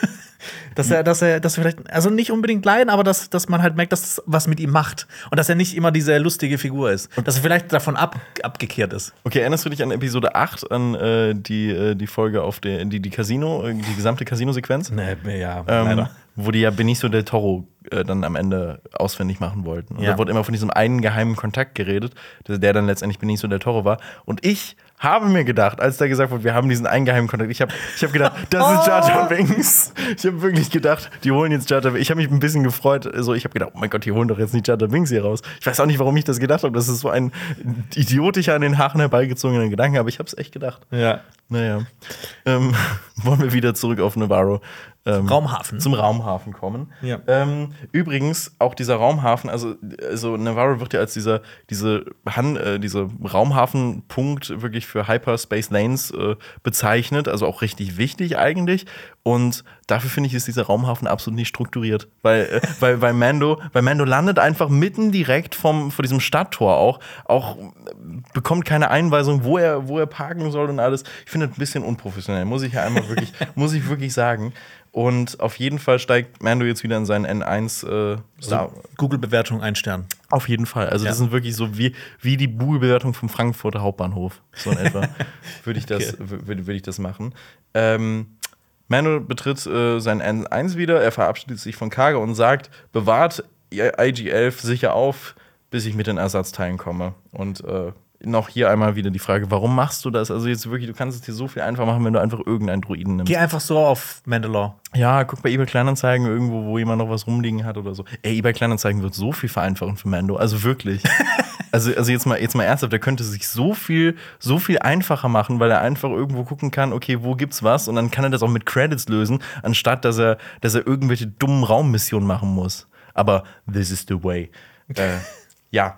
Dass er, dass er, dass er vielleicht, also nicht unbedingt leiden, aber dass, dass man halt merkt, dass das was mit ihm macht. Und dass er nicht immer diese lustige Figur ist. Dass er vielleicht davon ab, abgekehrt ist. Okay, erinnerst du dich an Episode 8, an äh, die, äh, die Folge auf der, die, die Casino, äh, die gesamte Casino-Sequenz? Nee, ja, Ähm, leider. wo die ja Benicio del Toro äh, dann am Ende ausfindig machen wollten. Und Ja. da wurde immer von diesem einen geheimen Kontakt geredet, der, der dann letztendlich Benicio del Toro war. Und ich habe mir gedacht, als da gesagt wurde, wir haben diesen einen geheimen Kontakt, ich habe ich hab gedacht, das ist Jar Jar Binks. Ich habe wirklich gedacht, die holen jetzt Jar Jar Binks. Ich habe mich ein bisschen gefreut. So, ich habe gedacht, oh mein Gott, die holen doch jetzt nicht Jar Jar Binks hier raus. Ich weiß auch nicht, warum ich das gedacht habe. Das ist so ein idiotischer, an den Haaren herbeigezogener Gedanke, aber ich habe es echt gedacht. Ja. Naja. Ähm, [laughs] wollen wir wieder zurück auf Navarro. Ähm, Raumhafen. Zum Raumhafen kommen. Ja. Ähm, übrigens, auch dieser Raumhafen, also, also Navarro wird ja als dieser, diese Han, äh, diese Raumhafenpunkt wirklich für Hyperspace Lanes äh, bezeichnet, also auch richtig wichtig eigentlich. Und dafür finde ich, ist dieser Raumhafen absolut nicht strukturiert. Weil, äh, [laughs] weil, weil, Mando, weil Mando landet einfach mitten direkt vom, vor diesem Stadttor auch, auch bekommt keine Einweisung, wo er, wo er parken soll und alles. Ich finde das ein bisschen unprofessionell, muss ich ja einmal wirklich, [laughs] muss ich wirklich sagen. Und auf jeden Fall steigt Mando jetzt wieder in seinen N1 äh, Star. Google-Bewertung ein Stern. Auf jeden Fall. Also, Ja. das sind wirklich so wie, wie die Google-Bewertung vom Frankfurter Hauptbahnhof. So in etwa [laughs] würde ich, das- Okay. wür- würde, würde ich das machen. Ähm, Mando betritt äh, sein N1 wieder. Er verabschiedet sich von Karga und sagt: Bewahrt IG-11 sicher auf, bis ich mit den Ersatzteilen komme. Und äh, noch hier einmal wieder die Frage: Warum machst du das? Also, jetzt wirklich, du kannst es dir so viel einfach machen, wenn du einfach irgendeinen Druiden nimmst. Geh einfach so auf Mandalore. Ja, guck bei eBay Kleinanzeigen irgendwo, wo jemand noch was rumliegen hat oder so. Ey, eBay Kleinanzeigen wird so viel vereinfachen für Mando, also wirklich. [laughs] also, also jetzt mal jetzt mal ernsthaft, der könnte sich so viel so viel einfacher machen, weil er einfach irgendwo gucken kann, okay, wo gibt's was und dann kann er das auch mit Credits lösen, anstatt dass er dass er irgendwelche dummen Raummissionen machen muss. Aber this is the way. äh, ja,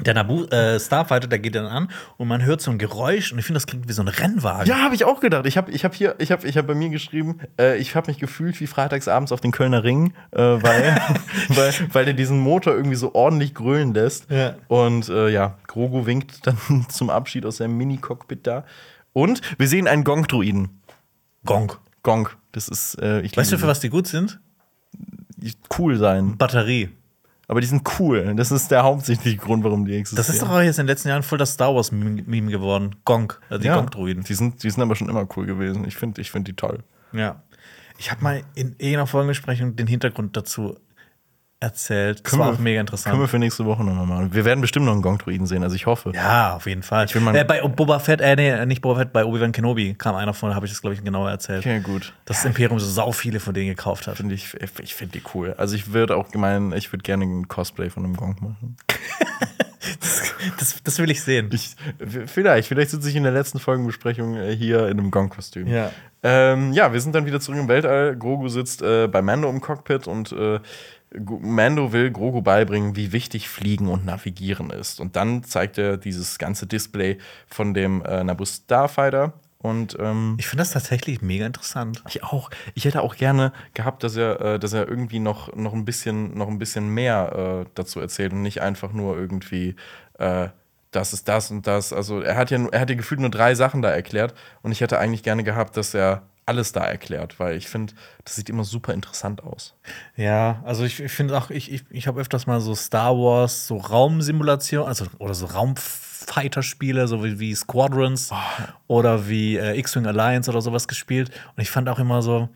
Der Nabu äh, Starfighter, der geht dann an und man hört so ein Geräusch und ich finde, das klingt wie so ein Rennwagen. Ja, habe ich auch gedacht. Ich habe ich hab hier, ich habe ich hab bei mir geschrieben, äh, ich habe mich gefühlt wie freitagsabends auf den Kölner Ring, äh, weil, [laughs] weil, weil der diesen Motor irgendwie so ordentlich grölen lässt. Ja. Und äh, ja, Grogu winkt dann [laughs] zum Abschied aus seinem Mini-Cockpit da. Und wir sehen einen Gong-Druiden. Gong. Gong. Das ist, äh, ich Weißt du, für was die gut sind? cool sein. Batterie. Aber die sind cool. Das ist der hauptsächliche Grund, warum die existieren. Das ist doch auch jetzt in den letzten Jahren voll das Star Wars-Meme geworden. Gong, also die ja, Gong-Druiden. Die sind, die sind aber schon immer cool gewesen. Ich finde ich find die toll. Ja. Ich habe mal in irgendeiner Folgenbesprechung den Hintergrund dazu erzählt. Das Können war wir- auch mega Können wir interessant. für nächste Woche nochmal machen. Wir werden bestimmt noch einen Gong-Druiden sehen, also ich hoffe. Ja, auf jeden Fall. will mal- äh, bei Boba Fett, äh, nee, nicht Boba Fett, bei Obi-Wan Kenobi kam einer von, habe ich das, glaube ich, genauer erzählt. Okay, gut. Dass das Imperium so sau viele von denen gekauft hat. Finde ich, ich finde die cool. Also ich würde auch gemein, ich würde gerne ein Cosplay von einem Gong machen. [laughs] Das, das will ich sehen. Ich, vielleicht, vielleicht sitze ich in der letzten Folgenbesprechung äh, hier in einem Gong-Kostüm. Ja. Ähm, ja, wir sind dann wieder zurück im Weltall. Grogu sitzt äh, bei Mando im Cockpit und äh, Mando will Grogu beibringen, wie wichtig Fliegen und Navigieren ist. Und dann zeigt er dieses ganze Display von dem äh, Naboo Starfighter. Und ähm, Ich finde das tatsächlich mega interessant. Ich auch. Ich hätte auch gerne gehabt, dass er, äh, dass er irgendwie noch, noch, ein bisschen, noch ein bisschen mehr äh, dazu erzählt und nicht einfach nur irgendwie, äh, das ist das und das. Also er hat ja, er hat ja gefühlt nur drei Sachen da erklärt und ich hätte eigentlich gerne gehabt, dass er alles da erklärt, weil ich finde, das sieht immer super interessant aus. Ja, also ich, ich finde auch, ich, ich, ich habe öfters mal so Star Wars, so Raumsimulation, also oder so Raumfighter-Spiele, so wie, wie Squadrons oder wie äh, X-Wing Alliance oder sowas gespielt. Und ich fand auch immer so,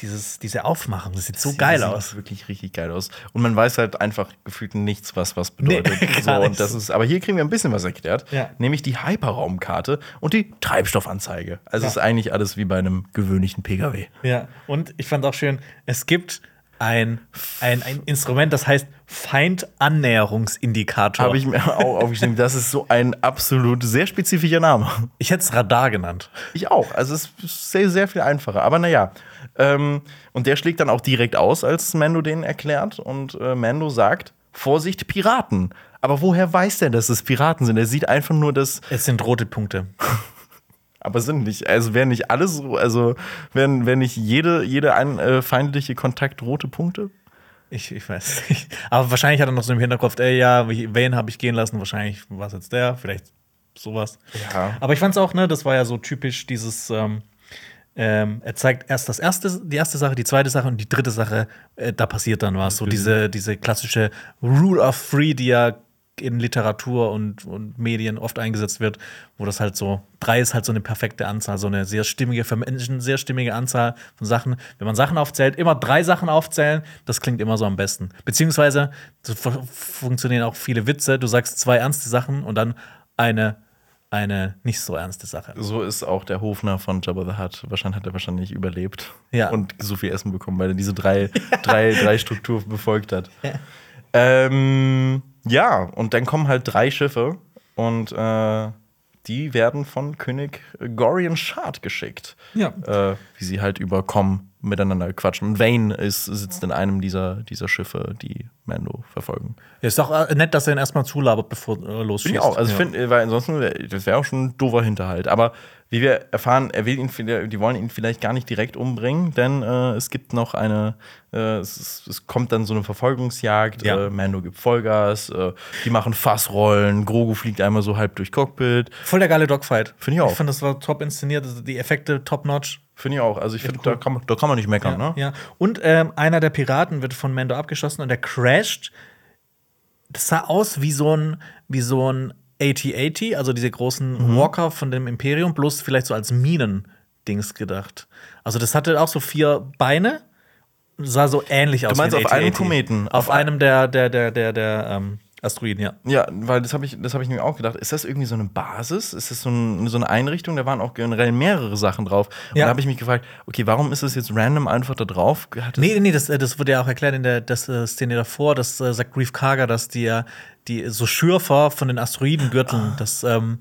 dieses, diese Aufmachung, das sieht so geil sieht aus. Wirklich richtig geil aus. Und man weiß halt einfach gefühlt nichts, was was [laughs] bedeutet. Nee, so, und das ist, aber hier kriegen wir ein bisschen was erklärt, Ja. nämlich die Hyperraumkarte und die Treibstoffanzeige. Also Ja. ist eigentlich alles wie bei einem gewöhnlichen Pkw. Ja, und ich fand auch schön, es gibt ein, ein, ein Instrument, das heißt Feindannäherungsindikator. Habe ich mir [laughs] auch aufgeschrieben. Das ist so ein absolut sehr spezifischer Name. ich hätte es Radar genannt. Ich auch. Also es ist sehr, sehr viel einfacher. Aber naja. Ähm, und der schlägt dann auch direkt aus, als Mando den erklärt. Und äh, Mando sagt: Vorsicht, Piraten. Aber woher weiß er, dass es Piraten sind? Er sieht einfach nur, dass. Es sind rote Punkte. [laughs] Aber sind nicht. Also wären nicht alles so. Also wären, wären nicht jede, jede ein, äh, feindliche Kontakt rote Punkte? Ich, ich weiß nicht. Aber wahrscheinlich hat er noch so im Hinterkopf, ey, ja, wen habe ich gehen lassen? Wahrscheinlich war es jetzt der, vielleicht sowas. Ja. Aber ich fand es auch, ne, das war ja so typisch dieses, ähm, ähm, er zeigt erst das erste, die erste Sache, die zweite Sache und die dritte Sache, äh, da passiert dann was. So diese, diese klassische Rule of Three, die ja in Literatur und, und Medien oft eingesetzt wird, wo das halt so, drei ist halt so eine perfekte Anzahl, so eine sehr stimmige, für Menschen sehr stimmige Anzahl von Sachen. Wenn man Sachen aufzählt, immer drei Sachen aufzählen, das klingt immer so am besten. Beziehungsweise so fu- funktionieren auch viele Witze. Du sagst zwei ernste Sachen und dann eine, eine nicht so ernste Sache. So ist auch der Hofner von Jabba the Hutt. Wahrscheinlich hat er wahrscheinlich überlebt Ja. und so viel Essen bekommen, weil er diese drei, [laughs] drei, drei Struktur befolgt hat. Ähm, ja, und dann kommen halt drei Schiffe und äh, die werden von König Gorian Shard geschickt. Ja. Äh, wie sie halt über Com miteinander quatschen. Und Vane ist, sitzt in einem dieser, dieser Schiffe, die Mando verfolgen. Ja, ist doch äh, nett, dass er ihn erstmal zulabert, bevor er losschießt. Finde ich auch. Also ja. ich finde, weil ansonsten, wär, das wäre auch schon ein doofer Hinterhalt. Aber wie wir erfahren, er will ihn, die wollen ihn vielleicht gar nicht direkt umbringen, denn äh, es gibt noch eine, äh, es, es kommt dann so eine Verfolgungsjagd. Ja. Äh, Mando gibt Vollgas, äh, die machen Fassrollen, Grogu fliegt einmal so halb durch Cockpit. Voll der geile Dogfight. Finde ich auch. Ich fand, das war top inszeniert, die Effekte top notch. Finde ich auch. Also ich finde, da, kann man- da kann man nicht meckern, Ja, ne? ja. Und ähm, einer der Piraten wird von Mando abgeschossen und der crasht. Das sah aus wie so ein, wie so ein AT-AT, also diese großen Mhm. Walker von dem Imperium, bloß vielleicht so als Minen-Dings gedacht. Also das hatte auch so vier Beine, sah so ähnlich aus. meinst wie ein auf einem AT-AT. Kometen? Auf, Auf einem der, der, der, der, der ähm, Asteroiden, ja. Ja, weil das habe ich, das hab ich mir auch gedacht. Ist das irgendwie so eine Basis? Ist das so, ein, so eine Einrichtung? Da waren auch generell mehrere Sachen drauf. Und Ja. da habe ich mich gefragt, okay, warum ist das jetzt random einfach da drauf? Hat Nee, nee, das, äh, das wurde ja auch erklärt in der das, äh, Szene davor, das äh, sagt Grief Karga, dass die, äh, die so Schürfer von den Asteroidengürteln das ähm,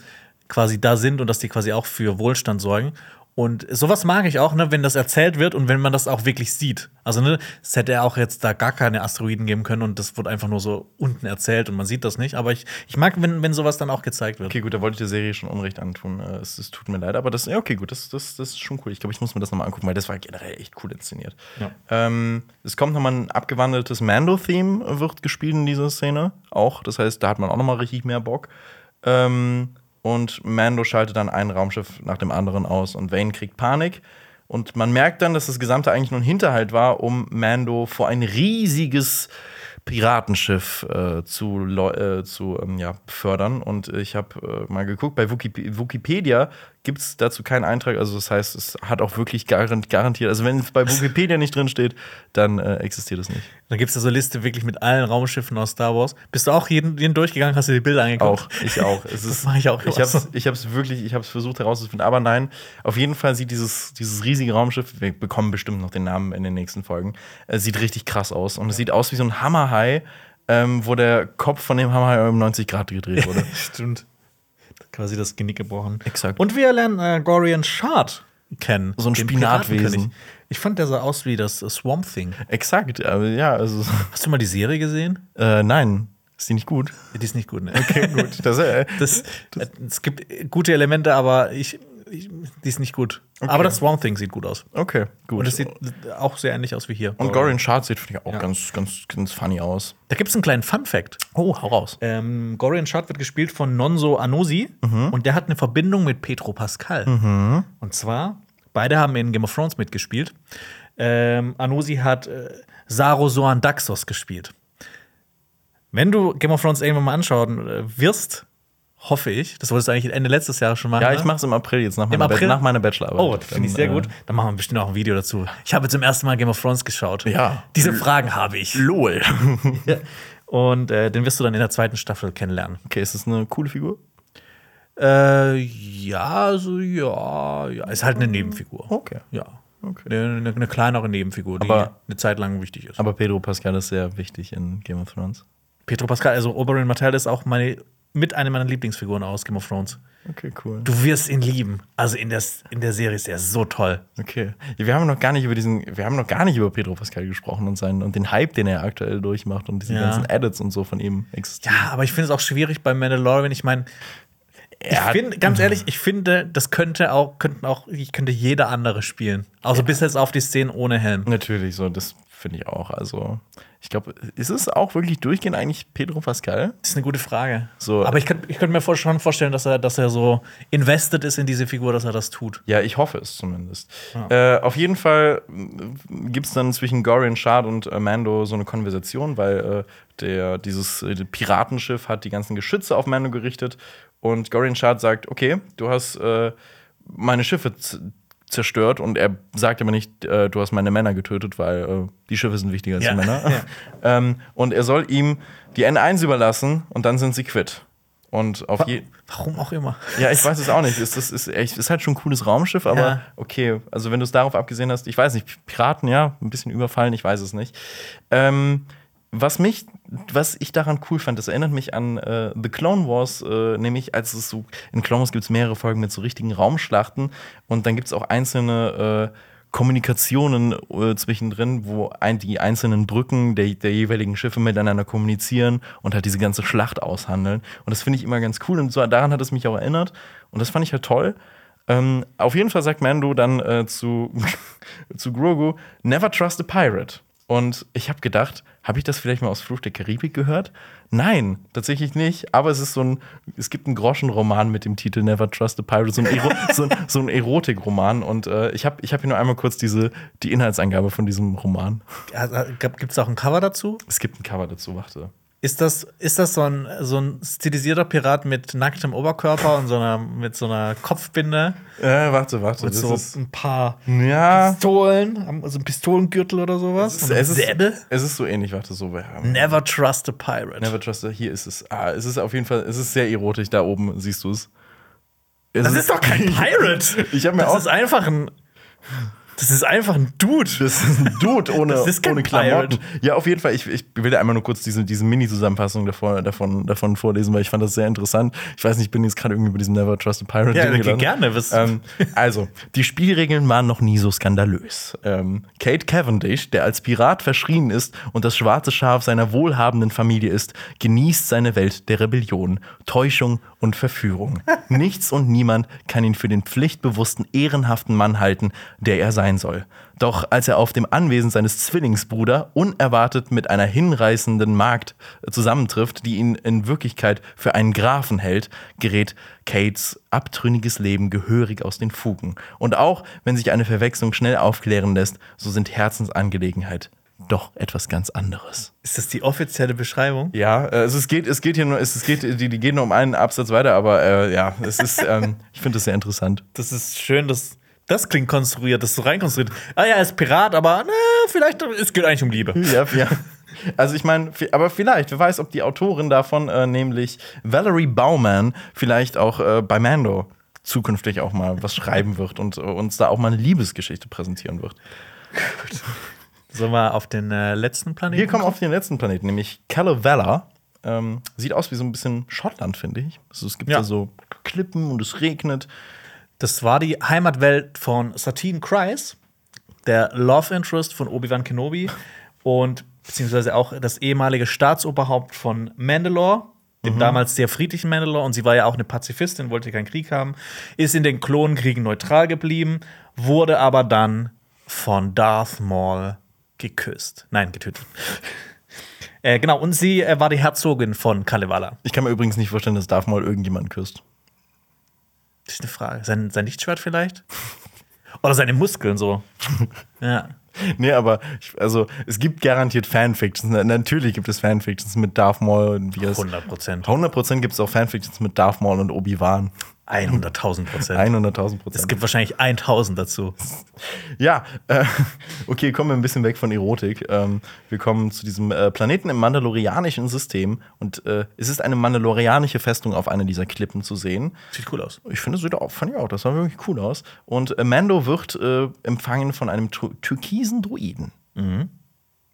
quasi da sind und dass die quasi auch für Wohlstand sorgen. Und sowas mag ich auch, ne, wenn das erzählt wird und wenn man das auch wirklich sieht. Also, ne, es hätte ja auch jetzt da gar keine Asteroiden geben können und das wurde einfach nur so unten erzählt und man sieht das nicht. Aber ich, ich mag, wenn, wenn sowas dann auch gezeigt wird. Okay, gut, da wollte ich der Serie schon Unrecht antun. Äh, Es, es tut mir leid, aber das, ja, okay, gut, das, das, das ist schon cool. Ich glaube, ich muss mir das nochmal angucken, weil das war generell echt cool inszeniert. Ja. Ähm, es kommt nochmal ein abgewandeltes Mando-Theme, wird gespielt in dieser Szene. Auch, das heißt, da hat man auch nochmal richtig mehr Bock. Ähm, und Mando schaltet dann ein Raumschiff nach dem anderen aus und Vane kriegt Panik. Und man merkt dann, dass das Gesamte eigentlich nur ein Hinterhalt war, um Mando vor ein riesiges Piratenschiff äh, zu, äh, zu ähm, ja, fördern. Und ich habe äh, mal geguckt, bei Wikip Wikipedia gibt es dazu keinen Eintrag. Also das heißt, es hat auch wirklich garant garantiert, also wenn es bei Wikipedia nicht drin steht, dann äh, existiert es nicht. Dann gibt es da so eine Liste wirklich mit allen Raumschiffen aus Star Wars. Bist du auch jeden, jeden durchgegangen, hast du die Bilder angeguckt? Auch, ich auch. Es [laughs] Das ist, mach ich auch Ich habe ich hab's wirklich, ich habe es versucht herauszufinden, aber nein. Auf jeden Fall sieht dieses, dieses riesige Raumschiff, wir bekommen bestimmt noch den Namen in den nächsten Folgen, äh, sieht richtig krass aus. Und es sieht aus wie so ein Hammerhai, ähm, wo der Kopf von dem Hammerhai um 90 Grad gedreht wurde. [laughs] Stimmt. Quasi das Genick gebrochen. Exakt. Und wir lernen äh, Gorian Shard kennen. So ein Spinatwesen. Ich fand, der sah aus wie das Swamp Thing. Exakt, aber ja, also Hast du mal die Serie gesehen? äh, nein, ist die nicht gut? Die ist nicht gut, ne? Okay, gut. Das, äh, [laughs] Das, äh, es gibt gute Elemente, aber ich, die ist nicht gut. Aber das Swamp Thing sieht gut aus. okay, gut. Und es sieht auch sehr ähnlich aus wie hier. Und Gorian Shard sieht, finde ich, auch Ja. ganz, ganz, ganz funny aus. Da gibt es einen kleinen Fun-Fact. Oh, hau raus. Ähm, Gorian Shard wird gespielt von Nonso Anosi und der hat eine Verbindung mit Petro Pascal. Und zwar, beide haben in Game of Thrones mitgespielt. Ähm, Anosi hat äh, Saro Soan Daxos gespielt. Wenn du Game of Thrones irgendwann mal anschauen äh, wirst, hoffe ich, das wolltest du eigentlich Ende letztes Jahr schon machen. Ja, ne? ich mache es im April jetzt nach meiner, April? Nach meiner Bachelorarbeit. Oh, das finde ich sehr gut. Dann machen wir bestimmt auch ein Video dazu. Ich habe zum ersten Mal Game of Thrones geschaut. Ja. Diese Fragen habe ich. Äh, LOL. [laughs] Und äh, den wirst du dann in der zweiten Staffel kennenlernen. okay, ist das eine coole Figur? Äh, ja, also ja, ja. Ist halt eine Nebenfigur. Okay. Ja. Okay. Eine, eine, eine kleinere Nebenfigur, die Aber- eine Zeit lang wichtig ist. Aber Pedro Pascal ist sehr wichtig in Game of Thrones. Petro Pascal, also Oberyn Martell ist auch meine, mit einer meiner Lieblingsfiguren aus Game of Thrones. Okay, cool. Du wirst ihn lieben. Also in der, in der Serie ist er so toll. Okay. Ja, wir haben noch gar nicht über diesen, wir haben noch gar nicht über Pedro Pascal gesprochen und seinen und den Hype, den er aktuell durchmacht und diese Ja. ganzen Edits und so von ihm existieren. Ja, aber ich finde es auch schwierig bei Mandalorian. Ich meine, ich finde, ganz ehrlich, ich finde, das könnte auch, könnten auch, ich könnte jeder andere spielen. Außer bis jetzt auf die Szenen ohne Helm. Natürlich, so, das finde ich auch. Also, ich glaube, ist es auch wirklich durchgehend eigentlich Pedro Pascal? Das ist eine gute Frage. So. Aber ich könnte ich könnt mir vor- schon vorstellen, dass er, dass er so invested ist in diese Figur, dass er das tut. Ja, ich hoffe es zumindest. Äh, auf jeden Fall gibt es dann zwischen Gorian Shard und äh, Mando so eine Konversation, weil äh, der, dieses äh, Piratenschiff hat die ganzen Geschütze auf Mando gerichtet und Gorian Shard sagt, okay, du hast äh, meine Schiffe zerstört und er sagt aber nicht, äh, du hast meine Männer getötet, weil äh, die Schiffe sind wichtiger als Ja. die Männer. [laughs] Ja. ähm, und er soll ihm die N1 überlassen und dann sind sie quitt. Und auf je Warum auch immer. ja, ich weiß es auch nicht. Ist, das ist, echt, ist halt schon ein cooles Raumschiff, aber Ja. okay. Also, wenn du es darauf abgesehen hast, ich weiß nicht, Piraten, ja, ein bisschen überfallen, ich weiß es nicht. Ähm, was mich, was ich daran cool fand, das erinnert mich an äh, The Clone Wars, äh, nämlich als es so, in Clone Wars gibt es mehrere Folgen mit so richtigen Raumschlachten und dann gibt es auch einzelne äh, Kommunikationen äh, zwischendrin, wo ein, die einzelnen Brücken der, der jeweiligen Schiffe miteinander kommunizieren und halt diese ganze Schlacht aushandeln. Und das finde ich immer ganz cool und so, daran hat es mich auch erinnert und das fand ich halt toll. Ähm, auf jeden Fall sagt Mando dann äh, zu, [laughs] zu Grogu, never trust a pirate. Und ich habe gedacht, habe ich das vielleicht mal aus Fluch der Karibik gehört? Nein, tatsächlich nicht. Aber es ist so ein, es gibt einen Groschenroman mit dem Titel Never Trust a Pirate, so ein, Ero [laughs] so so ein Erotikroman. Und äh, ich habe ich hab hier nur einmal kurz diese, die Inhaltsangabe von diesem Roman. Gibt es auch ein Cover dazu? Es gibt ein Cover dazu, warte. Ist das, ist das so, ein, so ein stilisierter Pirat mit nacktem Oberkörper und so einer, mit so einer Kopfbinde? Äh, warte, warte. Mit das so ist, ein paar ja, Pistolen, also ein Pistolengürtel oder sowas? es ist, es, ist, es ist so ähnlich, warte, so. Wir haben Never trust a pirate. Never Trust, a- hier ist es. Ah, es ist auf jeden Fall, es ist sehr erotisch, da oben siehst du es. Das ist doch kein [laughs] Pirate. Ich hab mir das auch- ist einfach ein. Das ist einfach ein Dude. Das ist ein Dude [laughs] ohne, Das ist kein ohne Klamotten. Ja, auf jeden Fall. Ich, ich will da einmal nur kurz diese, diese Mini-Zusammenfassung davon, davon, davon vorlesen, weil ich fand das sehr interessant. Ich weiß nicht, ich bin jetzt gerade irgendwie bei diesem Never Trust a Pirate Ja, okay, gerne. Was, Ähm, also, die Spielregeln waren noch nie so skandalös. Ähm, Kate Cavendish, der als Pirat verschrien ist und das schwarze Schaf seiner wohlhabenden Familie ist, genießt seine Welt der Rebellion, Täuschung und Verführung. [laughs] Nichts und niemand kann ihn für den pflichtbewussten, ehrenhaften Mann halten, der er sein soll. Doch als er auf dem Anwesen seines Zwillingsbruders unerwartet mit einer hinreißenden Magd äh, zusammentrifft, die ihn in Wirklichkeit für einen Grafen hält, gerät Kates abtrünniges Leben gehörig aus den Fugen. Und auch wenn sich eine Verwechslung schnell aufklären lässt, so sind Herzensangelegenheit doch etwas ganz anderes. ist das die offizielle Beschreibung? Ja, äh, also es geht, es geht hier nur, es, geht, die, die gehen nur um einen Absatz weiter, aber äh, ja, es ist, [laughs] ähm, ich finde das sehr interessant. Das ist schön, dass. Das klingt konstruiert, das ist so reinkonstruiert. Ah ja, er ist Pirat, aber na, vielleicht, es geht eigentlich um Liebe. Ja, ja. [laughs] Also ich meine, aber vielleicht, wer weiß, ob die Autorin davon, äh, nämlich Valerie Bauman, vielleicht auch äh, bei Mando zukünftig auch mal was schreiben wird und äh, uns da auch mal eine Liebesgeschichte präsentieren wird. [laughs] Sollen wir auf den äh, letzten Planeten? Wir kommen auf den letzten Planeten, nämlich Calavella. Ähm, sieht aus wie so ein bisschen Schottland, finde ich. Also es gibt Ja. da so Klippen und es regnet. Das war die Heimatwelt von Satine Kryze, der Love Interest von Obi-Wan Kenobi und beziehungsweise auch das ehemalige Staatsoberhaupt von Mandalore, dem damals sehr friedlichen Mandalore. Und sie war ja auch eine Pazifistin, wollte keinen Krieg haben, ist in den Klonkriegen neutral geblieben, wurde aber dann von Darth Maul geküsst. Nein, getötet. äh, genau, und sie äh, war die Herzogin von Kalevala. Ich kann mir übrigens nicht vorstellen, dass Darth mal irgendjemand küsst. Das ist eine Frage. Sein, sein Lichtschwert vielleicht? [laughs] Oder seine Muskeln so. [laughs] ja. Nee, aber ich, also es gibt garantiert Fanfictions. Na- Natürlich gibt es Fanfictions mit Darth Maul und wie es 100 Prozent. 100% gibt es auch Fanfictions mit Darth Maul und Obi-Wan. 100.000 Prozent. 100.000 Es Prozent. gibt wahrscheinlich 1000 dazu. [laughs] Ja, äh, okay, kommen wir ein bisschen weg von Erotik. Ähm, wir kommen zu diesem äh, Planeten im mandalorianischen System. Und äh, es ist eine mandalorianische Festung auf einer dieser Klippen zu sehen. Sieht cool aus. Ich finde, sieht auch, fand ich auch, das sah wirklich cool aus. Und äh, Mando wird äh, empfangen von einem tür türkisen Druiden. Mhm.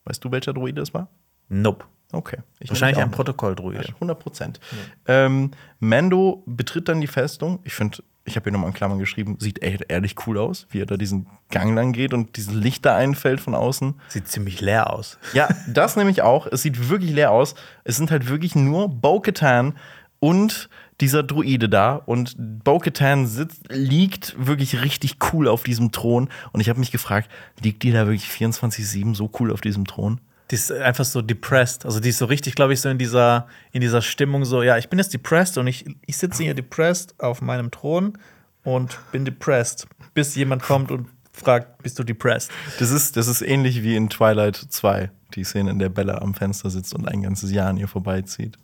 Weißt du, welcher Druide es war? Nope. Okay. Ich Wahrscheinlich ein. Protokolldruide. 100 Prozent. Ähm, Mando betritt dann die Festung. Ich finde, ich habe hier nochmal in Klammern geschrieben, sieht echt ehrlich cool aus, wie er da diesen Gang lang geht und dieses Licht da einfällt von außen. Sieht ziemlich leer aus. Ja, das nämlich auch. Es sieht wirklich leer aus. Es sind halt wirklich nur Bo-Katan und dieser Druide da und Bo-Katan sitzt, liegt wirklich richtig cool auf diesem Thron und ich habe mich gefragt, liegt die da wirklich 24/7 so cool auf diesem Thron? Die ist einfach so depressed. Also die ist so richtig, glaube ich, so in dieser, in dieser Stimmung so, ja, ich bin jetzt depressed und ich, ich sitze hier depressed auf meinem Thron und bin depressed, bis jemand kommt und fragt, bist du depressed? Das ist, das ist ähnlich wie in Twilight 2, die Szene, in der Bella am Fenster sitzt und ein ganzes Jahr an ihr vorbeizieht.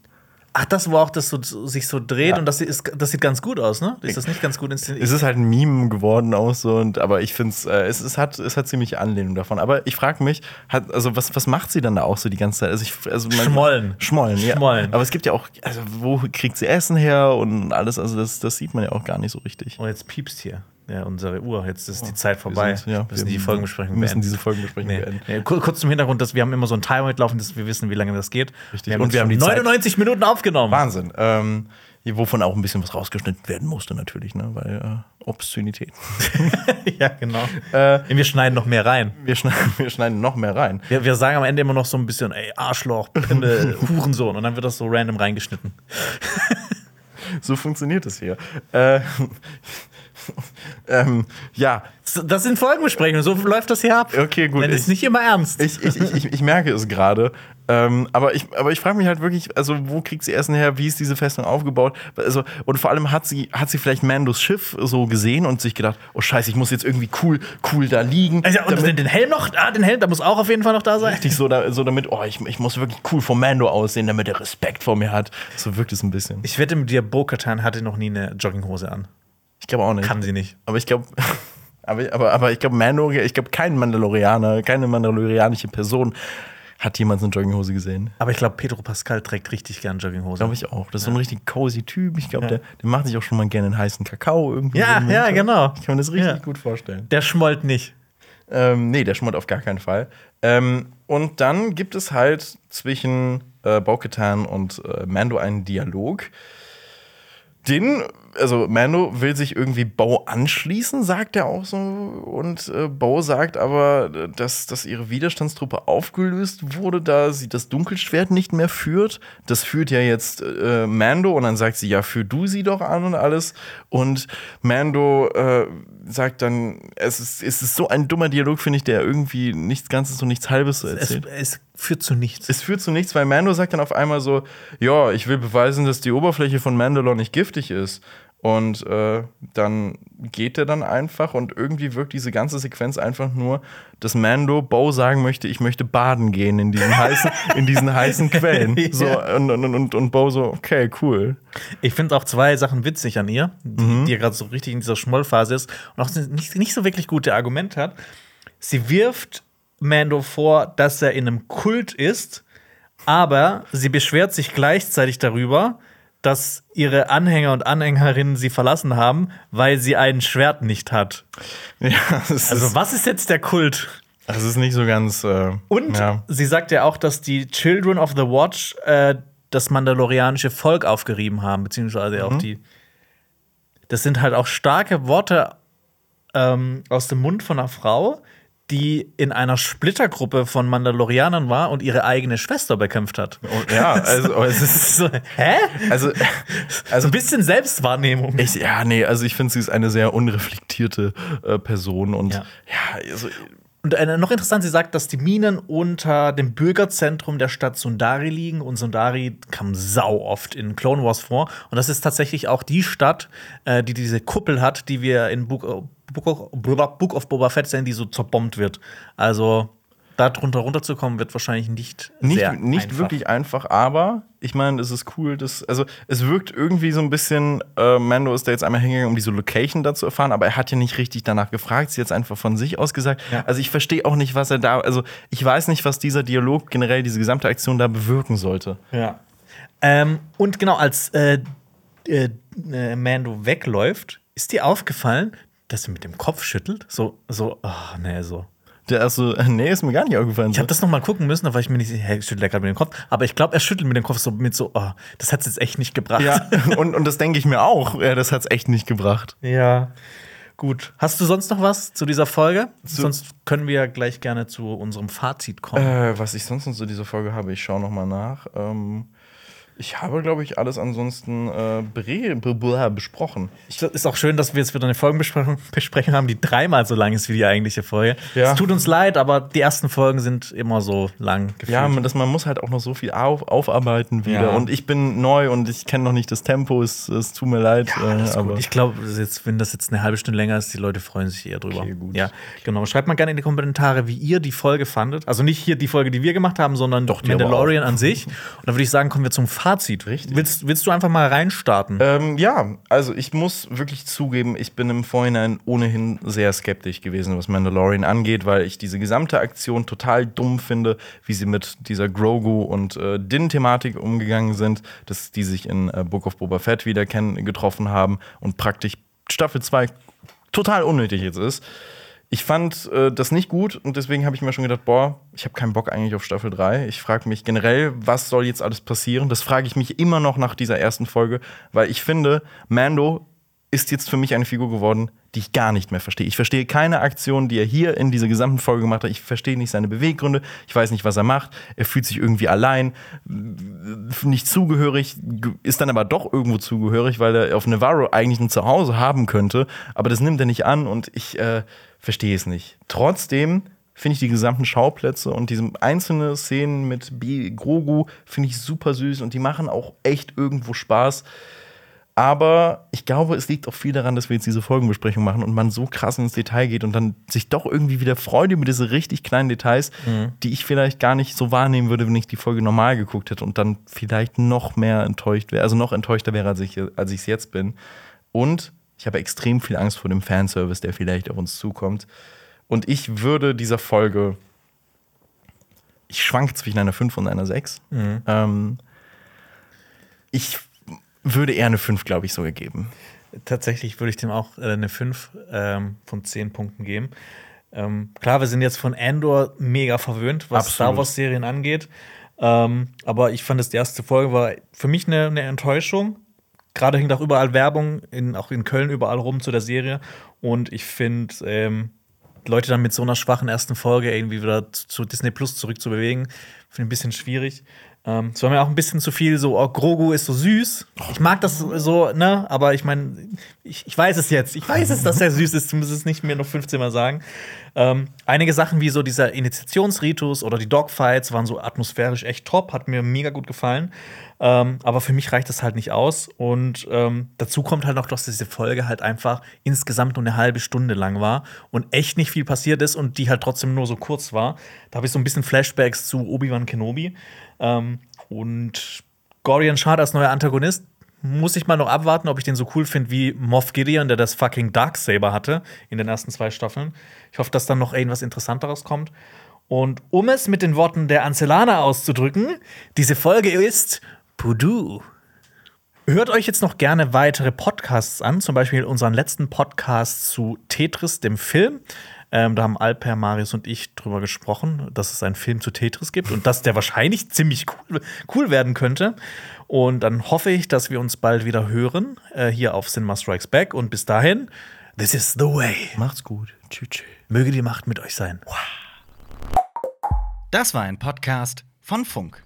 Ach, das war auch, das so, sich so dreht Ja. und das, ist, das sieht ganz gut aus, ne? Ist das nicht ganz gut inszeniert? Es ist halt ein Meme geworden auch so, und, aber ich finde äh, es, es, hat, es hat ziemlich Anlehnung davon. Aber ich frage mich, hat, also was, was macht sie dann da auch so die ganze Zeit? Also ich, also man- Schmollen. Schmollen, ja. Schmollen. Aber es gibt ja auch, also wo kriegt sie Essen her und alles, also das, das sieht man ja auch gar nicht so richtig. Oh, jetzt piepst hier ja, unsere Uhr. Jetzt ist die Zeit vorbei. Wir sind- ja, müssen wir die Folgenbesprechung müssen beenden. diese Folgenbesprechung Nee. beenden. Nee, kur- kurz zum Hintergrund, dass wir haben immer so einen Timer mitlaufen, dass wir wissen, wie lange das geht. Richtig. Wir haben Und wir haben die Zeit. 99 Minuten aufgenommen. Wahnsinn. Ähm, wovon auch ein bisschen was rausgeschnitten werden musste natürlich, ne? weil äh, Obszönität. [laughs] ja, genau. Äh, wir schneiden noch mehr rein. wir, schneiden, [laughs] wir schneiden noch mehr rein. Wir, wir sagen am Ende immer noch so ein bisschen, ey, Arschloch, Pinde, [laughs] Hurensohn. Und dann wird das so random reingeschnitten. So funktioniert es hier. Äh, [laughs] ähm, ja, Das sind Folgenbesprechungen, so läuft das hier ab. Okay, gut. Denn es ist nicht immer ernst. ich, ich, ich, ich, merke es gerade. Ähm, aber ich, aber ich frage mich halt wirklich, also wo kriegt sie Essen her? Wie ist diese Festung aufgebaut? Also, und vor allem hat sie, hat sie vielleicht Mandos Schiff so gesehen und sich gedacht, oh Scheiße, ich muss jetzt irgendwie cool, cool da liegen. Also, und damit, den, den Helm noch, ah, den Helm, da muss auch auf jeden Fall noch da sein. richtig so, da, so damit, oh, ich, ich muss wirklich cool vor Mando aussehen, damit er Respekt vor mir hat. So wirkt es ein bisschen. Ich wette mit dir, Bo-Katan hatte noch nie eine Jogginghose an. Ich glaube auch nicht. Kann sie nicht. Aber ich glaube, [laughs] aber, aber, aber ich glaube, ich glaube, kein Mandalorianer, keine mandalorianische Person hat jemals eine Jogginghose gesehen. Aber ich glaube, Pedro Pascal trägt richtig gern Jogginghose. Glaube ich auch. Das ist so ein richtig cozy Typ. Ich glaube, der, der macht sich auch schon mal gerne einen heißen Kakao irgendwie. Ja, ja, genau. Ich kann mir das richtig Ja. gut vorstellen. Der schmollt nicht. Ähm, nee, der schmort auf gar keinen Fall. Ähm, und dann gibt es halt zwischen äh, Bo-Katan und äh, Mando einen Dialog. Den, also Mando will sich irgendwie Bo anschließen, sagt er auch so. Und äh, Bo sagt aber, dass, dass ihre Widerstandstruppe aufgelöst wurde, da sie das Dunkelschwert nicht mehr führt. Das führt ja jetzt äh, Mando und dann sagt sie, ja, führ du sie doch an und alles. Und Mando äh, sagt dann, es ist, es ist so ein dummer Dialog, finde ich, der irgendwie nichts Ganzes und nichts Halbes so Es, erzählt. es führt zu nichts. Es führt zu nichts, weil Mando sagt dann auf einmal so: Ja, ich will beweisen, dass die Oberfläche von Mandalore nicht giftig ist. Und äh, dann geht er dann einfach und irgendwie wirkt diese ganze Sequenz einfach nur, dass Mando Bo sagen möchte, ich möchte baden gehen in diesen heißen, [laughs] in diesen heißen Quellen. So, Ja. und, und, und, und Bo so, okay, cool. Ich finde auch zwei Sachen witzig an ihr, die, Mhm. die gerade so richtig in dieser Schmollphase ist und auch nicht, nicht so wirklich gute Argumente hat. Sie wirft Mando vor, dass er in einem Kult ist, aber sie beschwert sich gleichzeitig darüber, dass ihre Anhänger und Anhängerinnen sie verlassen haben, weil sie ein Schwert nicht hat. [laughs] Ja, Also, was ist jetzt der Kult? das ist nicht so ganz. Äh, Und ja. sie sagt ja auch, dass die Children of the Watch äh, das mandalorianische Volk aufgerieben haben, beziehungsweise Mhm. auch die. Das sind halt auch starke Worte ähm, aus dem Mund von einer Frau, die in einer Splittergruppe von Mandalorianern war und ihre eigene Schwester bekämpft hat. ja, also es ist. So, hä? Also, So also ein bisschen Selbstwahrnehmung. Ich, ja, nee, also ich finde, sie ist eine sehr unreflektierte äh, Person und Ja. ja, also, Und äh, noch interessant, sie sagt, dass die Minen unter dem Bürgerzentrum der Stadt Sundari liegen. Und Sundari kam sau oft in Clone Wars vor. Und das ist tatsächlich auch die Stadt, äh, die diese Kuppel hat, die wir in Book, äh, Book, of, Book of Boba Fett sehen, die so zerbombt wird. Also da drunter runterzukommen, wird wahrscheinlich nicht, nicht, sehr nicht einfach. wirklich einfach, aber ich meine, es ist cool, dass, also es wirkt irgendwie so ein bisschen, äh, Mando ist da jetzt einmal hingegangen, um diese Location da zu erfahren, aber er hat ja nicht richtig danach gefragt, sie hat jetzt einfach von sich aus gesagt. Ja. Also ich verstehe auch nicht, was er da, also ich weiß nicht, was dieser Dialog generell, diese gesamte Aktion da bewirken sollte. Ja. Ähm, und genau, als äh, äh, äh, Mando wegläuft, ist dir aufgefallen, dass er mit dem Kopf schüttelt? So, so, oh, nee, so. Der erste, [laughs] nee, ist mir gar nicht aufgefallen. Ich habe das noch mal gucken müssen, da war ich mir nicht sicher, hey, schüttelt er gerade mit dem Kopf. Aber ich glaube, er schüttelt mit dem Kopf so mit so, oh, das hat's jetzt echt nicht gebracht. ja, [laughs] und, und das denke ich mir auch. Ja, das hat's echt nicht gebracht. ja. Gut. Hast du sonst noch was zu dieser Folge? sonst können wir gleich gerne zu unserem Fazit kommen. Äh, was ich sonst noch zu dieser Folge habe, ich schaue noch mal nach. Ähm, Ich habe, glaube ich, alles ansonsten äh, besprochen. Es ist auch schön, dass wir jetzt wieder eine Folgenbesprechung [laughs] haben, die dreimal so lang ist wie die eigentliche Folge. Ja. Es tut uns leid, aber die ersten Folgen sind immer so lang gefühlt. Ja, man, das, man muss halt auch noch so viel auf, aufarbeiten wieder. Ja. Und ich bin neu und ich kenne noch nicht das Tempo. Es, es tut mir leid. Ja, äh, aber Ich glaube, wenn das jetzt eine halbe Stunde länger ist, die Leute freuen sich eher drüber. Okay, gut. Ja, genau. Schreibt mal gerne in die Kommentare, wie ihr die Folge fandet. Also nicht hier die Folge, die wir gemacht haben, sondern Doch, Mandalorian an sich. Und dann würde ich sagen, kommen wir zum Fazit. Richtig. Willst, willst du einfach mal reinstarten? Ähm, ja, also ich muss wirklich zugeben, ich bin im Vorhinein ohnehin sehr skeptisch gewesen, was Mandalorian angeht, weil ich diese gesamte Aktion total dumm finde, wie sie mit dieser Grogu und äh, Din-Thematik umgegangen sind, dass die sich in äh, Book of Boba Fett wieder kennen, getroffen haben und praktisch Staffel 2 total unnötig jetzt ist. Ich fand äh, das nicht gut und deswegen habe ich mir schon gedacht, boah, ich habe keinen Bock eigentlich auf Staffel 3. Ich frage mich generell, was soll jetzt alles passieren? Das frage ich mich immer noch nach dieser ersten Folge, weil ich finde, Mando ist jetzt für mich eine Figur geworden, die ich gar nicht mehr verstehe. Ich verstehe keine Aktion, die er hier in dieser gesamten Folge gemacht hat. Ich verstehe nicht seine Beweggründe. Ich weiß nicht, was er macht. Er fühlt sich irgendwie allein, nicht zugehörig, ist dann aber doch irgendwo zugehörig, weil er auf Navarro eigentlich ein Zuhause haben könnte. Aber das nimmt er nicht an und ich äh, verstehe es nicht. Trotzdem finde ich die gesamten Schauplätze und diese einzelne Szenen mit B Grogu finde ich super süß und die machen auch echt irgendwo Spaß. Aber ich glaube, es liegt auch viel daran, dass wir jetzt diese Folgenbesprechung machen und man so krass ins Detail geht und dann sich doch irgendwie wieder freut über diese richtig kleinen Details, die ich vielleicht gar nicht so wahrnehmen würde, wenn ich die Folge normal geguckt hätte und dann vielleicht noch mehr enttäuscht wäre, also noch enttäuschter wäre, als ich als ich es jetzt bin. Und ich habe extrem viel Angst vor dem Fanservice, der vielleicht auf uns zukommt. Und ich würde dieser Folge, ich schwank zwischen einer 5 und einer 6. Ähm, ich würde eher eine 5, glaube ich, sogar geben. Tatsächlich würde ich dem auch äh, eine 5 ähm, von 10 Punkten geben. Ähm, klar, wir sind jetzt von Andor mega verwöhnt, was Absolut. Star Wars-Serien angeht. Ähm, aber ich fand, das die erste Folge war für mich eine, eine Enttäuschung. Gerade hängt auch überall Werbung, in, auch in Köln überall rum zu der Serie. Und ich finde, ähm, Leute dann mit so einer schwachen ersten Folge irgendwie wieder zu, zu Disney Plus zurückzubewegen, finde ich ein bisschen schwierig. Ähm, es war mir auch ein bisschen zu viel so, oh, Grogu ist so süß. Ich mag das so, ne? Aber ich meine, ich, ich weiß es jetzt. Ich weiß es, dass er süß ist. Du musst es nicht mehr noch 15 Mal sagen. Ähm, einige Sachen wie so dieser Initiationsritus oder die Dogfights waren so atmosphärisch echt top, hat mir mega gut gefallen. Ähm, aber für mich reicht das halt nicht aus. Und ähm, dazu kommt halt noch, dass diese Folge halt einfach insgesamt nur eine halbe Stunde lang war und echt nicht viel passiert ist und die halt trotzdem nur so kurz war. Da habe ich so ein bisschen Flashbacks zu Obi-Wan Kenobi. Ähm, und Gorian Shard als neuer Antagonist muss ich mal noch abwarten, ob ich den so cool finde wie Moff Gideon, der das fucking Darksaber hatte in den ersten zwei Staffeln. Ich hoffe, dass dann noch irgendwas Interessanteres kommt. Und um es mit den Worten der Ancelana auszudrücken, diese Folge ist Pudu. Hört euch jetzt noch gerne weitere Podcasts an, zum Beispiel unseren letzten Podcast zu Tetris, dem Film. Ähm, da haben Alper, Marius und ich drüber gesprochen, dass es einen Film zu Tetris gibt und dass der wahrscheinlich [laughs] ziemlich cool, cool werden könnte. Und dann hoffe ich, dass wir uns bald wieder hören, äh, hier auf Cinema Strikes Back. Und bis dahin, this is the way. Macht's gut. Tschüss. tschüss. Möge die Macht mit euch sein. Das war ein Podcast von Funk.